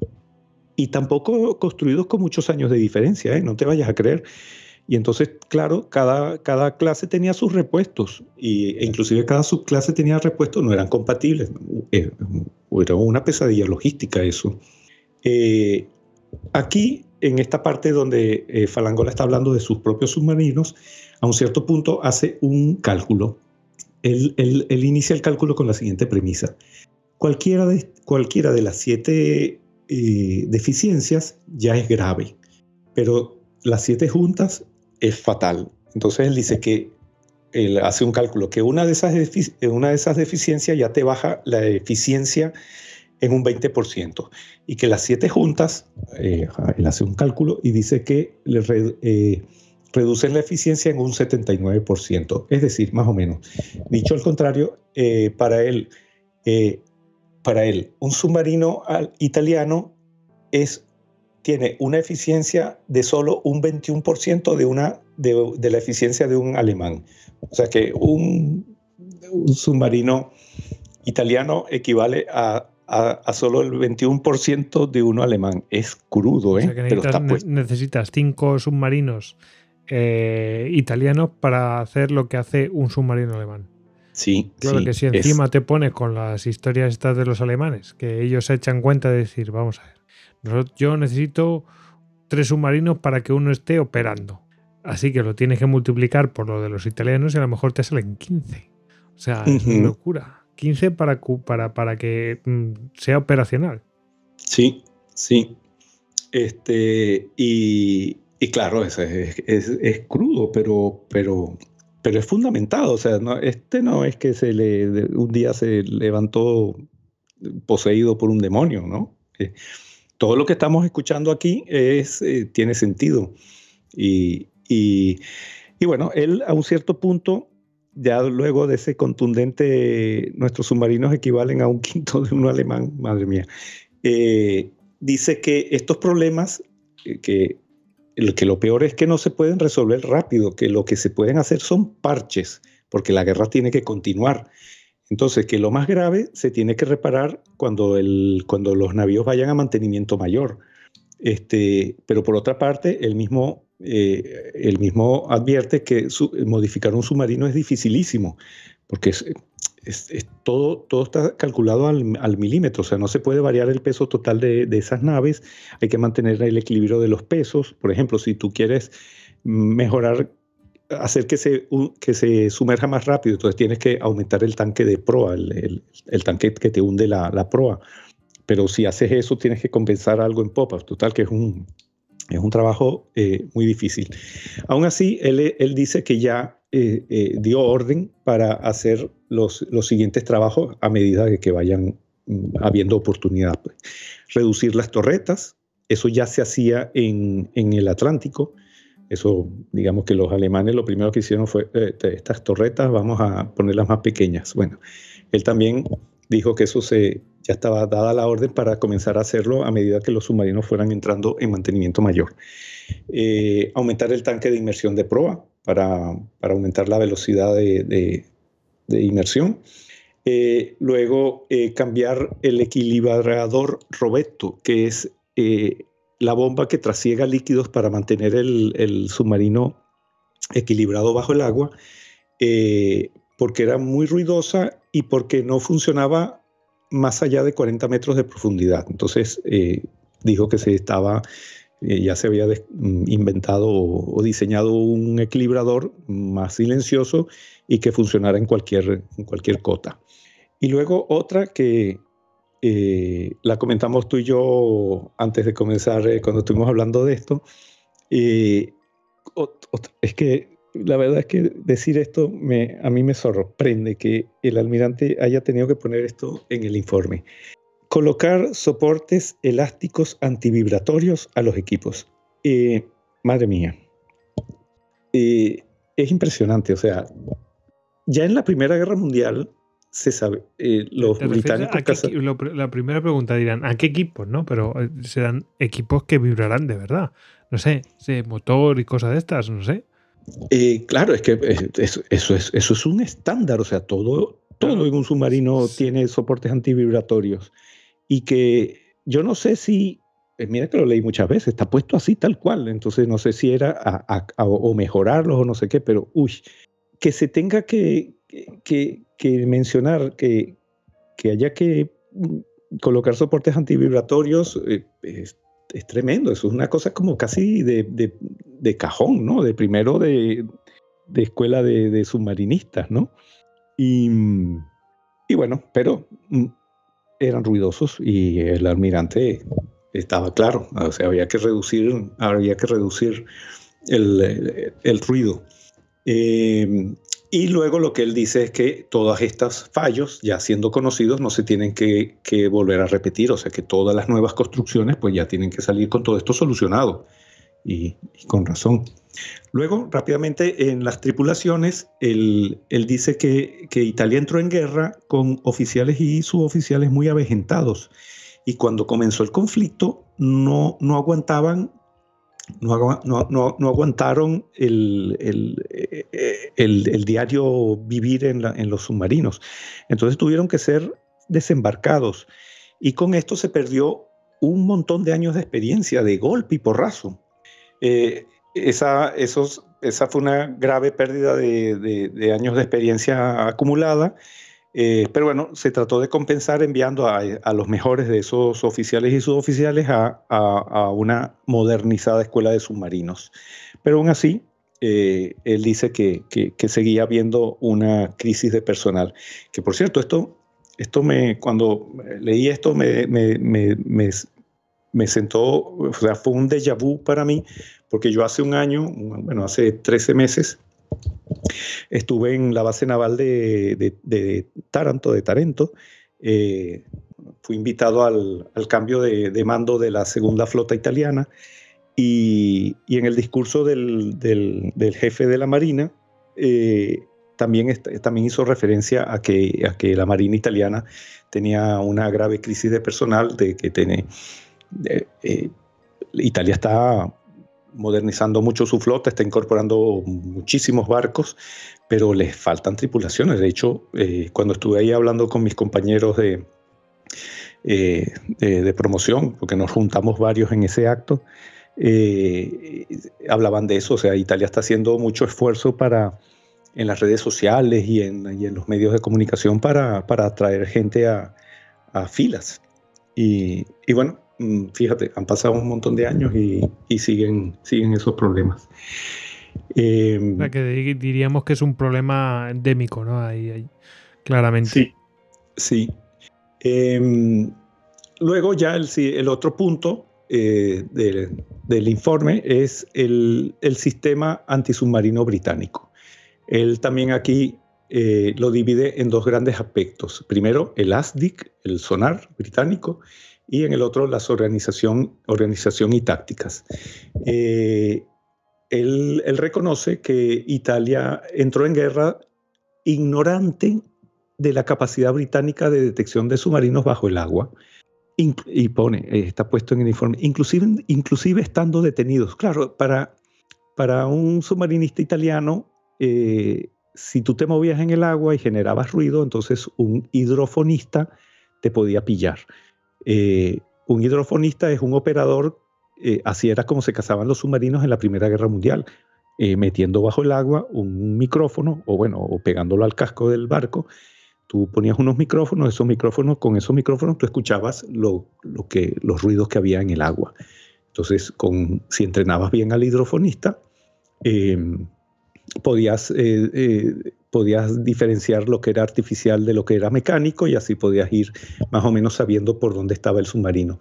y tampoco construidos con muchos años de diferencia, no te vayas a creer. Y entonces, claro, cada, cada clase tenía sus repuestos y, e inclusive cada subclase tenía repuestos, no eran compatibles. Eh, era una pesadilla logística eso. Eh, aquí, en esta parte donde eh, Falangola está hablando de sus propios submarinos, a un cierto punto hace un cálculo. Él, él, inicia el cálculo con la siguiente premisa. Cualquiera de, cualquiera de las siete deficiencias ya es grave, pero las siete juntas es fatal. Entonces él dice que él hace un cálculo que una de esas, una de esas deficiencias ya te baja la eficiencia en un 20% y que las siete juntas, eh, él hace un cálculo y dice que le eh, reducen la eficiencia en un 79%, es decir, más o menos. Dicho al contrario, eh, para él, para él, un submarino italiano es tiene una eficiencia de solo un 21% de, una, de, la eficiencia de un alemán. O sea que un, submarino italiano equivale a, a, solo el 21% de uno alemán. Es crudo, ¿eh? Pero necesitas cinco submarinos eh, italianos para hacer lo que hace un submarino alemán. Sí, claro que si encima te pones con las historias estas de los alemanes, que ellos se echan cuenta de decir, vamos a ver, yo necesito tres submarinos para que uno esté operando. Así que lo tienes que multiplicar por lo de los italianos y a lo mejor te salen 15. O sea, es una locura. 15 para, para, para que mm, sea operacional. Sí, sí. Este, y, claro, es, es, crudo, pero, pero, pero es fundamentado. O sea, no, este no es que se le, un día se levantó poseído por un demonio, ¿no? Eh, todo lo que estamos escuchando aquí es, eh, tiene sentido. Y, y, bueno, él a un cierto punto, ya luego de ese contundente, nuestros submarinos equivalen a un quinto de un alemán, madre mía, eh, dice que estos problemas, eh, que, que lo peor es que no se pueden resolver rápido, que lo que se pueden hacer son parches, porque la guerra tiene que continuar. Entonces, que lo más grave se tiene que reparar cuando, el, cuando los navíos vayan a mantenimiento mayor. Este, pero por otra parte, el mismo, eh, el mismo advierte que modificar un submarino es dificilísimo, porque es, todo, todo está calculado al, milímetro, o sea, no se puede variar el peso total de, de, esas naves, hay que mantener el equilibrio de los pesos. Por ejemplo, si tú quieres mejorar hacer que se, que se sumerja más rápido, entonces tienes que aumentar el tanque de proa, el, el, tanque que te hunde la, la, proa. Pero si haces eso, tienes que compensar algo en popa. Total, que es un, es un trabajo eh, muy difícil. Aún así, él, él dice que ya eh, eh, dio orden para hacer los, los siguientes trabajos a medida de que vayan mm, habiendo oportunidad. Pues. Reducir las torretas, eso ya se hacía en, en el Atlántico eso, digamos que los alemanes lo primero que hicieron fue, eh, estas torretas vamos a ponerlas más pequeñas. Bueno, él también dijo que eso se, ya estaba dada la orden para comenzar a hacerlo a medida que los submarinos fueran entrando en mantenimiento mayor. Eh, aumentar el tanque de inmersión de proa para, para aumentar la velocidad de, inmersión. Eh, luego, cambiar el equilibrador Roberto, que es la bomba que trasiega líquidos para mantener el, submarino equilibrado bajo el agua, eh, porque era muy ruidosa y porque no funcionaba más allá de 40 metros de profundidad. Entonces eh, dijo que se estaba, eh, ya se había mm, inventado o, diseñado un equilibrador más silencioso y que funcionara en cualquier, en cualquier cota. Y luego otra que eh, la comentamos tú y yo antes de comenzar, eh, cuando estuvimos hablando de esto. es que la verdad es que decir esto me, a mí me sorprende que el almirante haya tenido que poner esto en el informe. Colocar soportes elásticos antivibratorios a los equipos. Eh, madre mía. es impresionante, o sea, ya en la Primera Guerra Mundial se sabe. Eh, los británicos. la primera pregunta dirán: ¿a qué equipos? no Pero eh, serán equipos que vibrarán de verdad. No sé, motor y cosas de estas, no sé. Eh, claro, es que eso, eso, es, eso es un estándar. O sea, todo, todo en un submarino tiene soportes antivibratorios. Y que yo no sé si. Mira que lo leí muchas veces, está puesto así tal cual. Entonces no sé si era a, o mejorarlos o no sé qué, pero uy, que se tenga que, que, mencionar que, haya que mm, colocar soportes antivibratorios eh, es, tremendo. Eso es una cosa como casi de, cajón, ¿no? De primero de, escuela de, submarinistas, ¿no? Y, bueno, pero mm, eran ruidosos y el almirante estaba claro, o sea, había que reducir, había que reducir el, el ruido. Eh, y luego lo que él dice es que todos estos fallos, ya siendo conocidos, no se tienen que, volver a repetir, o sea que todas las nuevas construcciones pues ya tienen que salir con todo esto solucionado, y, con razón. Luego, rápidamente, en las tripulaciones, él, dice que, que, Italia entró en guerra con oficiales y suboficiales muy avejentados, y cuando comenzó el conflicto no, no aguantaban no, aguantaron el, el, diario vivir en, los submarinos. Entonces tuvieron que ser desembarcados. Y con esto se perdió un montón de años de experiencia, de golpe y porrazo. Eh, esa, esos, esa fue una grave pérdida de años de experiencia acumulada eh, pero bueno, se trató de compensar enviando a, los mejores de esos oficiales y suboficiales a, una modernizada escuela de submarinos. Pero aún así, eh, él dice que, seguía habiendo una crisis de personal. Que por cierto, esto, esto me, cuando leí esto me, me sentó, o sea, fue un déjà vu para mí, porque yo hace un año, bueno, hace 13 meses, Estuve en la base naval de, Taranto, de Tarento. Eh, fui invitado al, cambio de, mando de la segunda flota italiana y, en el discurso del, jefe de la Marina eh, también, hizo referencia a que, la Marina italiana tenía una grave crisis de personal, de que eh, Italia está modernizando mucho su flota, está incorporando muchísimos barcos, pero les faltan tripulaciones. De hecho, eh, cuando estuve ahí hablando con mis compañeros de, eh, de, promoción, porque nos juntamos varios en ese acto, eh, hablaban de eso. O sea, Italia está haciendo mucho esfuerzo para en las redes sociales y en, y en los medios de comunicación para, para atraer gente a, a filas. Y, y bueno, fíjate, han pasado un montón de años y, siguen, siguen esos problemas. Eh, O sea, que di- diríamos que es un problema endémico, ¿no? Ahí, ahí, claramente. Sí, sí. Em, luego ya el, otro punto eh, del- del informe es el, el sistema antisubmarino británico. Él también aquí eh, lo divide en dos grandes aspectos. Primero, el ASDIC, el sonar británico, y en el otro, las organización, organización y tácticas. Eh, él, él reconoce que Italia entró en guerra ignorante de la capacidad británica de detección de submarinos bajo el agua. Y pone, eh, está puesto en el informe, inclusive, inclusive estando detenidos. Claro, para, para un submarinista italiano, eh, si tú te movías en el agua y generabas ruido, entonces un hidrofonista te podía pillar. Eh, un hidrofonista es un operador, eh, así era como se cazaban los submarinos en la Primera Guerra Mundial, eh, metiendo bajo el agua un micrófono, o bueno, pegándolo al casco del barco. Tú ponías unos micrófonos, esos micrófonos, con esos micrófonos tú escuchabas lo, lo que, los ruidos que había en el agua. Entonces, si entrenabas bien al hidrofonista, podías, podías diferenciar lo que era artificial de lo que era mecánico y así podías ir más o menos sabiendo por dónde estaba el submarino.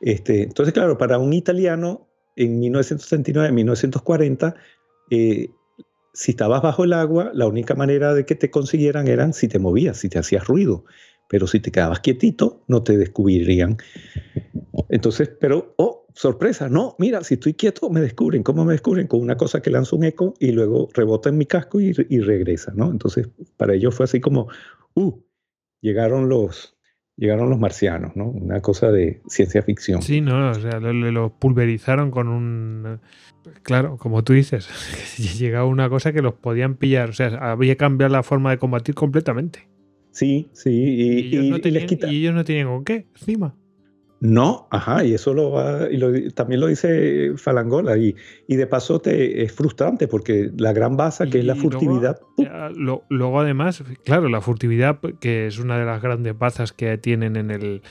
Este, entonces, claro, para un italiano en 1939, 1940, eh, si estabas bajo el agua, la única manera de que te consiguieran eran si te movías, si te hacías ruido. Pero si te quedabas quietito, no te descubrirían. Entonces, pero, oh, sorpresa, no, mira, si estoy quieto, me descubren. ¿Cómo me descubren? Con una cosa que lanza un eco y luego rebota en mi casco y, y regresa, ¿no? Entonces, para ellos fue así como, uh, llegaron los, llegaron los marcianos, ¿no? Una cosa de ciencia ficción. Sí, no, o sea, lo, lo pulverizaron con un. Claro, como tú dices, llegaba una cosa que los podían pillar. O sea, había cambiado la forma de combatir completamente. Sí, sí, y, Y, ellos, y- no y tenían, les y ellos no tenían con qué, encima. No, ajá, y eso lo va, y lo también lo dice Falangola, y, y de paso te, es frustrante porque la gran baza, que es la luego, furtividad, eh, lo- luego, además, claro, la furtividad, que es una de las grandes bazas que tienen en el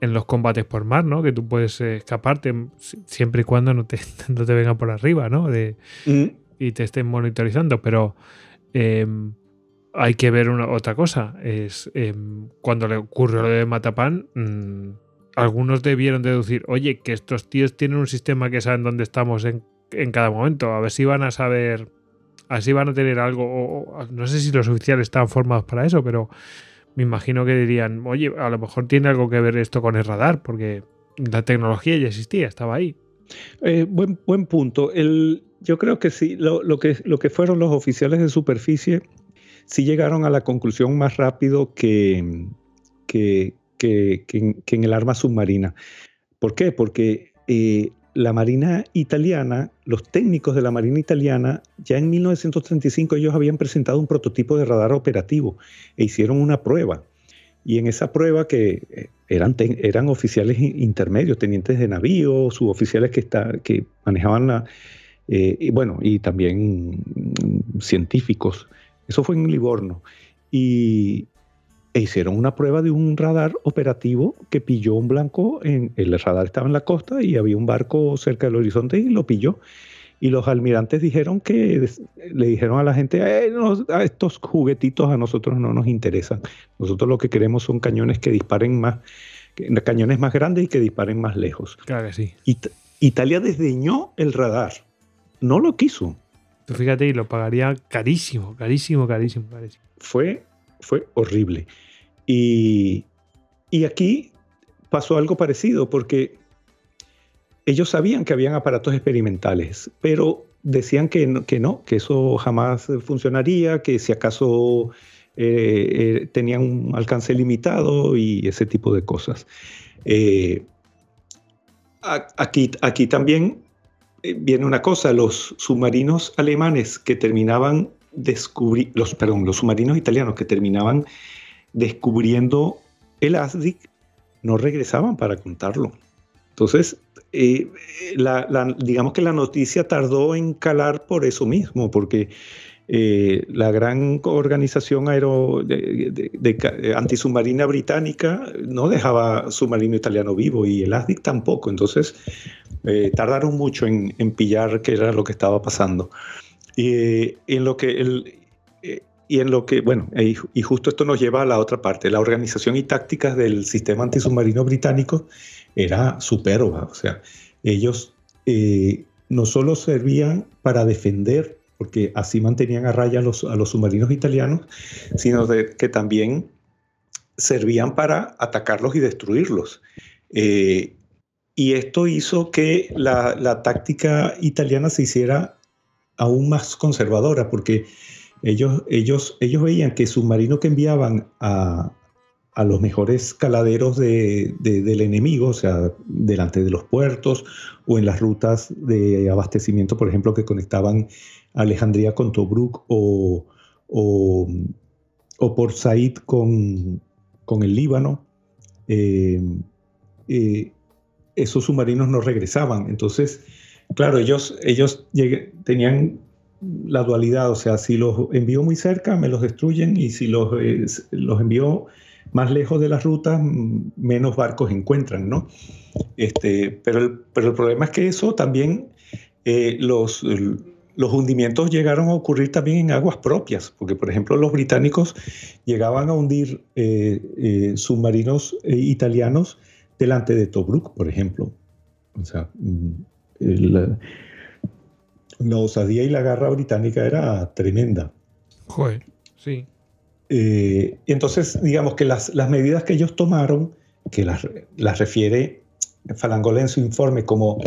en los combates por mar, ¿no? Que tú puedes eh, escaparte si- siempre y cuando no te, no te vengan por arriba, ¿no? De, Mm, y te estén monitorizando, pero eh, hay que ver una, otra cosa. Es eh, cuando le ocurrió lo de Matapán, mm, algunos debieron deducir, oye, que estos tíos tienen un sistema que saben dónde estamos en, en cada momento, a ver si van a saber, así van a tener algo, no sé si los oficiales están formados para eso, pero me imagino que dirían, oye, a lo mejor tiene algo que ver esto con el radar, porque la tecnología ya existía, estaba ahí. eh, buen, buen punto. El, yo creo que sí, lo, lo que, lo que fueron los oficiales de superficie sí llegaron a la conclusión más rápido que, que, que- que en, que en el arma submarina. ¿Por qué? Porque eh, la Marina italiana, los técnicos de la Marina italiana, ya en 1935 ellos habían presentado un prototipo de radar operativo e hicieron una prueba. Y en esa prueba que eh, eran, eran oficiales in- intermedios, tenientes de navío, suboficiales que, está, que manejaban la... eh, y bueno, y también mm, científicos. Eso fue en Livorno. Y e hicieron una prueba de un radar operativo que pilló un blanco. En, el radar estaba en la costa y había un barco cerca del horizonte y lo pilló. Y los almirantes dijeron que le dijeron a la gente, "Eh, no, a estos juguetitos a nosotros no nos interesan. Nosotros lo que queremos son cañones que disparen más, cañones más grandes y que disparen más lejos. Claro que sí. It- Italia desdeñó el radar. No lo quiso. Tú fíjate, y lo pagaría carísimo, carísimo, carísimo, carísimo. Fue, fue horrible. Y, y aquí pasó algo parecido porque ellos sabían que habían aparatos experimentales, pero decían que no, que, eso jamás funcionaría, que si acaso eh, eh, tenían un alcance limitado y ese tipo de cosas. Eh, aquí, aquí también viene una cosa, los submarinos alemanes que terminaban descubri los, perdón, los submarinos italianos que terminaban descubriendo el ASDIC no regresaban para contarlo. Entonces, eh, la- digamos que la noticia tardó en calar por eso mismo, porque eh, la gran organización aero de, de- de eh, antisubmarina británica no dejaba submarino italiano vivo y el ASDIC tampoco. Entonces, eh, tardaron mucho en, en pillar qué era lo que estaba pasando. Y en lo que el, y en lo que, bueno, y justo esto nos lleva a la otra parte, la organización y tácticas del sistema antisubmarino británico era superba, o sea, ellos eh, no solo servían para defender, porque así mantenían a raya a los, a los submarinos italianos, sino que también servían para atacarlos y destruirlos. Eh, y esto hizo que la, la táctica italiana se hiciera aún más conservadora, porque ellos, ellos, ellos veían que submarinos que enviaban a, los mejores caladeros de, del enemigo, o sea, delante de los puertos o en las rutas de abastecimiento, por ejemplo, que conectaban Alejandría con Tobruk o, o, por Said con, con el Líbano. Eh, eh, esos submarinos no regresaban. Entonces, claro, ellos, ellos tenían la dualidad, o sea, si los envío muy cerca, me los destruyen y si los, eh, los envío más lejos de las rutas, menos barcos encuentran, ¿no? Este, pero, el, pero el problema es que eso también, eh, los, los hundimientos llegaron a ocurrir también en aguas propias, porque por ejemplo los británicos llegaban a hundir eh, submarinos italianos delante de Tobruk, por ejemplo. O sea, mm, el, la osadía y la garra británica era tremenda. Joder, sí. Eh, entonces, digamos que las, medidas que ellos tomaron, que las, refiere Falangola en su informe como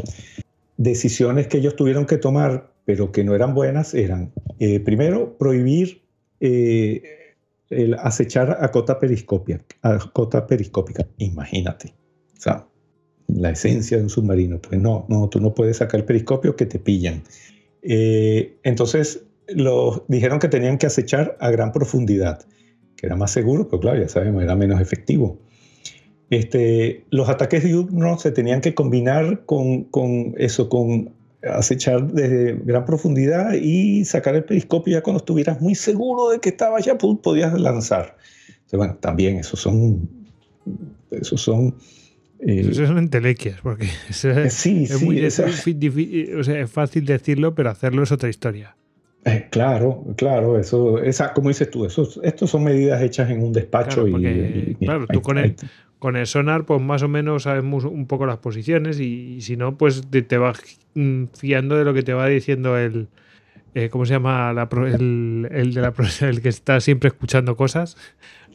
decisiones que ellos tuvieron que tomar, pero que no eran buenas, eran, eh, primero, prohibir eh, el acechar a cota, periscopia, a cota periscópica. Imagínate. O sea, la esencia de un submarino. Pues no, no, tú no puedes sacar el periscopio que te pillan. Eh, entonces los, dijeron que tenían que acechar a gran profundidad, que era más seguro, pero claro, ya sabemos, era menos efectivo. Este, los ataques diurnos se tenían que combinar con, con, eso, con acechar desde gran profundidad y sacar el periscopio ya cuando estuvieras muy seguro de que estaba ya podías lanzar. bueno, también esos son, esos son eh, Eso son entelequias, porque es, muy difícil, o sea, es fácil decirlo, pero hacerlo es otra historia. Eh, claro, claro, eso, esa, como dices tú, eso, estos son medidas hechas en un despacho claro, y, Claro, tú con el, con el sonar, pues más o menos sabemos un poco las posiciones y, si no, pues te, vas fiando de lo que te va diciendo el, eh, ¿cómo se llama? el, el, de la el que está siempre escuchando cosas.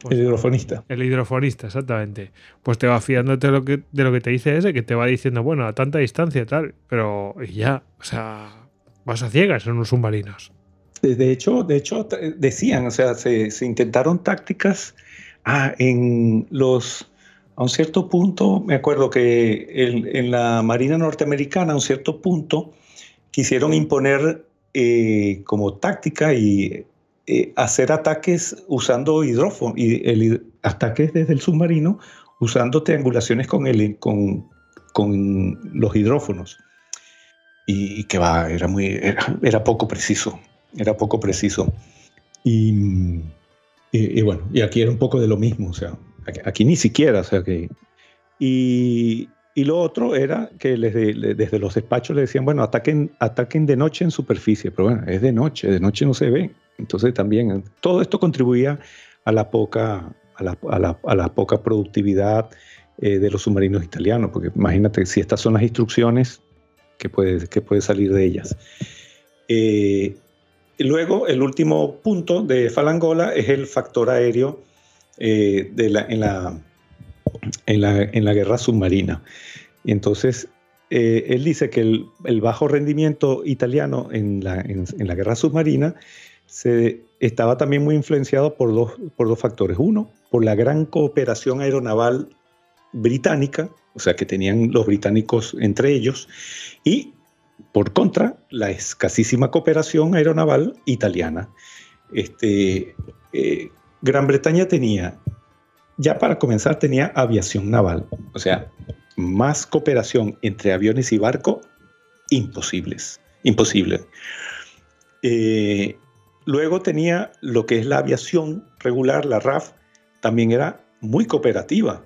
Pues, el hidrofonista. El hidrofonista, exactamente. Pues te va fiándote de lo que, de lo que te dice ese, que te va diciendo, bueno, a tanta distancia tal, pero ya, o sea, vas a ciegas en unos submarinos. De hecho, de hecho decían, o sea, se, intentaron tácticas ah, en los a un cierto punto, me acuerdo que en la Marina norteamericana, a un cierto punto, quisieron imponer eh, como táctica y eh, hacer ataques usando hidrófono, y el, ataques desde el submarino usando triangulaciones con, el, con, con los hidrófonos. Y, que va, era, muy, era, poco preciso, era poco preciso. Y, y, bueno, y aquí era un poco de lo mismo, o sea, aquí, ni siquiera, o sea que... Y, y lo otro era que desde los despachos le decían, bueno, ataquen, ataquen de noche en superficie, pero bueno, es de noche, de noche no se ve. Entonces también todo esto contribuía a la poca, a la, a la, poca productividad eh, de los submarinos italianos, porque imagínate si estas son las instrucciones, que puede, que puede salir de ellas? Eh, luego, el último punto de Falangola es el factor aéreo eh, de la, en, la, en, la, en, la, guerra submarina. Entonces, él dice que el, el, bajo rendimiento italiano en la, en la guerra submarina se estaba también muy influenciado por dos, por dos factores. Uno, por la gran cooperación aeronaval británica, o sea, que tenían los británicos entre ellos, y por contra, la escasísima cooperación aeronaval italiana. Este, eh, Gran Bretaña tenía, ya para comenzar, tenía aviación naval, o sea, más cooperación entre aviones y barco, imposibles, imposible. Eh, Luego tenía lo que es la aviación regular, la RAF, también era muy cooperativa.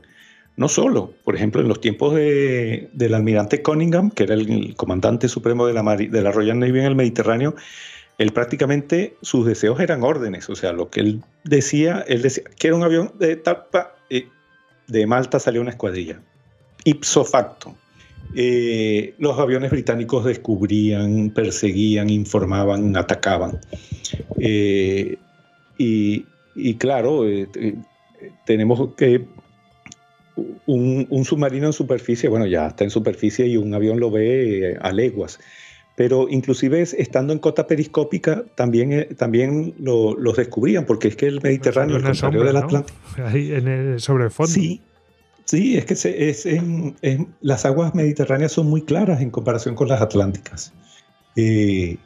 No solo, por ejemplo, en los tiempos del almirante Cunningham, que era el, comandante supremo de la, de la Royal Navy en el Mediterráneo, él prácticamente sus deseos eran órdenes, o sea, lo que él decía, él decía, quiero un avión de tapa, de Malta salió una escuadrilla, ipso facto. Eh, los aviones británicos descubrían, perseguían, informaban, atacaban. Eh, y, claro, eh, tenemos que un, submarino en superficie, bueno, ya está en superficie y un avión lo ve a leguas pero inclusive estando en cota periscópica también, eh, también lo, los descubrían, porque es que el Mediterráneo, el contrario del Atlántico... Ahí en el, sobre el fondo. Sí, sí es que es en, las aguas mediterráneas son muy claras en comparación con las atlánticas. Eh,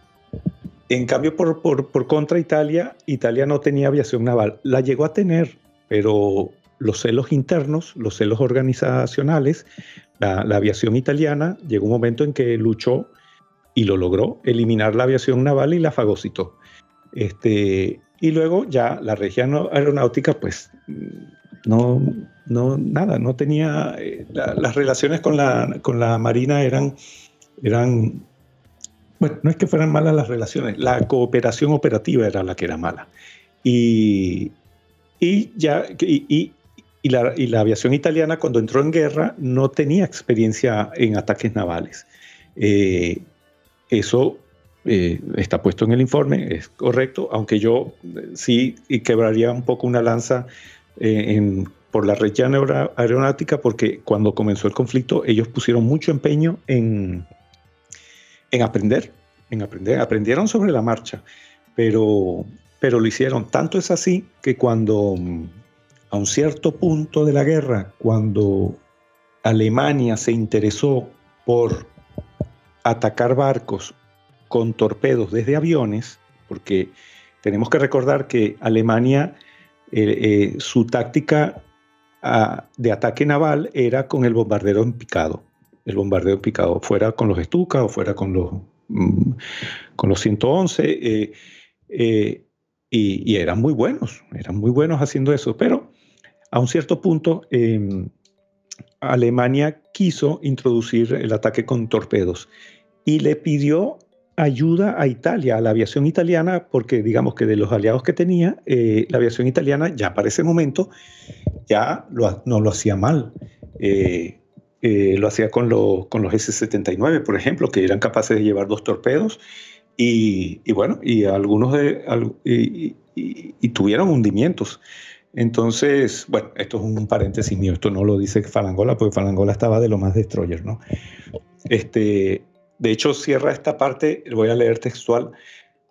en cambio, por, por, por, contra Italia, Italia no tenía aviación naval. La llegó a tener, pero los celos internos, los celos organizacionales, la, la aviación italiana llegó un momento en que luchó y lo logró, eliminar la aviación naval y la fagocitó. Este, y luego ya la región aeronáutica, pues no, no nada, no tenía, eh, las relaciones con la, con la Marina eran, eran, bueno, no es que fueran malas las relaciones, la cooperación operativa era la que era mala. Y, y ya, y, y, la, y, la, aviación italiana cuando entró en guerra no tenía experiencia en ataques navales. Eh, eso eh, está puesto en el informe, es correcto, aunque yo eh, sí quebraría un poco una lanza eh, por la red aeronáutica, porque cuando comenzó el conflicto ellos pusieron mucho empeño en, en aprender, en aprender, aprendieron sobre la marcha, pero, pero lo hicieron. Tanto es así que cuando a un cierto punto de la guerra, cuando Alemania se interesó por atacar barcos con torpedos desde aviones, porque tenemos que recordar que Alemania, eh, eh, su táctica ah, de ataque naval era con el bombardero en picado. El bombardero en picado, fuera con los Stuka o fuera con los, mm, con los 111, eh, y, eran muy buenos, eran muy buenos haciendo eso, pero a un cierto punto em, Alemania quiso introducir el ataque con torpedos y le pidió ayuda a Italia, a la aviación italiana, porque digamos que de los aliados que tenía, eh, la aviación italiana ya para ese momento ya no lo hacía mal. Eh, eh, lo hacía con, con los S-79, por ejemplo, que eran capaces de llevar dos torpedos y, bueno, y algunos y tuvieron hundimientos. Entonces, bueno, esto es un paréntesis mío, esto no lo dice Falangola, porque Falangola estaba de lo más destroyer, ¿no? Este, de hecho, cierra esta parte, voy a leer textual,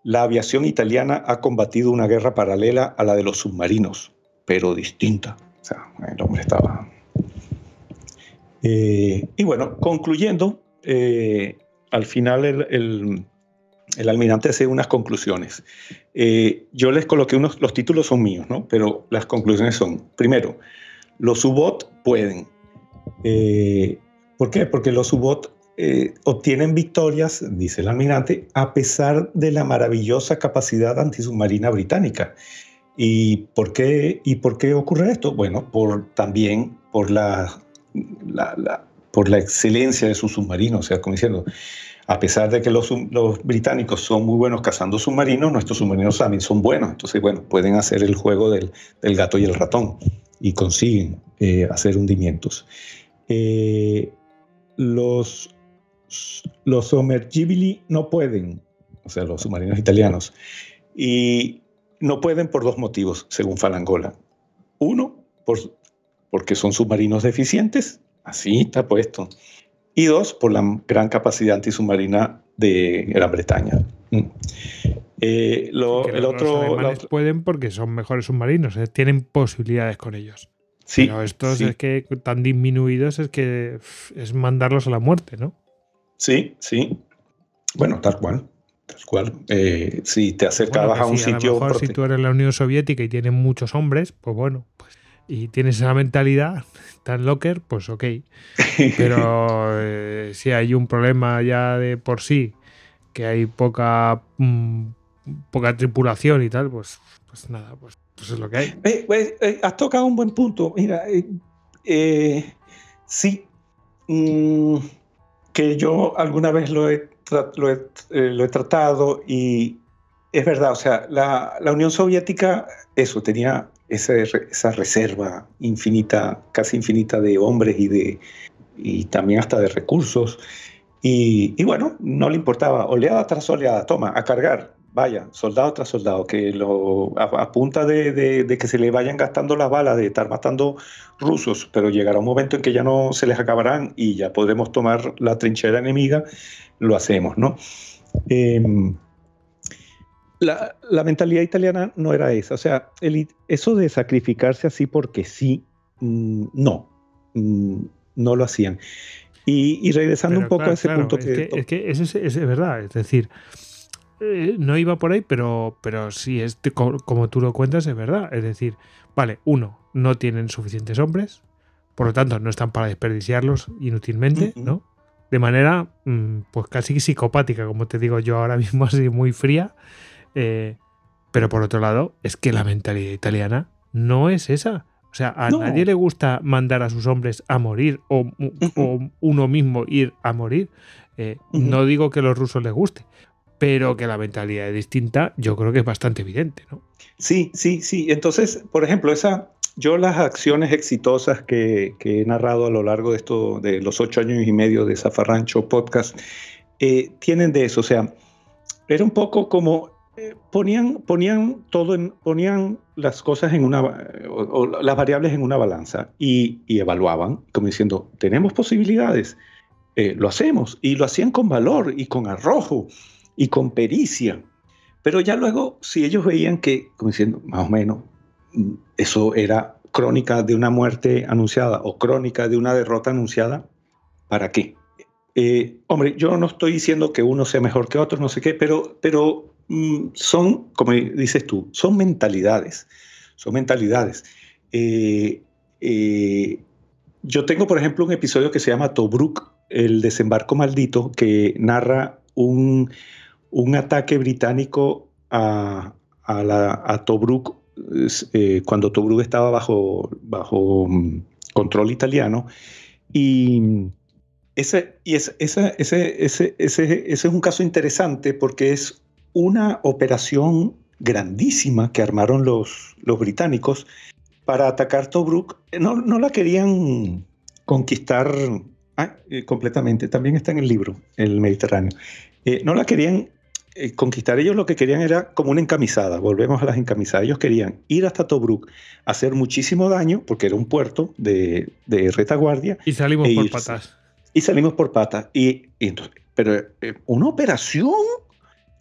la aviación italiana ha combatido una guerra paralela a la de los submarinos, pero distinta. O sea, el hombre estaba... Eh, y bueno, concluyendo, eh, al final el, el almirante hace unas conclusiones. Eh, yo les coloqué unos, los títulos son míos, ¿no? Pero las conclusiones son, primero, los UBOT pueden. Eh, ¿Por qué? Porque los UBOT eh, obtienen victorias, dice el almirante, a pesar de la maravillosa capacidad antisubmarina británica. ¿Y por qué, y por qué ocurre esto? Bueno, también por la, la, por la excelencia de sus submarinos, o sea, como diciendo, a pesar de que los, británicos son muy buenos cazando submarinos, nuestros submarinos también son buenos. Entonces, bueno, pueden hacer el juego del, gato y el ratón y consiguen eh, hacer hundimientos. Eh, los, los Sommergibili no pueden, o sea, los submarinos italianos, y no pueden por dos motivos, según Falangola. Uno, por, porque son submarinos deficientes, así está puesto y dos, por la gran capacidad antisubmarina de Gran Bretaña. Mm. Eh, el otro, los pueden porque son mejores submarinos, eh, tienen posibilidades con ellos. Sí, Pero estos es que tan disminuidos es que es mandarlos a la muerte, ¿no? Sí, sí. Bueno, tal cual. Tal cual. Eh, si te acercabas a un sitio. A lo mejor si tú eres la Unión Soviética y tienes muchos hombres, pues bueno, pues y tienes esa mentalidad tan locker, pues ok. Pero eh, si hay un problema ya de por sí, que hay poca, mm, poca tripulación y tal, pues, pues nada, pues, pues es lo que hay. Eh, pues, eh, has tocado un buen punto. Mira, sí, mm, que yo alguna vez lo he, lo he, tratado y, es verdad, o sea, la, la Unión Soviética, eso, tenía esa reserva infinita, casi infinita de hombres y, de, y también hasta de recursos. Y, bueno, no le importaba, oleada tras oleada, toma, a cargar, vaya, soldado tras soldado, que lo, a, punta de, de, que se le vayan gastando las balas, de estar matando rusos, pero llegará un momento en que ya no se les acabarán y ya podremos tomar la trinchera enemiga, lo hacemos, ¿no? Em, la, mentalidad italiana no era esa. O sea, el, eso de sacrificarse así porque sí, mm, no, mm, no lo hacían. Y, regresando un poco a ese punto que, Es que es, es, verdad, es decir, eh, no iba por ahí, pero, pero sí, es, como, tú lo cuentas, es verdad. Es decir, vale, uno, no tienen suficientes hombres, por lo tanto, no están para desperdiciarlos inútilmente, ¿no? De manera, mm, pues casi psicopática, como te digo yo ahora mismo, así muy fría. Eh, pero por otro lado, es que la mentalidad italiana no es esa. O sea, a nadie le gusta mandar a sus hombres a morir o, uno mismo ir a morir. Eh, no digo que a los rusos les guste, pero que la mentalidad es distinta, yo creo que es bastante evidente, ¿no? Sí, sí, sí. Entonces, por ejemplo, esa, yo las acciones exitosas que, he narrado a lo largo de, esto, de los ocho años y medio de Zafarrancho Podcast eh, tienen de eso. O sea, era un poco como ponían, ponían todo en, ponían las cosas en una, o, las variables en una balanza y, evaluaban, como diciendo, tenemos posibilidades, eh, lo hacemos, y lo hacían con valor y con arrojo y con pericia. Pero ya luego, si ellos veían que, como diciendo, más o menos, mm, eso era crónica de una muerte anunciada o crónica de una derrota anunciada, ¿para qué? Eh, hombre, yo no estoy diciendo que uno sea mejor que otro, no sé qué, pero, pero son, como dices tú, son mentalidades, son mentalidades. Eh, eh, yo tengo, por ejemplo, un episodio que se llama Tobruk, el desembarco maldito, que narra un, ataque británico a, a, Tobruk eh, cuando Tobruk estaba bajo, bajo mm, control italiano. Y ese, y ese, ese, ese, ese, es un caso interesante porque es una operación grandísima que armaron los, los británicos para atacar Tobruk. No, no la querían conquistar ah, eh, completamente, también está en el libro, el Mediterráneo. Eh, no la querían eh, conquistar, ellos lo que querían era como una encamisada, volvemos a las encamisadas, ellos querían ir hasta Tobruk, hacer muchísimo daño, porque era un puerto de, de retaguardia. Y salimos e por patas. Y salimos por patas. Y, entonces, pero una operación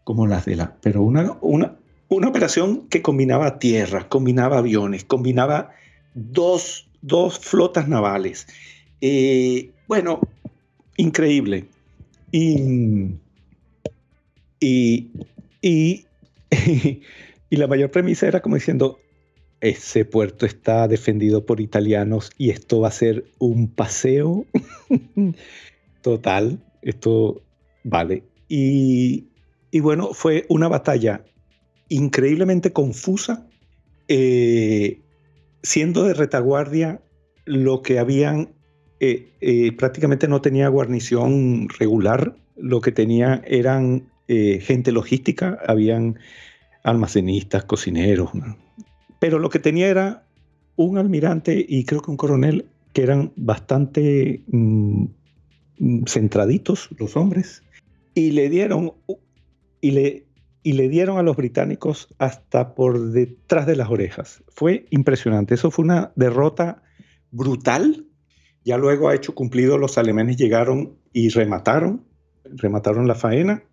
como las de la... Pero una, una, una operación que combinaba tierra, combinaba aviones, combinaba dos, dos flotas navales. Eh, bueno, increíble. Y, y, y, y, la mayor premisa era como diciendo, ese puerto está defendido por italianos y esto va a ser un paseo total. Esto vale. Y, y bueno, fue una batalla increíblemente confusa, eh, siendo de retaguardia lo que habían, eh, eh, prácticamente no tenía guarnición regular, lo que tenía eran gente logística, habían almacenistas, cocineros, pero lo que tenía era un almirante y creo que un coronel que eran bastante mm, mm, centraditos los hombres y le dieron y le, y le dieron a los británicos hasta por detrás de las orejas. Fue impresionante. Eso fue una derrota brutal. Ya luego ha hecho cumplido, los alemanes llegaron y remataron, remataron la faena,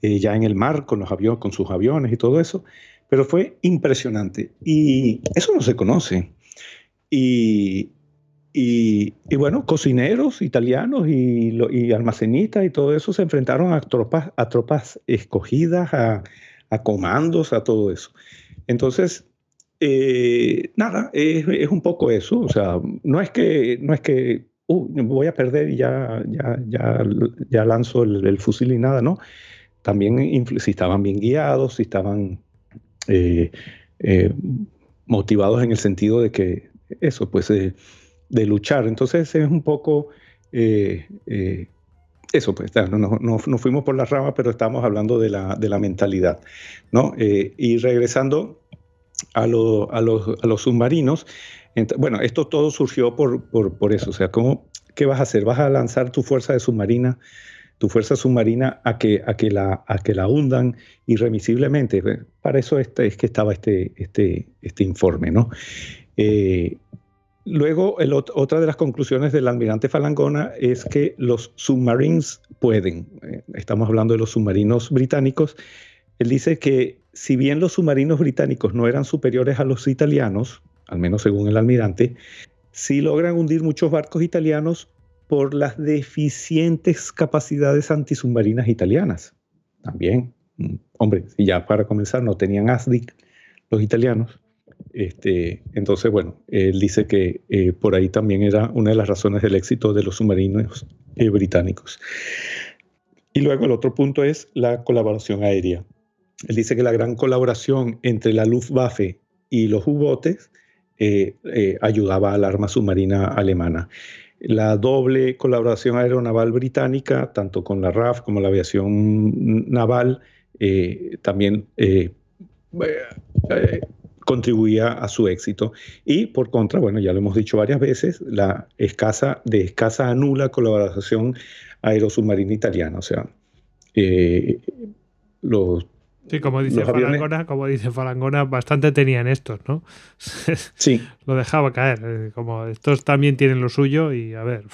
eh, ya en el mar con, los aviones, con sus aviones y todo eso. Pero fue impresionante. Y eso no se conoce. Y, y, bueno, cocineros italianos y, y, almacenistas y todo eso se enfrentaron a tropas, a tropas escogidas, a, comandos, a todo eso. Entonces, eh, nada, es, un poco eso. O sea, no es que, no es que uh, voy a perder y ya, ya, ya, ya lanzo el, fusil y nada, ¿no? También si estaban bien guiados, si estaban eh, eh, motivados en el sentido de que eso, pues de luchar. Entonces es un poco eh, eh, eso, pues, no, no, no, fuimos por la rama, pero estamos hablando de la, de la mentalidad, ¿no? Eh, y regresando a, a, los, a, los, submarinos, bueno, esto todo surgió por, por, por, eso, o sea, ¿cómo, ¿qué vas a hacer? ¿Vas a lanzar tu fuerza de submarina, tu fuerza submarina a que, a que, la, a que la hundan irremisiblemente? Para eso este, es que estaba este, este, este informe, ¿no? Luego, otra de las conclusiones del almirante Falangona es que los submarines pueden. Eh, estamos hablando de los submarinos británicos. Él dice que si bien los submarinos británicos no eran superiores a los italianos, al menos según el almirante, sí logran hundir muchos barcos italianos por las deficientes capacidades antisubmarinas italianas. También, mm, hombre, ya para comenzar no tenían ASDIC los italianos, este, entonces, bueno, él dice que eh, por ahí también era una de las razones del éxito de los submarinos eh, británicos. Y luego el otro punto es la colaboración aérea. Él dice que la gran colaboración entre la Luftwaffe y los U-botes eh, ayudaba a la arma submarina alemana. La doble colaboración aeronaval británica, tanto con la RAF como la aviación naval, también contribuía a su éxito. Y por contra, bueno, ya lo hemos dicho varias veces, la escasa, de escasa a nula colaboración aerosubmarina italiana. O sea, eh, los... Sí, como dice, Falangona, como dice Falangona, bastante tenían estos, ¿no? Sí. lo dejaba caer. Eh, como estos también tienen lo suyo y a ver.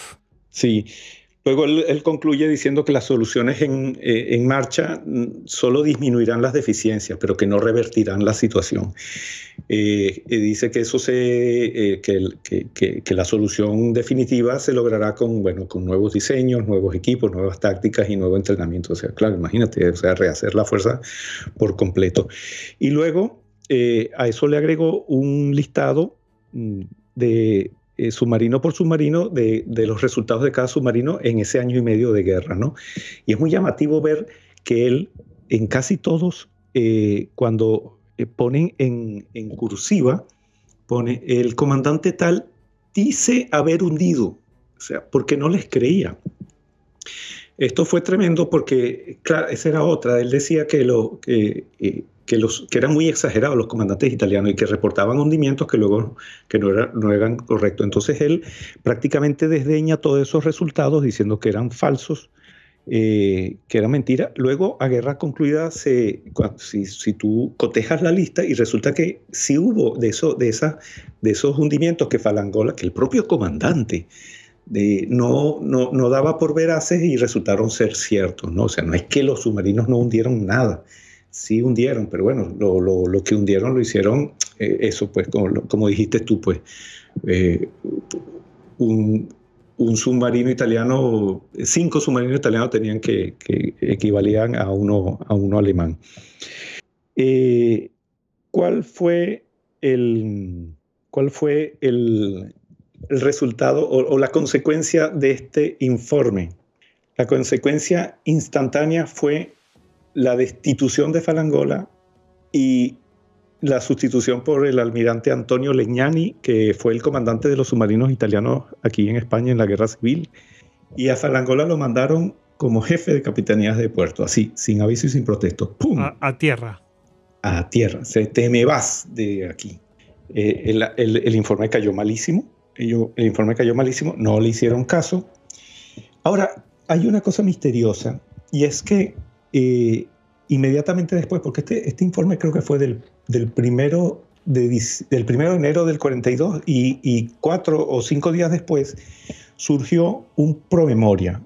Sí, Luego él, concluye diciendo que las soluciones en, eh, marcha mm, solo disminuirán las deficiencias, pero que no revertirán la situación. Eh, dice que eso se, eh, que, la solución definitiva se logrará con, bueno, con nuevos diseños, nuevos equipos, nuevas tácticas y nuevo entrenamiento. O sea, claro, imagínate, o sea, rehacer la fuerza por completo. Y luego a eso le agregó un listado mm, de, eh, submarino por submarino de, los resultados de cada submarino en ese año y medio de guerra, ¿no? Y es muy llamativo ver que él, en casi todos, eh, cuando eh, ponen en, en, cursiva, pone el comandante tal dice haber hundido, o sea, porque no les creía. Esto fue tremendo porque, claro, esa era otra. Él decía que, lo, que que, los, que eran muy exagerados los comandantes italianos y que reportaban hundimientos que luego que no, era, no eran correctos. Entonces él prácticamente desdeña todos esos resultados diciendo que eran falsos, eh, que eran mentiras. Luego, a guerra concluida, se, si, si, tú cotejas la lista y resulta que sí hubo de, eso, de, esa, de esos hundimientos que Falangola, que el propio comandante de, no, no, no, daba por veraces y resultaron ser ciertos. ¿no? O sea, no es que los submarinos no hundieron nada sí hundieron, pero bueno, lo, lo, lo que hundieron lo hicieron, eh, eso pues, como, como, dijiste tú, pues, eh, un, un, submarino italiano, cinco submarinos italianos tenían que, que equivalían a uno, a uno alemán. Eh, ¿Cuál fue el, cuál fue el, el resultado o, o la consecuencia de este informe? La consecuencia instantánea fue la destitución de Falangola y la sustitución por el almirante Antonio Legnani, que fue el comandante de los submarinos italianos aquí en España en la guerra civil. Y a Falangola lo mandaron como jefe de capitanías de puerto, así, sin aviso y sin protesto. ¡Pum! A, tierra. A tierra. Se, te me vas de aquí. Eh, el, informe cayó malísimo. el informe cayó malísimo. No le hicieron caso. Ahora, hay una cosa misteriosa y es que eh, inmediatamente después, porque este, este informe creo que fue del, del primero de, del primero de enero del 42 y, y, cuatro o cinco días después surgió un promemoria,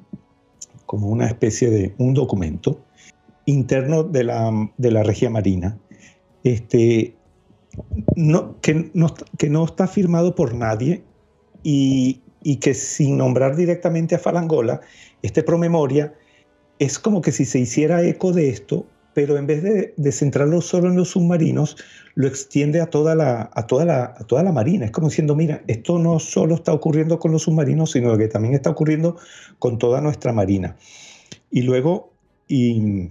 como una especie de un documento interno de la, de la regia marina, este, no, que, no, que no está firmado por nadie y, y que sin nombrar directamente a Falangola, este promemoria es como que si se hiciera eco de esto, pero en vez de, centrarlo solo en los submarinos, lo extiende a toda, la, a, toda la, toda la marina. Es como diciendo, mira, esto no solo está ocurriendo con los submarinos, sino que también está ocurriendo con toda nuestra marina. Y luego, y,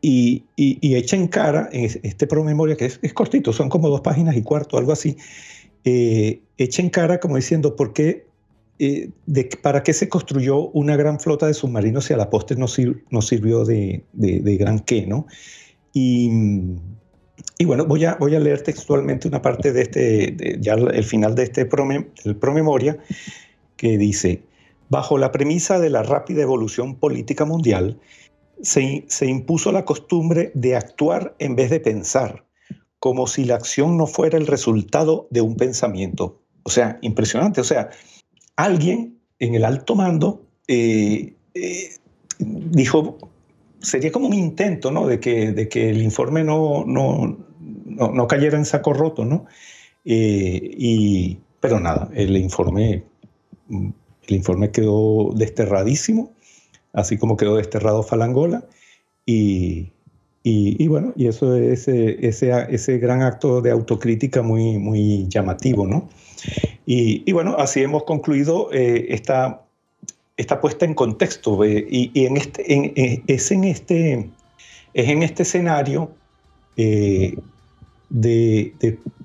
y, y, echa en cara este promemoria, que es, cortito, son como dos páginas y cuarto, algo así, eh, echa en cara como diciendo, ¿por qué eh, para qué se construyó una gran flota de submarinos si a la postre no, sirvió de, gran qué, ¿no? Y, bueno, voy a, leer textualmente una parte de este, ya el final de este promemoria, que dice, bajo la premisa de la rápida evolución política mundial, se impuso la costumbre de actuar en vez de pensar, como si la acción no fuera el resultado de un pensamiento. O sea, impresionante. O sea, alguien en el alto mando eh, eh, dijo, sería como un intento, ¿no? De que, de que el informe no, no, no, cayera en saco roto, ¿no? Eh, y, pero nada, el informe, el informe quedó desterradísimo, así como quedó desterrado Falangola, y, y, bueno, y eso es ese, ese, ese, gran acto de autocrítica muy, muy llamativo, ¿no? Y, bueno, así hemos concluido eh, esta, esta puesta en contexto. y, en este, en, es, en este, es en este escenario eh, de,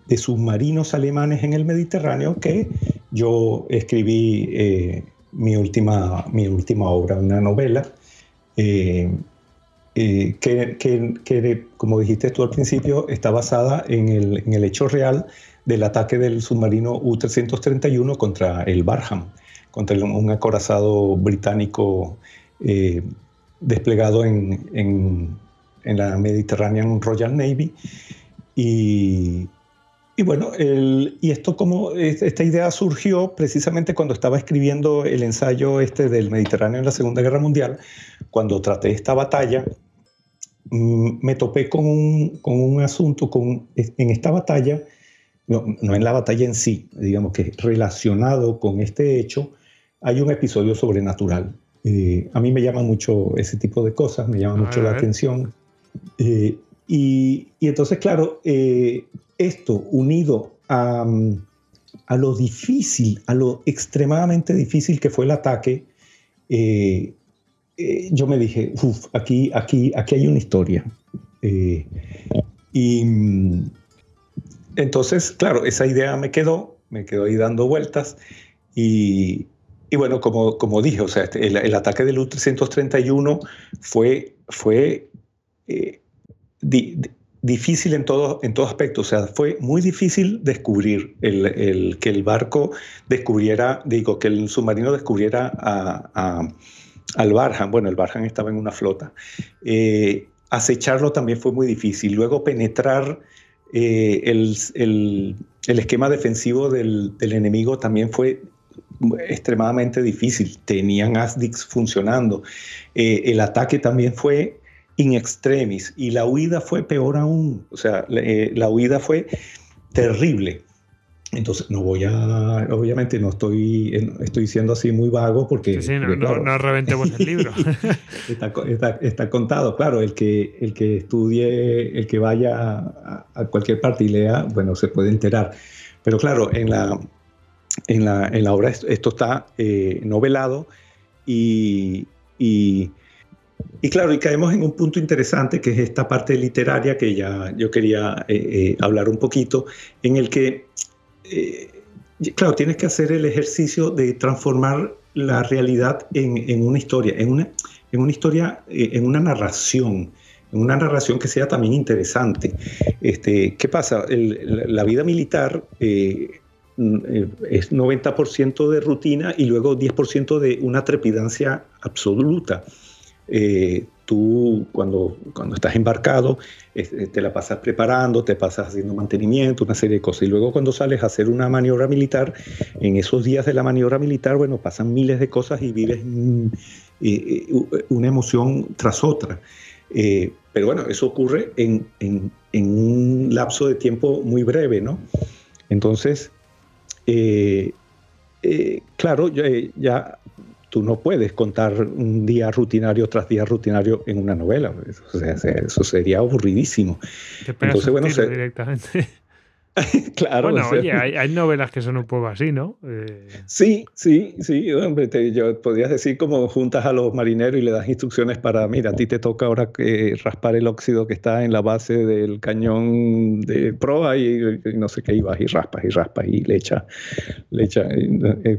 de, submarinos alemanes en el Mediterráneo que yo escribí eh, mi, última, mi última obra, una novela. Eh, que, como dijiste tú al principio, está basada en el, hecho real del ataque del submarino U-331 contra el Barham, contra un acorazado británico eh, desplegado en, la Mediterranean Royal Navy. Y, bueno, y esto como esta idea surgió precisamente cuando estaba escribiendo el ensayo este del Mediterráneo en la Segunda Guerra Mundial, cuando traté esta batalla Mm, me topé con un, asunto, con, en esta batalla, no, en la batalla en sí, digamos que relacionado con este hecho, hay un episodio sobrenatural. Eh, a mí me llama mucho ese tipo de cosas, me llama mucho la atención. Eh, y, entonces, claro, eh, esto unido a, a, lo difícil, a lo extremadamente difícil que fue el ataque, yo me dije, uff, aquí, aquí, aquí hay una historia. Y mm, entonces, claro, esa idea me quedó, me quedó ahí dando vueltas. Y, y bueno, como, como dije, o sea, este, el, ataque del U-331 fue, fue eh, difícil en todo, en todo aspecto. O sea, fue muy difícil descubrir el, el, que el barco descubriera, digo, que el submarino descubriera a al Barham. Bueno, el Barham estaba en una flota. Eh, acecharlo también fue muy difícil. Luego penetrar eh, el, esquema defensivo del, enemigo también fue extremadamente difícil. Tenían ASDICs funcionando. Eh, el ataque también fue in extremis y la huida fue peor aún. O sea, la huida fue terrible. Entonces, no voy a, obviamente no estoy, estoy siendo así muy vago porque... Sí, no, no, reventemos el libro. está, contado, claro, el que, el que estudie, el que vaya a, cualquier parte y lea, bueno, se puede enterar. Pero claro, en la, en la, en la obra esto está eh, novelado y, y, y, claro, y caemos en un punto interesante que es esta parte literaria que ya yo quería eh, eh, hablar un poquito, en el que eh, claro, tienes que hacer el ejercicio de transformar la realidad en, una historia, en una, en una historia, eh, en una narración, en una narración que sea también interesante. Este, ¿Qué pasa? la vida militar eh, es 90% de rutina y luego 10% de una trepidancia absoluta tú cuando, cuando estás embarcado eh, te la pasas preparando, te pasas haciendo mantenimiento, una serie de cosas. Y luego cuando sales a hacer una maniobra militar, en esos días de la maniobra militar, bueno, pasan miles de cosas y vives mm, eh, eh, una emoción tras otra. pero bueno, eso ocurre en, en, un lapso de tiempo muy breve, ¿no? Entonces, claro, ya tú no puedes contar un día rutinario tras día rutinario en una novela. Eso, sería aburridísimo. Entonces, bueno, directamente. claro. Bueno, oye, hay, novelas que son un poco así, ¿no? Eh, sí, sí, sí. Hombre, yo, podrías decir como juntas a los marineros y le das instrucciones para, mira, a ti te toca ahora que raspar el óxido que está en la base del cañón de proa y, no sé qué, y vas y raspas y raspas y le echas. Le echa, eh,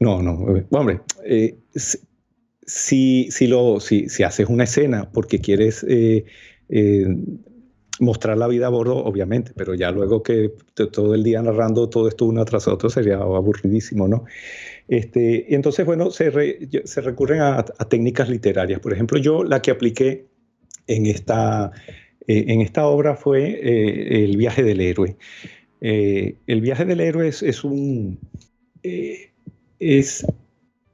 no, no. Hombre, eh, si, si, lo, si, si, haces una escena porque quieres mostrar la vida a bordo, obviamente, pero ya luego que todo el día narrando todo esto uno tras otro sería aburridísimo, ¿no? Este, y entonces, bueno, se, se recurren a, técnicas literarias. Por ejemplo, yo la que apliqué en esta, eh, en esta obra fue eh, El viaje del héroe. Eh, el viaje del héroe es, un... es...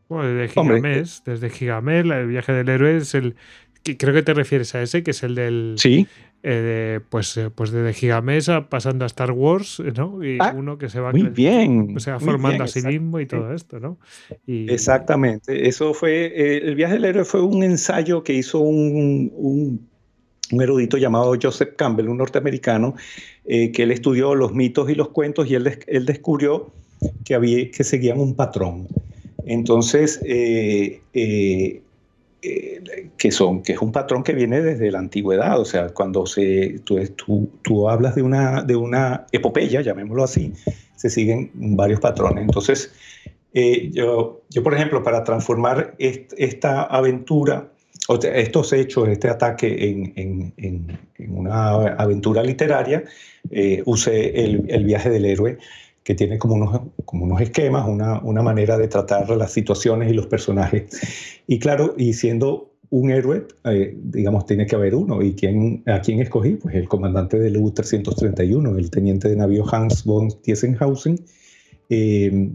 Bueno, desde Gigamés, desde Gigamés, el viaje del héroe es el... Creo que te refieres a ese, que es el del... Sí eh, pues, eh, pues desde Gigamesa pasando a Star Wars, ¿no? Y ah, uno que se va, muy bien, se va formando a sí mismo y todo esto, ¿no? Exactamente. Eso fue, eh, el viaje del héroe fue un ensayo que hizo un, un, erudito llamado Joseph Campbell, un norteamericano, que él estudió los mitos y los cuentos y él, él descubrió que, había, que seguían un patrón. Entonces, eh, que, son, que es un patrón que viene desde la antigüedad, o sea, cuando se, tú, tú, hablas de una, de una epopeya, llamémoslo así, se siguen varios patrones. Entonces, eh, yo, yo, por ejemplo, para transformar esta aventura, o estos hechos, este ataque en, en, en, una aventura literaria, eh, usé el, el, viaje del héroe que tiene como unos, como unos esquemas, una, una, manera de tratar las situaciones y los personajes. Y claro, y siendo un héroe, eh, digamos, tiene que haber uno. ¿Y quién, a quién escogí? Pues el comandante del U-331, el teniente de navío Hans von Tiesenhausen. Eh,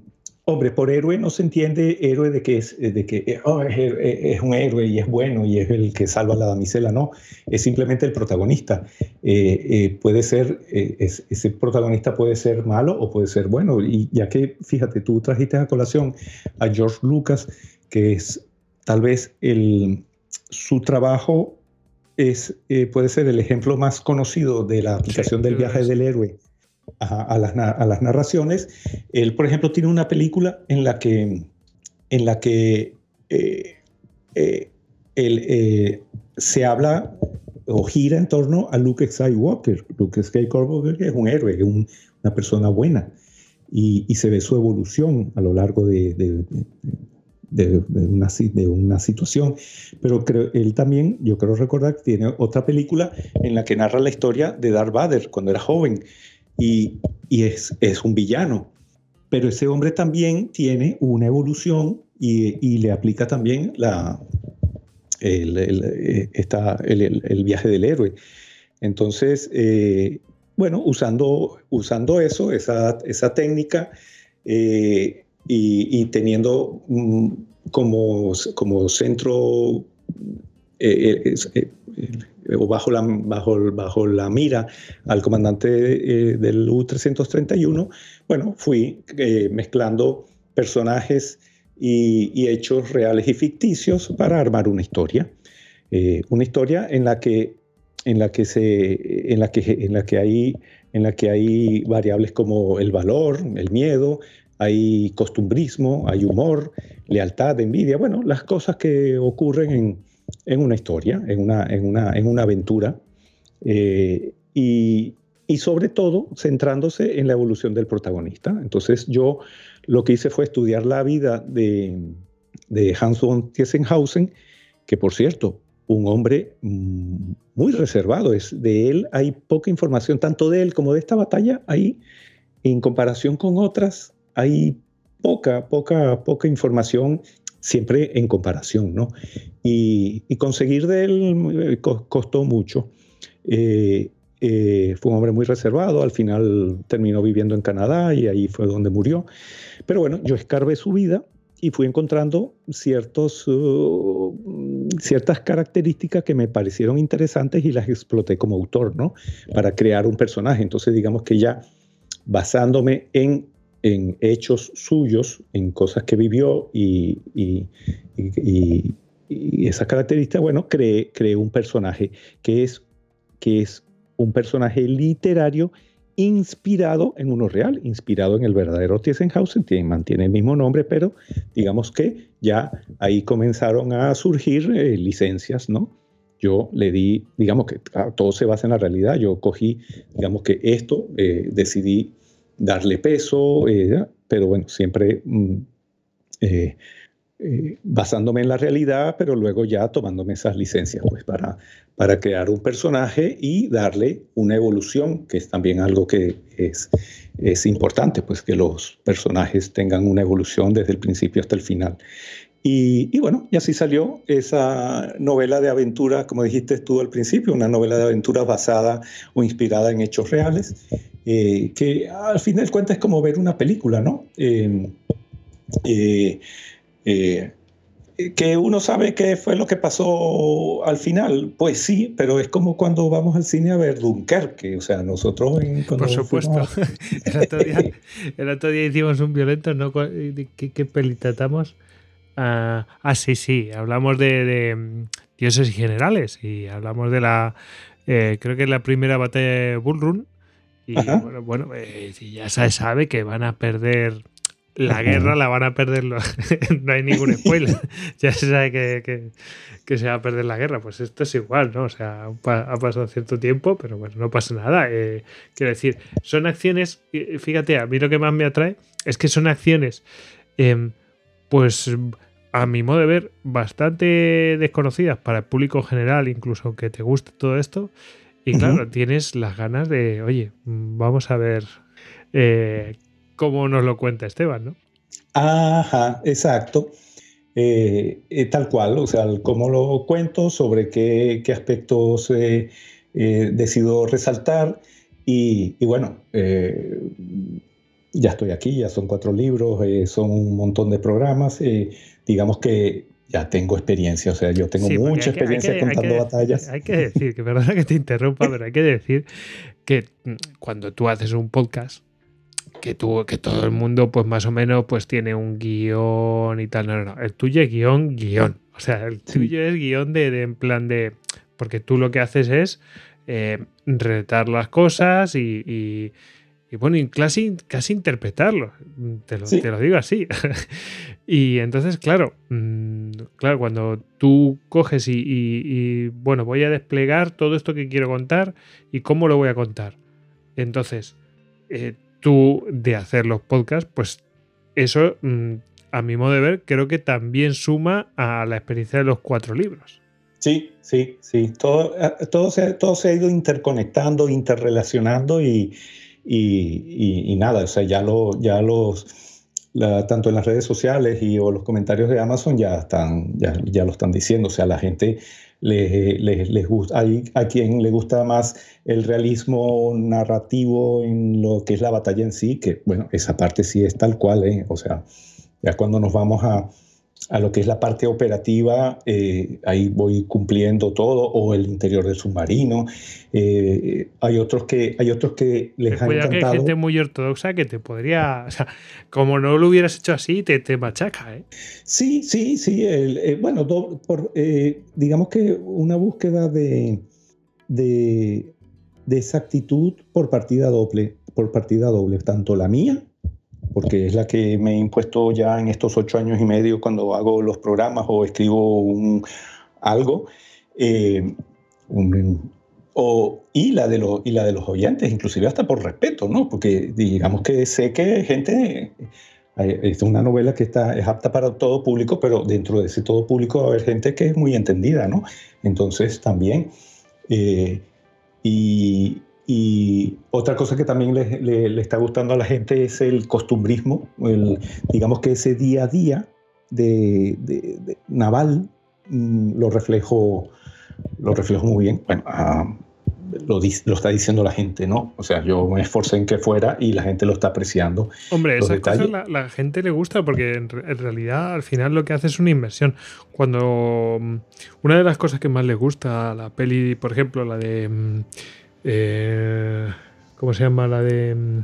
Hombre, por héroe no se entiende héroe de que es, de que eh, oh, es, un héroe y es bueno y es el que salva a la damisela, no, es simplemente el protagonista. Eh, eh, puede ser, ese protagonista puede ser malo o puede ser bueno. Y ya que, fíjate, tú trajiste a colación a George Lucas, que es tal vez el, su trabajo es, puede ser el ejemplo más conocido de la aplicación del viaje del héroe a, las, narraciones. Él, por ejemplo, tiene una película en la que, en la que eh, eh, eh, se habla o gira en torno a Luke Skywalker. Luke Skywalker es un héroe, es una persona buena. Y, se ve su evolución a lo largo de, de, una, de una situación. Pero creo, él también, yo creo recordar tiene otra película en la que narra la historia de Darth Vader cuando era joven y, es, un villano. Pero ese hombre también tiene una evolución y, le aplica también la, el, el, eh, viaje del héroe. Entonces, eh, bueno, usando, usando eso, esa, esa técnica eh, y, teniendo mm, como, como centro o bajo la, bajo, bajo la mira al comandante eh, del U-331, bueno, fui eh, mezclando personajes y, hechos reales y ficticios para armar una historia. Eh, una historia en la que en la que se en la que en la que hay en la que hay variables como el valor, el miedo, hay costumbrismo, hay humor, lealtad, envidia, bueno, las cosas que ocurren en, en una historia, en una, en una, en una aventura, eh, y, y, sobre todo centrándose en la evolución del protagonista. Entonces yo lo que hice fue estudiar la vida de, de Hans von Tiesenhausen, que por cierto, un hombre muy reservado, es, de él hay poca información, tanto de él como de esta batalla, hay, en comparación con otras, hay poca, poca, poca información siempre en comparación, ¿no? Y, conseguir de él eh, costó mucho. Eh, eh, fue un hombre muy reservado, al final terminó viviendo en Canadá y ahí fue donde murió. Pero bueno, yo escarbé su vida y fui encontrando ciertos, uh, ciertas características que me parecieron interesantes y las exploté como autor, ¿no? Para crear un personaje. Entonces, digamos que ya basándome en en hechos suyos, en cosas que vivió y, y, y, y esa característica, bueno, creé, un personaje que es, que es un personaje literario inspirado en uno real, inspirado en el verdadero Tiesenhausen, mantiene el mismo nombre, pero digamos que ya ahí comenzaron a surgir eh, licencias, ¿no? Yo le di, digamos que todo se basa en la realidad, yo cogí, digamos que esto, eh, decidí darle peso, eh, pero bueno, siempre mm, eh, basándome en la realidad, pero luego ya tomándome esas licencias pues, para, para crear un personaje y darle una evolución, que es también algo que es, es importante, pues que los personajes tengan una evolución desde el principio hasta el final. Y, y, bueno, y así salió esa novela de aventura, como dijiste tú al principio, una novela de aventura basada o inspirada en hechos reales, eh, que al final cuenta es como ver una película, ¿no? Eh, eh, que uno sabe qué fue lo que pasó al final, pues sí, pero es como cuando vamos al cine a ver Dunkerque, o sea, nosotros en, Por supuesto. el, otro día, hicimos un violento, ¿no? ¿Qué, qué peli tratamos? ah, ah sí, sí, hablamos de, mm, dioses y generales y hablamos de la, eh, creo que es la primera batalla de Bull Run y bueno, bueno eh, ya se sabe que van a perder la guerra la van a perder, no hay ningún spoiler, ya se sabe que, que, se va a perder la guerra, pues esto es igual, ¿no? O sea, ha pasado cierto tiempo, pero bueno, no pasa nada. Eh, quiero decir, son acciones, fíjate, a mí lo que más me atrae es que son acciones, em, pues a mi modo de ver, bastante desconocidas para el público general, incluso aunque te guste todo esto. Y claro, tienes las ganas de, oye, vamos a ver eh, como nos lo cuenta Esteban, ¿no? Ajá, exacto. Eh, eh, tal cual, o sea, cómo lo cuento, sobre qué, aspectos eh, decido resaltar. Y, bueno, ya estoy aquí, ya son cuatro libros, son un montón de programas. digamos que ya tengo experiencia, o sea, yo tengo mucha experiencia contando batallas. Hay que decir, que perdona que te interrumpa, pero hay que decir que mm, cuando tú haces un podcast, que tú, que todo el mundo, pues más o menos, pues tiene un guion y tal. No, no, no. El tuyo es guion, guion. O sea, el tuyo es guion de, en plan de. Porque tú lo que haces es eh, retar las cosas y, y, bueno, y casi, casi interpretarlo. Te lo, te lo digo así. y entonces, claro, mm, claro, cuando tú coges y, y, bueno, voy a desplegar todo esto que quiero contar y cómo lo voy a contar. Entonces, eh, tú de hacer los podcasts, pues eso, mm, a mi modo de ver, creo que también suma a la experiencia de los cuatro libros. Sí, sí, sí. Todo, eh, todo, se, todo se ha ido interconectando, interrelacionando y, y, nada, o sea, ya, lo, ya los, tanto en las redes sociales y o los comentarios de Amazon ya, están, ya, ya lo están diciendo, o sea, la gente les, les, gusta, hay a quien le gusta más el realismo narrativo en lo que es la batalla en sí, que bueno, esa parte sí es tal cual, ¿eh? o sea, ya cuando nos vamos a, a lo que es la parte operativa, eh, ahí voy cumpliendo todo, o el interior del submarino. Eh, hay otros que hay otros que les han encantado. que hay gente muy ortodoxa que te podría, o sea, como no lo hubieras hecho así, te, te machaca, ¿eh? Sí, sí, sí. Eh, bueno, por, digamos que una búsqueda de, de, de exactitud por partida doble, por partida doble, tanto la mía porque es la que me he impuesto ya en estos ocho años y medio cuando hago los programas o escribo un, algo. Eh, o, y, la de los, y la de los oyentes, inclusive hasta por respeto, ¿no? Porque digamos que sé que gente, eh, es una novela que está, es apta para todo público, pero dentro de ese todo público va a haber gente que es muy entendida, ¿no? Entonces también, eh, y, y otra cosa que también le, le, está gustando a la gente es el costumbrismo, el, digamos que ese día a día de, de, naval mm, lo reflejo, lo reflejo muy bien. Bueno, ah, lo, lo, está diciendo la gente, ¿no? O sea, yo me esforcé en que fuera y la gente lo está apreciando. Hombre, esas cosas la, la, gente le gusta porque en, en, realidad al final lo que hace es una inversión. Cuando mm, una de las cosas que más le gusta a la peli, por ejemplo, la de mm, eh, ¿Cómo se llama? La de. Mm,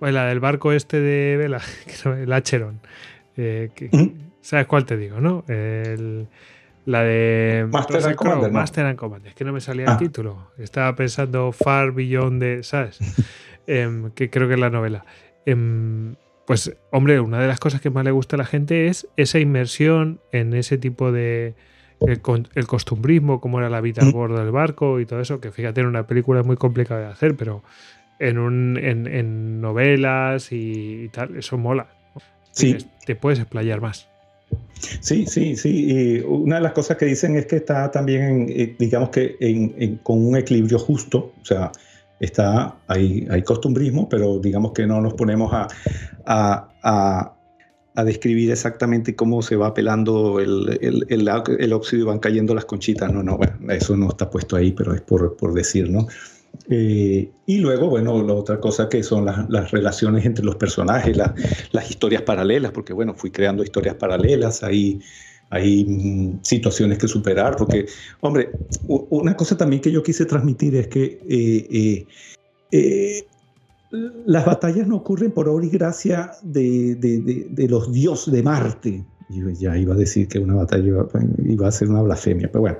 la del barco este de Vela, el Acheron. Eh, ¿Sabes cuál te digo, no? la de Master and, Commander, Master and Commander. Es que no me salía el ah. título. Estaba pensando Far Beyond de. ¿Sabes? em, que creo que es la novela. Em, pues, hombre, una de las cosas que más le gusta a la gente es esa inmersión en ese tipo de. El, costumbrismo, cómo era la vida a mm. bordo del barco y todo eso, que fíjate, en una película es muy complicado de hacer, pero en, un, en, novelas y, tal, eso mola. Sí. Te puedes explayar más. Sí, sí, sí. Y una de las cosas que dicen es que está también, eh, digamos que con un equilibrio justo, o sea, está, hay, hay costumbrismo, pero digamos que no nos ponemos a, a, a, describir exactamente cómo se va pelando el, el, el, óxido y van cayendo las conchitas. No, no, bueno, eso no está puesto ahí, pero es por, por decir, ¿no? Eh, y luego, bueno, la otra cosa que son las, las relaciones entre los personajes, las historias paralelas, porque bueno, fui creando historias paralelas, hay, hay mm, situaciones que superar, porque, hombre, una cosa también que yo quise transmitir es que eh, eh, las batallas no ocurren por obra y gracia de, los dioses de Marte. Ya iba a decir que una batalla iba, iba a ser una blasfemia, pero bueno,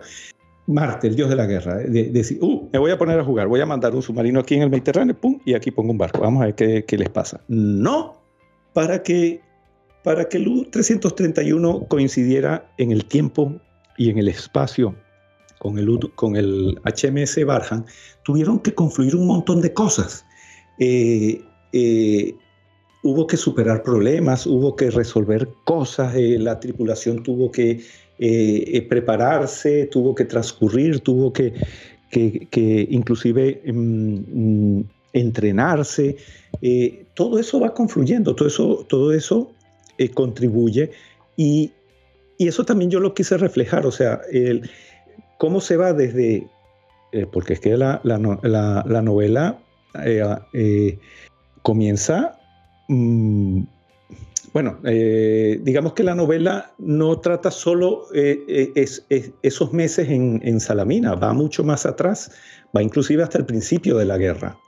Marte, el dios de la guerra, de, decir, uh, me voy a poner a jugar, voy a mandar un submarino aquí en el Mediterráneo, pum, y aquí pongo un barco, vamos a ver qué, les pasa. No, para que, para que el U-331 coincidiera en el tiempo y en el espacio con el, con el HMS Barham, tuvieron que confluir un montón de cosas. Eh, eh, hubo que superar problemas, hubo que resolver cosas, eh, la tripulación tuvo que prepararse, tuvo que transcurrir, tuvo que, que, inclusive mm, mm, entrenarse. Todo eso va confluyendo, todo eso, todo eso contribuye y, y, eso también yo lo quise reflejar, o sea, el, cómo se va desde, porque es que la, la, novela comienza... Mm, bueno, eh, digamos que la novela no trata solo eh, eh, esos meses en, Salamina, va mucho más atrás, va inclusive hasta el principio de la guerra,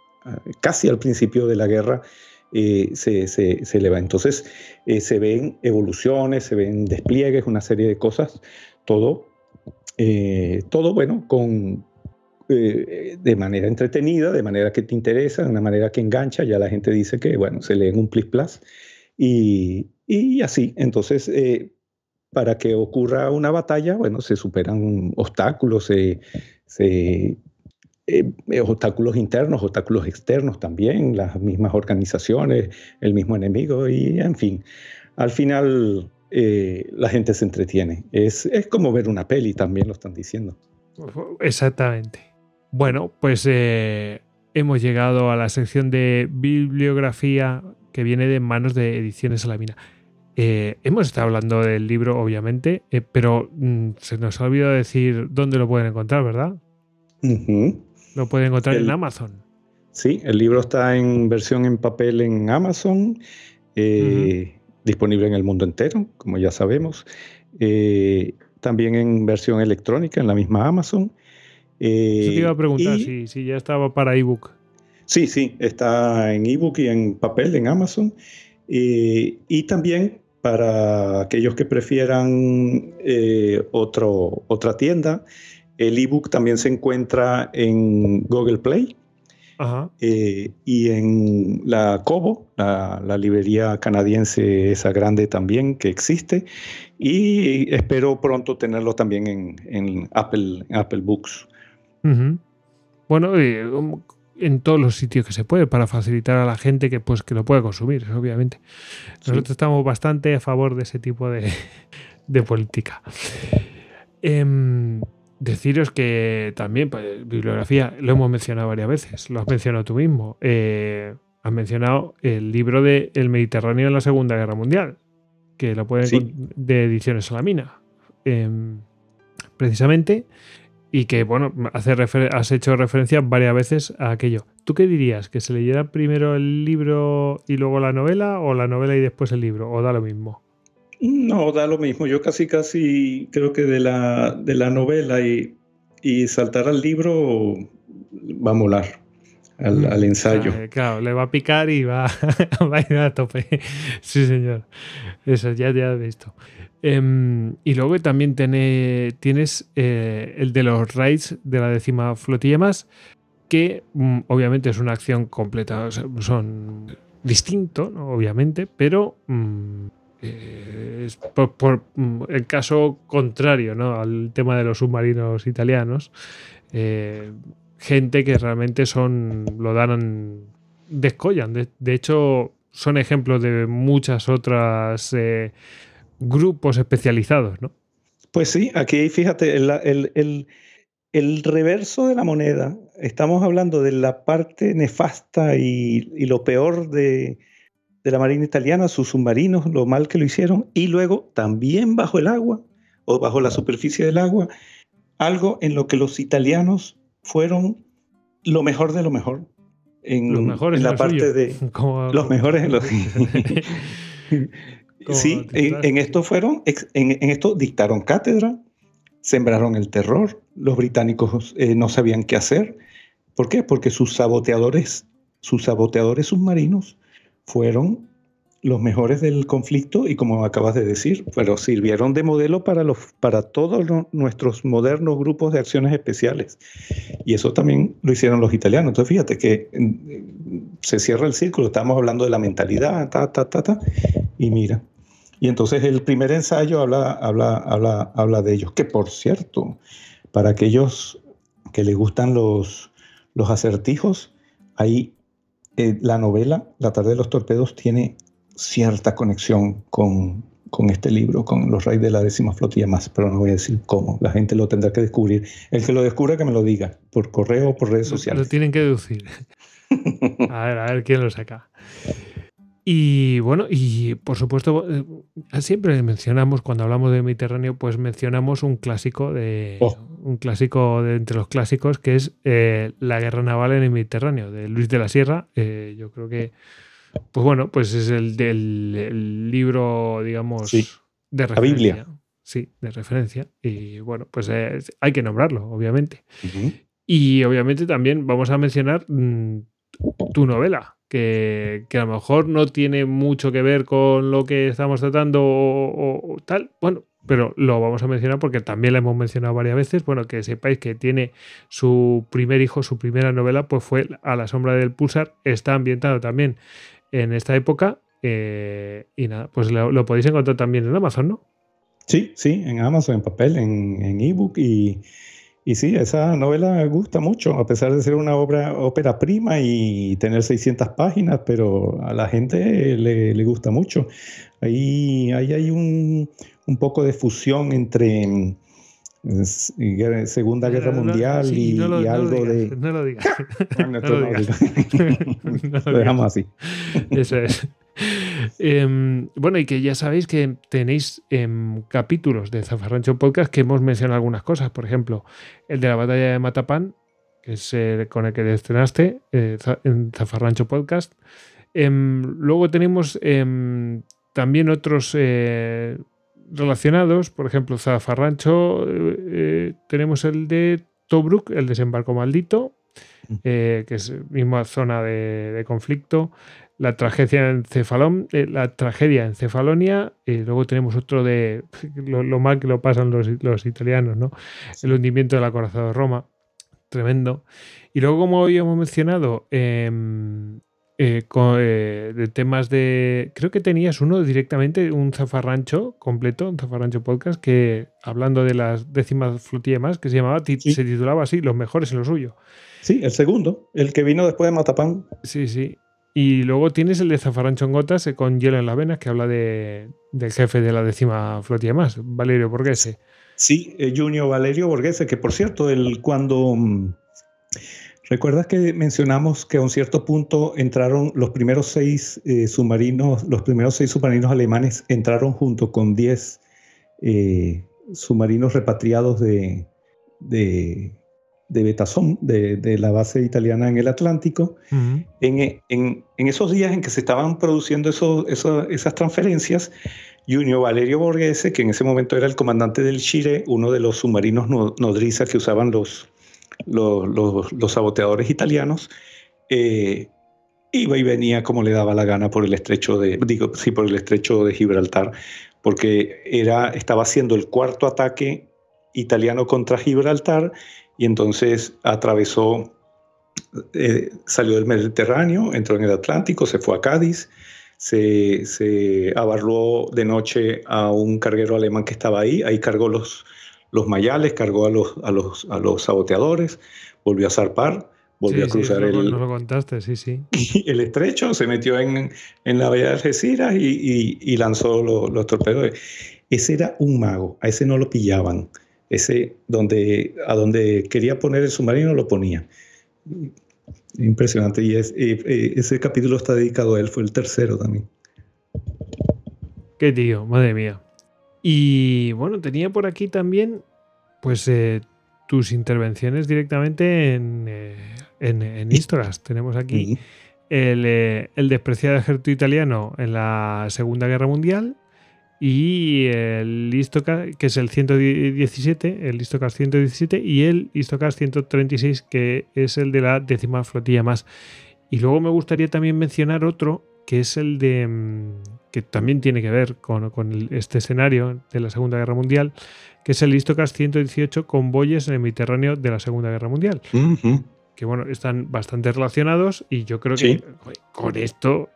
casi al principio de la guerra se, se, le va. Entonces se ven evoluciones, se ven despliegues, una serie de cosas, todo, todo bueno, con, de manera entretenida, de manera que te interesa, de una manera que engancha, ya la gente dice que, bueno, se lee en un plis plus y, y así, entonces, eh, para que ocurra una batalla, bueno, se superan obstáculos, se, se eh, obstáculos internos, obstáculos externos también, las mismas organizaciones, el mismo enemigo y en fin, al final eh, la gente se entretiene. Es, es, como ver una peli, también lo están diciendo. Exactamente. Bueno, pues hemos llegado a la sección de bibliografía que viene de manos de Ediciones Salamina. Eh, hemos estado hablando del libro, obviamente, eh, pero mm, se nos ha olvidado decir dónde lo pueden encontrar, ¿verdad? Lo pueden encontrar en Amazon. Sí, el libro está en versión en papel en Amazon, eh, disponible en el mundo entero, como ya sabemos. también en versión electrónica en la misma Amazon. Eso te iba a preguntar si, si ya estaba para ebook. Sí, sí, está en ebook y en papel en Amazon. y también para aquellos que prefieran eh, otro, otra tienda, el ebook también se encuentra en Google Play eh, y en la Kobo, la, librería canadiense esa grande también que existe. Y espero pronto tenerlo también en, Apple, Apple Books. Bueno, um, en todos los sitios que se puede para facilitar a la gente que pues que lo pueda consumir, obviamente. Nosotros estamos bastante a favor de ese tipo de, política. Em, deciros que también, pues, bibliografía, lo hemos mencionado varias veces, lo has mencionado tú mismo. Eh, has mencionado el libro de El Mediterráneo en la Segunda Guerra Mundial, que lo pueden de Ediciones Salamina. Eh, precisamente y que, bueno, has hecho referencia varias veces a aquello. ¿Tú qué dirías? ¿Que se leyera primero el libro y luego la novela o la novela y después el libro? ¿O da lo mismo? No, da lo mismo. Yo casi, casi creo que de la, de la novela y, y saltar al libro va a molar. Al, mm, ensayo. Claro, le va a picar y va, va a ir a tope. Sí, señor. Eso ya, ya he visto. Em, y luego también tienes eh, el de los raids de la décima flotilla más, que mm, obviamente es una acción completa, son distintos, obviamente, pero mm, eh, es por, mm, el caso contrario ¿no? al tema de los submarinos italianos, eh, gente que realmente son, lo dan, descollan. De, hecho, son ejemplos de muchas otras grupos especializados, ¿no? Pues sí, aquí fíjate, el, el, reverso de la moneda, estamos hablando de la parte nefasta y lo peor de, de la Marina Italiana, sus submarinos, lo mal que lo hicieron, y luego también bajo el agua o bajo la superficie del agua, algo en lo que los italianos fueron lo mejor de lo mejor. En, los mejores en la parte de los mejores en los sí en, esto fueron en, esto dictaron cátedra sembraron el terror los británicos eh, no sabían qué hacer ¿por qué? porque sus saboteadores sus saboteadores submarinos fueron los mejores del conflicto y como acabas de decir, pero sirvieron de modelo para, los, para todos nuestros modernos grupos de acciones especiales. Y eso también lo hicieron los italianos. Entonces fíjate que mm, se cierra el círculo, estamos hablando de la mentalidad, ta, ta, ta, ta, y mira. Y entonces el primer ensayo habla, habla, habla, habla de ellos, que por cierto, para aquellos que les gustan los, los acertijos, hay eh, la novela La tarde de los torpedos tiene cierta conexión con, con este libro, con los reyes de la décima flotilla más, pero no voy a decir cómo. La gente lo tendrá que descubrir. El que lo descubra que me lo diga, por correo o por redes sociales. Lo tienen que deducir. a ver, a ver quién lo saca. Y bueno, y por supuesto, eh, siempre mencionamos, cuando hablamos de Mediterráneo, pues mencionamos un clásico de oh. un clásico de entre los clásicos que es eh, La guerra naval en el Mediterráneo, de Luis de la Sierra. Eh, yo creo que, pues bueno, pues es el del libro, digamos, de referencia. La Biblia. Sí, de referencia. Y bueno, pues hay que nombrarlo, obviamente. Y obviamente también vamos a mencionar mm, tu novela, que, a lo mejor no tiene mucho que ver con lo que estamos tratando o, tal. Bueno, pero lo vamos a mencionar porque también la hemos mencionado varias veces. Bueno, que sepáis que tiene su primer hijo, su primera novela, pues fue A la sombra del pulsar. Está ambientado también en esta época. Eh, y nada, pues lo, podéis encontrar también en Amazon, ¿no? Sí, sí, en Amazon, en papel, en ebook y y sí, esa novela me gusta mucho, a pesar de ser una obra, ópera prima y tener 600 páginas, pero a la gente le, gusta mucho. Ahí, ahí hay un, un, poco de fusión entre Segunda Guerra Mundial y, algo de... No lo digas. no, lo digas. lo dejamos así. Eso es. Em, bueno, y que ya sabéis que tenéis em, capítulos de Zafarrancho Podcast que hemos mencionado algunas cosas. Por ejemplo, el de la batalla de Matapán, que es el con el que estrenaste eh, en Zafarrancho Podcast. Em, luego tenemos también otros eh, relacionados. Por ejemplo, Zafarrancho, eh, tenemos el de Tobruk, el desembarco maldito, mm. que es misma zona de conflicto la tragedia en Cefalón, eh, la tragedia en Cefalonia, y luego tenemos otro de lo, mal que lo pasan los, italianos, ¿no? El hundimiento del acorazado de Roma, tremendo. Y luego, como habíamos mencionado, em, eh, eh, de temas de. Creo que tenías uno directamente, un zafarrancho completo, un zafarrancho podcast, que hablando de las décimas flotillas más, que se llamaba, se titulaba así, Los mejores en lo suyo. Sí, el segundo, el que vino después de Matapán. Sí, sí. Y luego tienes el de Zafarrancho en Gotas eh, con hielo en las venas, que habla de, del jefe de la décima flotilla más, Valerio Borghese. Sí, eh, Junior Valerio Borghese, que por cierto, él cuando... Mm, ¿Recuerdas que mencionamos que a un cierto punto entraron los primeros seis eh, submarinos, los primeros seis submarinos alemanes entraron junto con diez submarinos repatriados de, de de Betazón, de, la base italiana en el Atlántico, en, esos días en que se estaban produciendo esas transferencias, Junio Valerio Borghese, que en ese momento era el comandante del Chile, uno de los submarinos nodriza que usaban los, los, saboteadores italianos, eh, iba y venía como le daba la gana por el estrecho de, digo, sí, por el estrecho de Gibraltar, porque era, estaba haciendo el cuarto ataque italiano contra Gibraltar y entonces atravesó eh, salió del Mediterráneo, entró en el Atlántico, se fue a Cádiz, se, se abarró de noche a un carguero alemán que estaba ahí, ahí cargó los, los mayales, cargó a los, a los, a los saboteadores, volvió a zarpar, volvió a cruzar el, lo contaste, sí, sí. el estrecho, se metió en, en la bahía de Algeciras y, y, y lanzó los, los torpedos. Ese era un mago, a ese no lo pillaban. Ese donde, a donde quería poner el submarino lo ponía. Impresionante. Y, es, ese capítulo está dedicado a él, fue el tercero también. Qué tío, madre mía. Y bueno, tenía por aquí también, pues, eh, tus intervenciones directamente en, eh, en, en Historas. Tenemos aquí el, eh, el despreciado ejército italiano en la Segunda Guerra Mundial y el Istocast, que es el 117, el Istocast 117 y el Istocast 136, que es el de la décima flotilla más. Y luego me gustaría también mencionar otro, que es el de mm, que también tiene que ver con, con este escenario de la Segunda Guerra Mundial, que es el Istocast 118 convoyes en el Mediterráneo de la Segunda Guerra Mundial. Que bueno, están bastante relacionados y yo creo Sí. que con esto.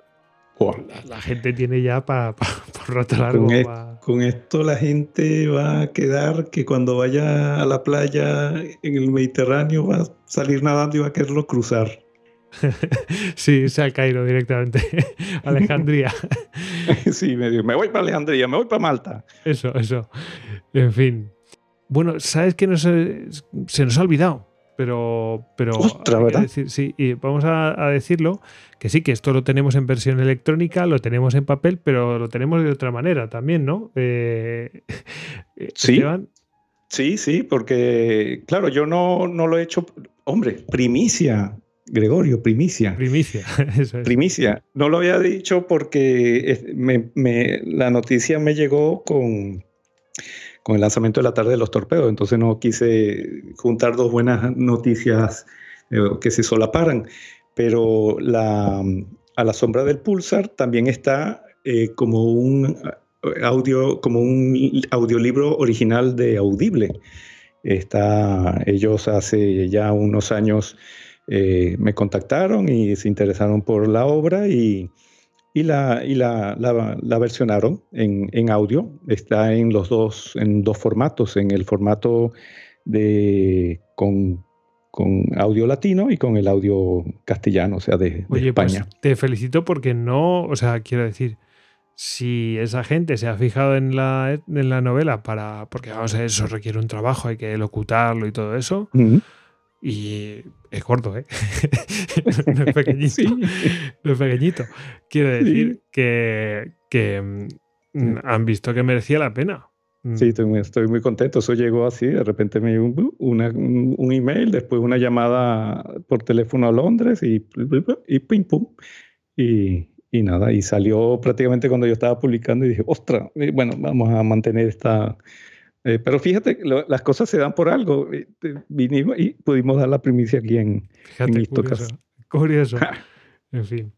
La, la gente tiene ya para por rato largo. Con, e- pa- con esto la gente va a quedar que cuando vaya a la playa en el Mediterráneo va a salir nadando y va a quererlo cruzar. Sí, sea al Cairo directamente. Alejandría. sí, me, dijo, me voy para Alejandría, me voy para Malta. Eso, eso. En fin. Bueno, ¿sabes qué nos, se nos ha olvidado? Pero, pero Ostras, hay que ¿verdad? decir- sí, y vamos a, a decirlo, que sí, que esto lo tenemos en versión electrónica, lo tenemos en papel, pero lo tenemos de otra manera también, ¿no? Eh, eh, Sí. Esteban, Sí, sí, porque claro, yo no, no lo he hecho. Hombre, primicia, Gregorio, primicia. primicia. Eso es. Primicia. No lo había dicho porque me- me- la noticia me llegó con, con el lanzamiento de la tarde de los torpedos, entonces no quise juntar dos buenas noticias eh, que se solaparan. Pero la, a la sombra del pulsar también está eh, como un audio, como un audiolibro original de Audible. Está, ellos hace ya unos años eh, me contactaron y se interesaron por la obra y, y la, y la, la- la versionaron en, en audio. Está en los dos, en dos formatos, en el formato de con, con audio latino y con el audio castellano, o sea, de, de Oye, pues España. te felicito porque no, o sea, quiero decir, si esa gente se ha fijado en la, en la novela para, porque vamos a ver, eso requiere un trabajo, hay que locutarlo y todo eso, y es corto, ¿eh? no es pequeñito, Sí. no es pequeñito. Quiero decir Sí. que, que mm, han visto que merecía la pena. Mm, Sí, estoy muy, contento. Eso llegó así, de repente me llegó un, una- un- email, después una llamada por teléfono a Londres y, y pim pum. Y, y nada, y salió prácticamente cuando yo estaba publicando y dije, ostras, eh, bueno, vamos a mantener esta... eh, pero fíjate, lo- las cosas se dan por algo. eh, Vinimos y pudimos dar la primicia aquí en... Fíjate, en Istocas. curioso. Curioso. En fin.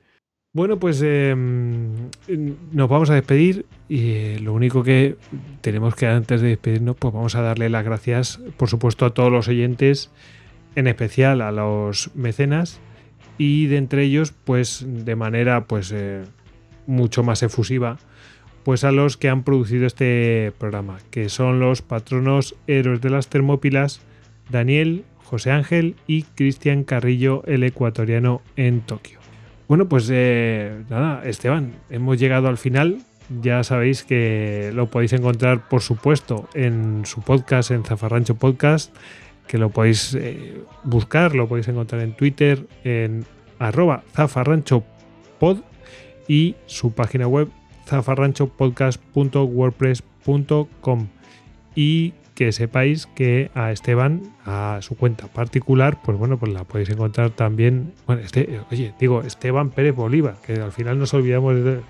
Bueno, pues eh, nos vamos a despedir y eh, lo único que tenemos que antes de despedirnos, pues vamos a darle las gracias, por supuesto, a todos los oyentes, en especial a los mecenas y de entre ellos, pues de manera pues mucho más efusiva, pues a los que han producido este programa, que son los patronos héroes de las Termópilas, Daniel, José Ángel y Cristian Carrillo, el ecuatoriano en Tokio. Bueno, pues eh, nada, Esteban, hemos llegado al final. Ya sabéis que lo podéis encontrar, por supuesto, en su podcast, en Zafarrancho Podcast, que lo podéis eh, buscar, lo podéis encontrar en Twitter, en arroba zafarranchopod y su página web zafarranchopodcast.wordpress.com y que sepáis que a Esteban, a su cuenta particular, pues bueno, pues la podéis encontrar también. Bueno, este, oye, digo, Esteban Pérez Bolívar, que al final nos olvidamos de, de-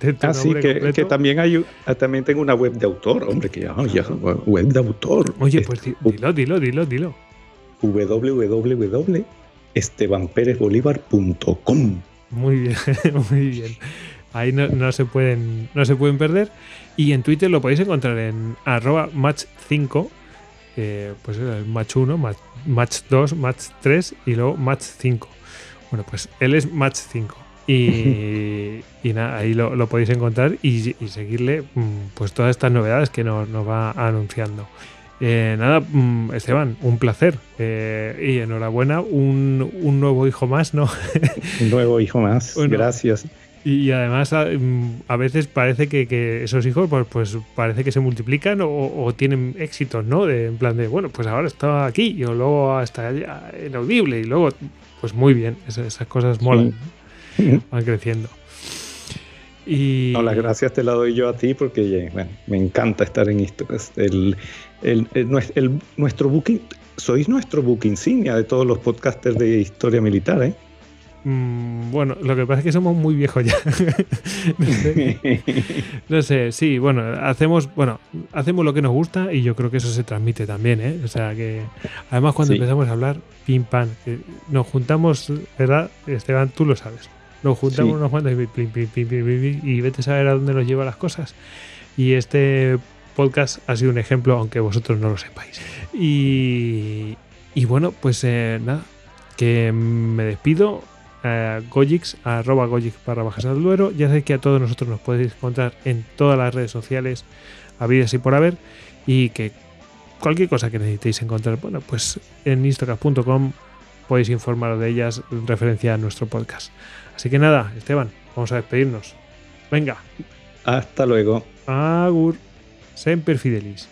de tu Ah, sí, que, completo. que también hay ah, también tengo una web de autor, hombre, que ya, ya web de autor. Oye, Es pues di- dilo, dilo, dilo, dilo. www.estebanperezbolívar.com. Muy bien, muy bien. Ahí no, no se pueden, no se pueden perder. Y en Twitter lo podéis encontrar en arroba match5. eh, pues el match 1, match, 2, match 3 y luego match 5. Bueno, pues él es match 5. Y, y nada, ahí lo, lo podéis encontrar y, y, seguirle mm, pues todas estas novedades que nos, nos va anunciando. Eh, nada, mm, Esteban, un placer. Eh, y enhorabuena, un, un, nuevo hijo más, ¿no? un nuevo hijo más, bueno, gracias. Y, además a, mm, a, veces parece que, que, esos hijos pues, pues parece que se multiplican o, o, tienen éxitos, ¿no? De, en plan de, bueno, pues ahora está aquí y luego está inaudible y luego, pues muy bien, esas, esas cosas molan, sí. van creciendo. Y... No, las gracias te las doy yo a ti porque bueno, me encanta estar en esto. El, el, el, nuestro booking, sois nuestro book insignia de todos los podcasters de historia militar, ¿eh? Mm, bueno, lo que pasa es que somos muy viejos ya. no, sé. no, sé. sí, bueno, hacemos, bueno, hacemos lo que nos gusta y yo creo que eso se transmite también, ¿eh? O sea que además cuando sí. empezamos a hablar, pim pam, nos juntamos, ¿verdad? Esteban, tú lo sabes. Nos juntamos sí. unos cuantos y, pim, pim, pim, y vete a saber a dónde nos lleva las cosas. Y este podcast ha sido un ejemplo, aunque vosotros no lo sepáis. Y, y bueno, pues eh, nada, que me despido. Gojix, arroba Gojix barra bajas al duero. Ya sabéis que a todos nosotros nos podéis encontrar en todas las redes sociales, habidas y por haber. Y que cualquier cosa que necesitéis encontrar, bueno, pues en istocast.com podéis informaros de ellas en referencia a nuestro podcast. Así que nada, Esteban, vamos a despedirnos. Venga. Hasta luego. Agur. Semper Fidelis.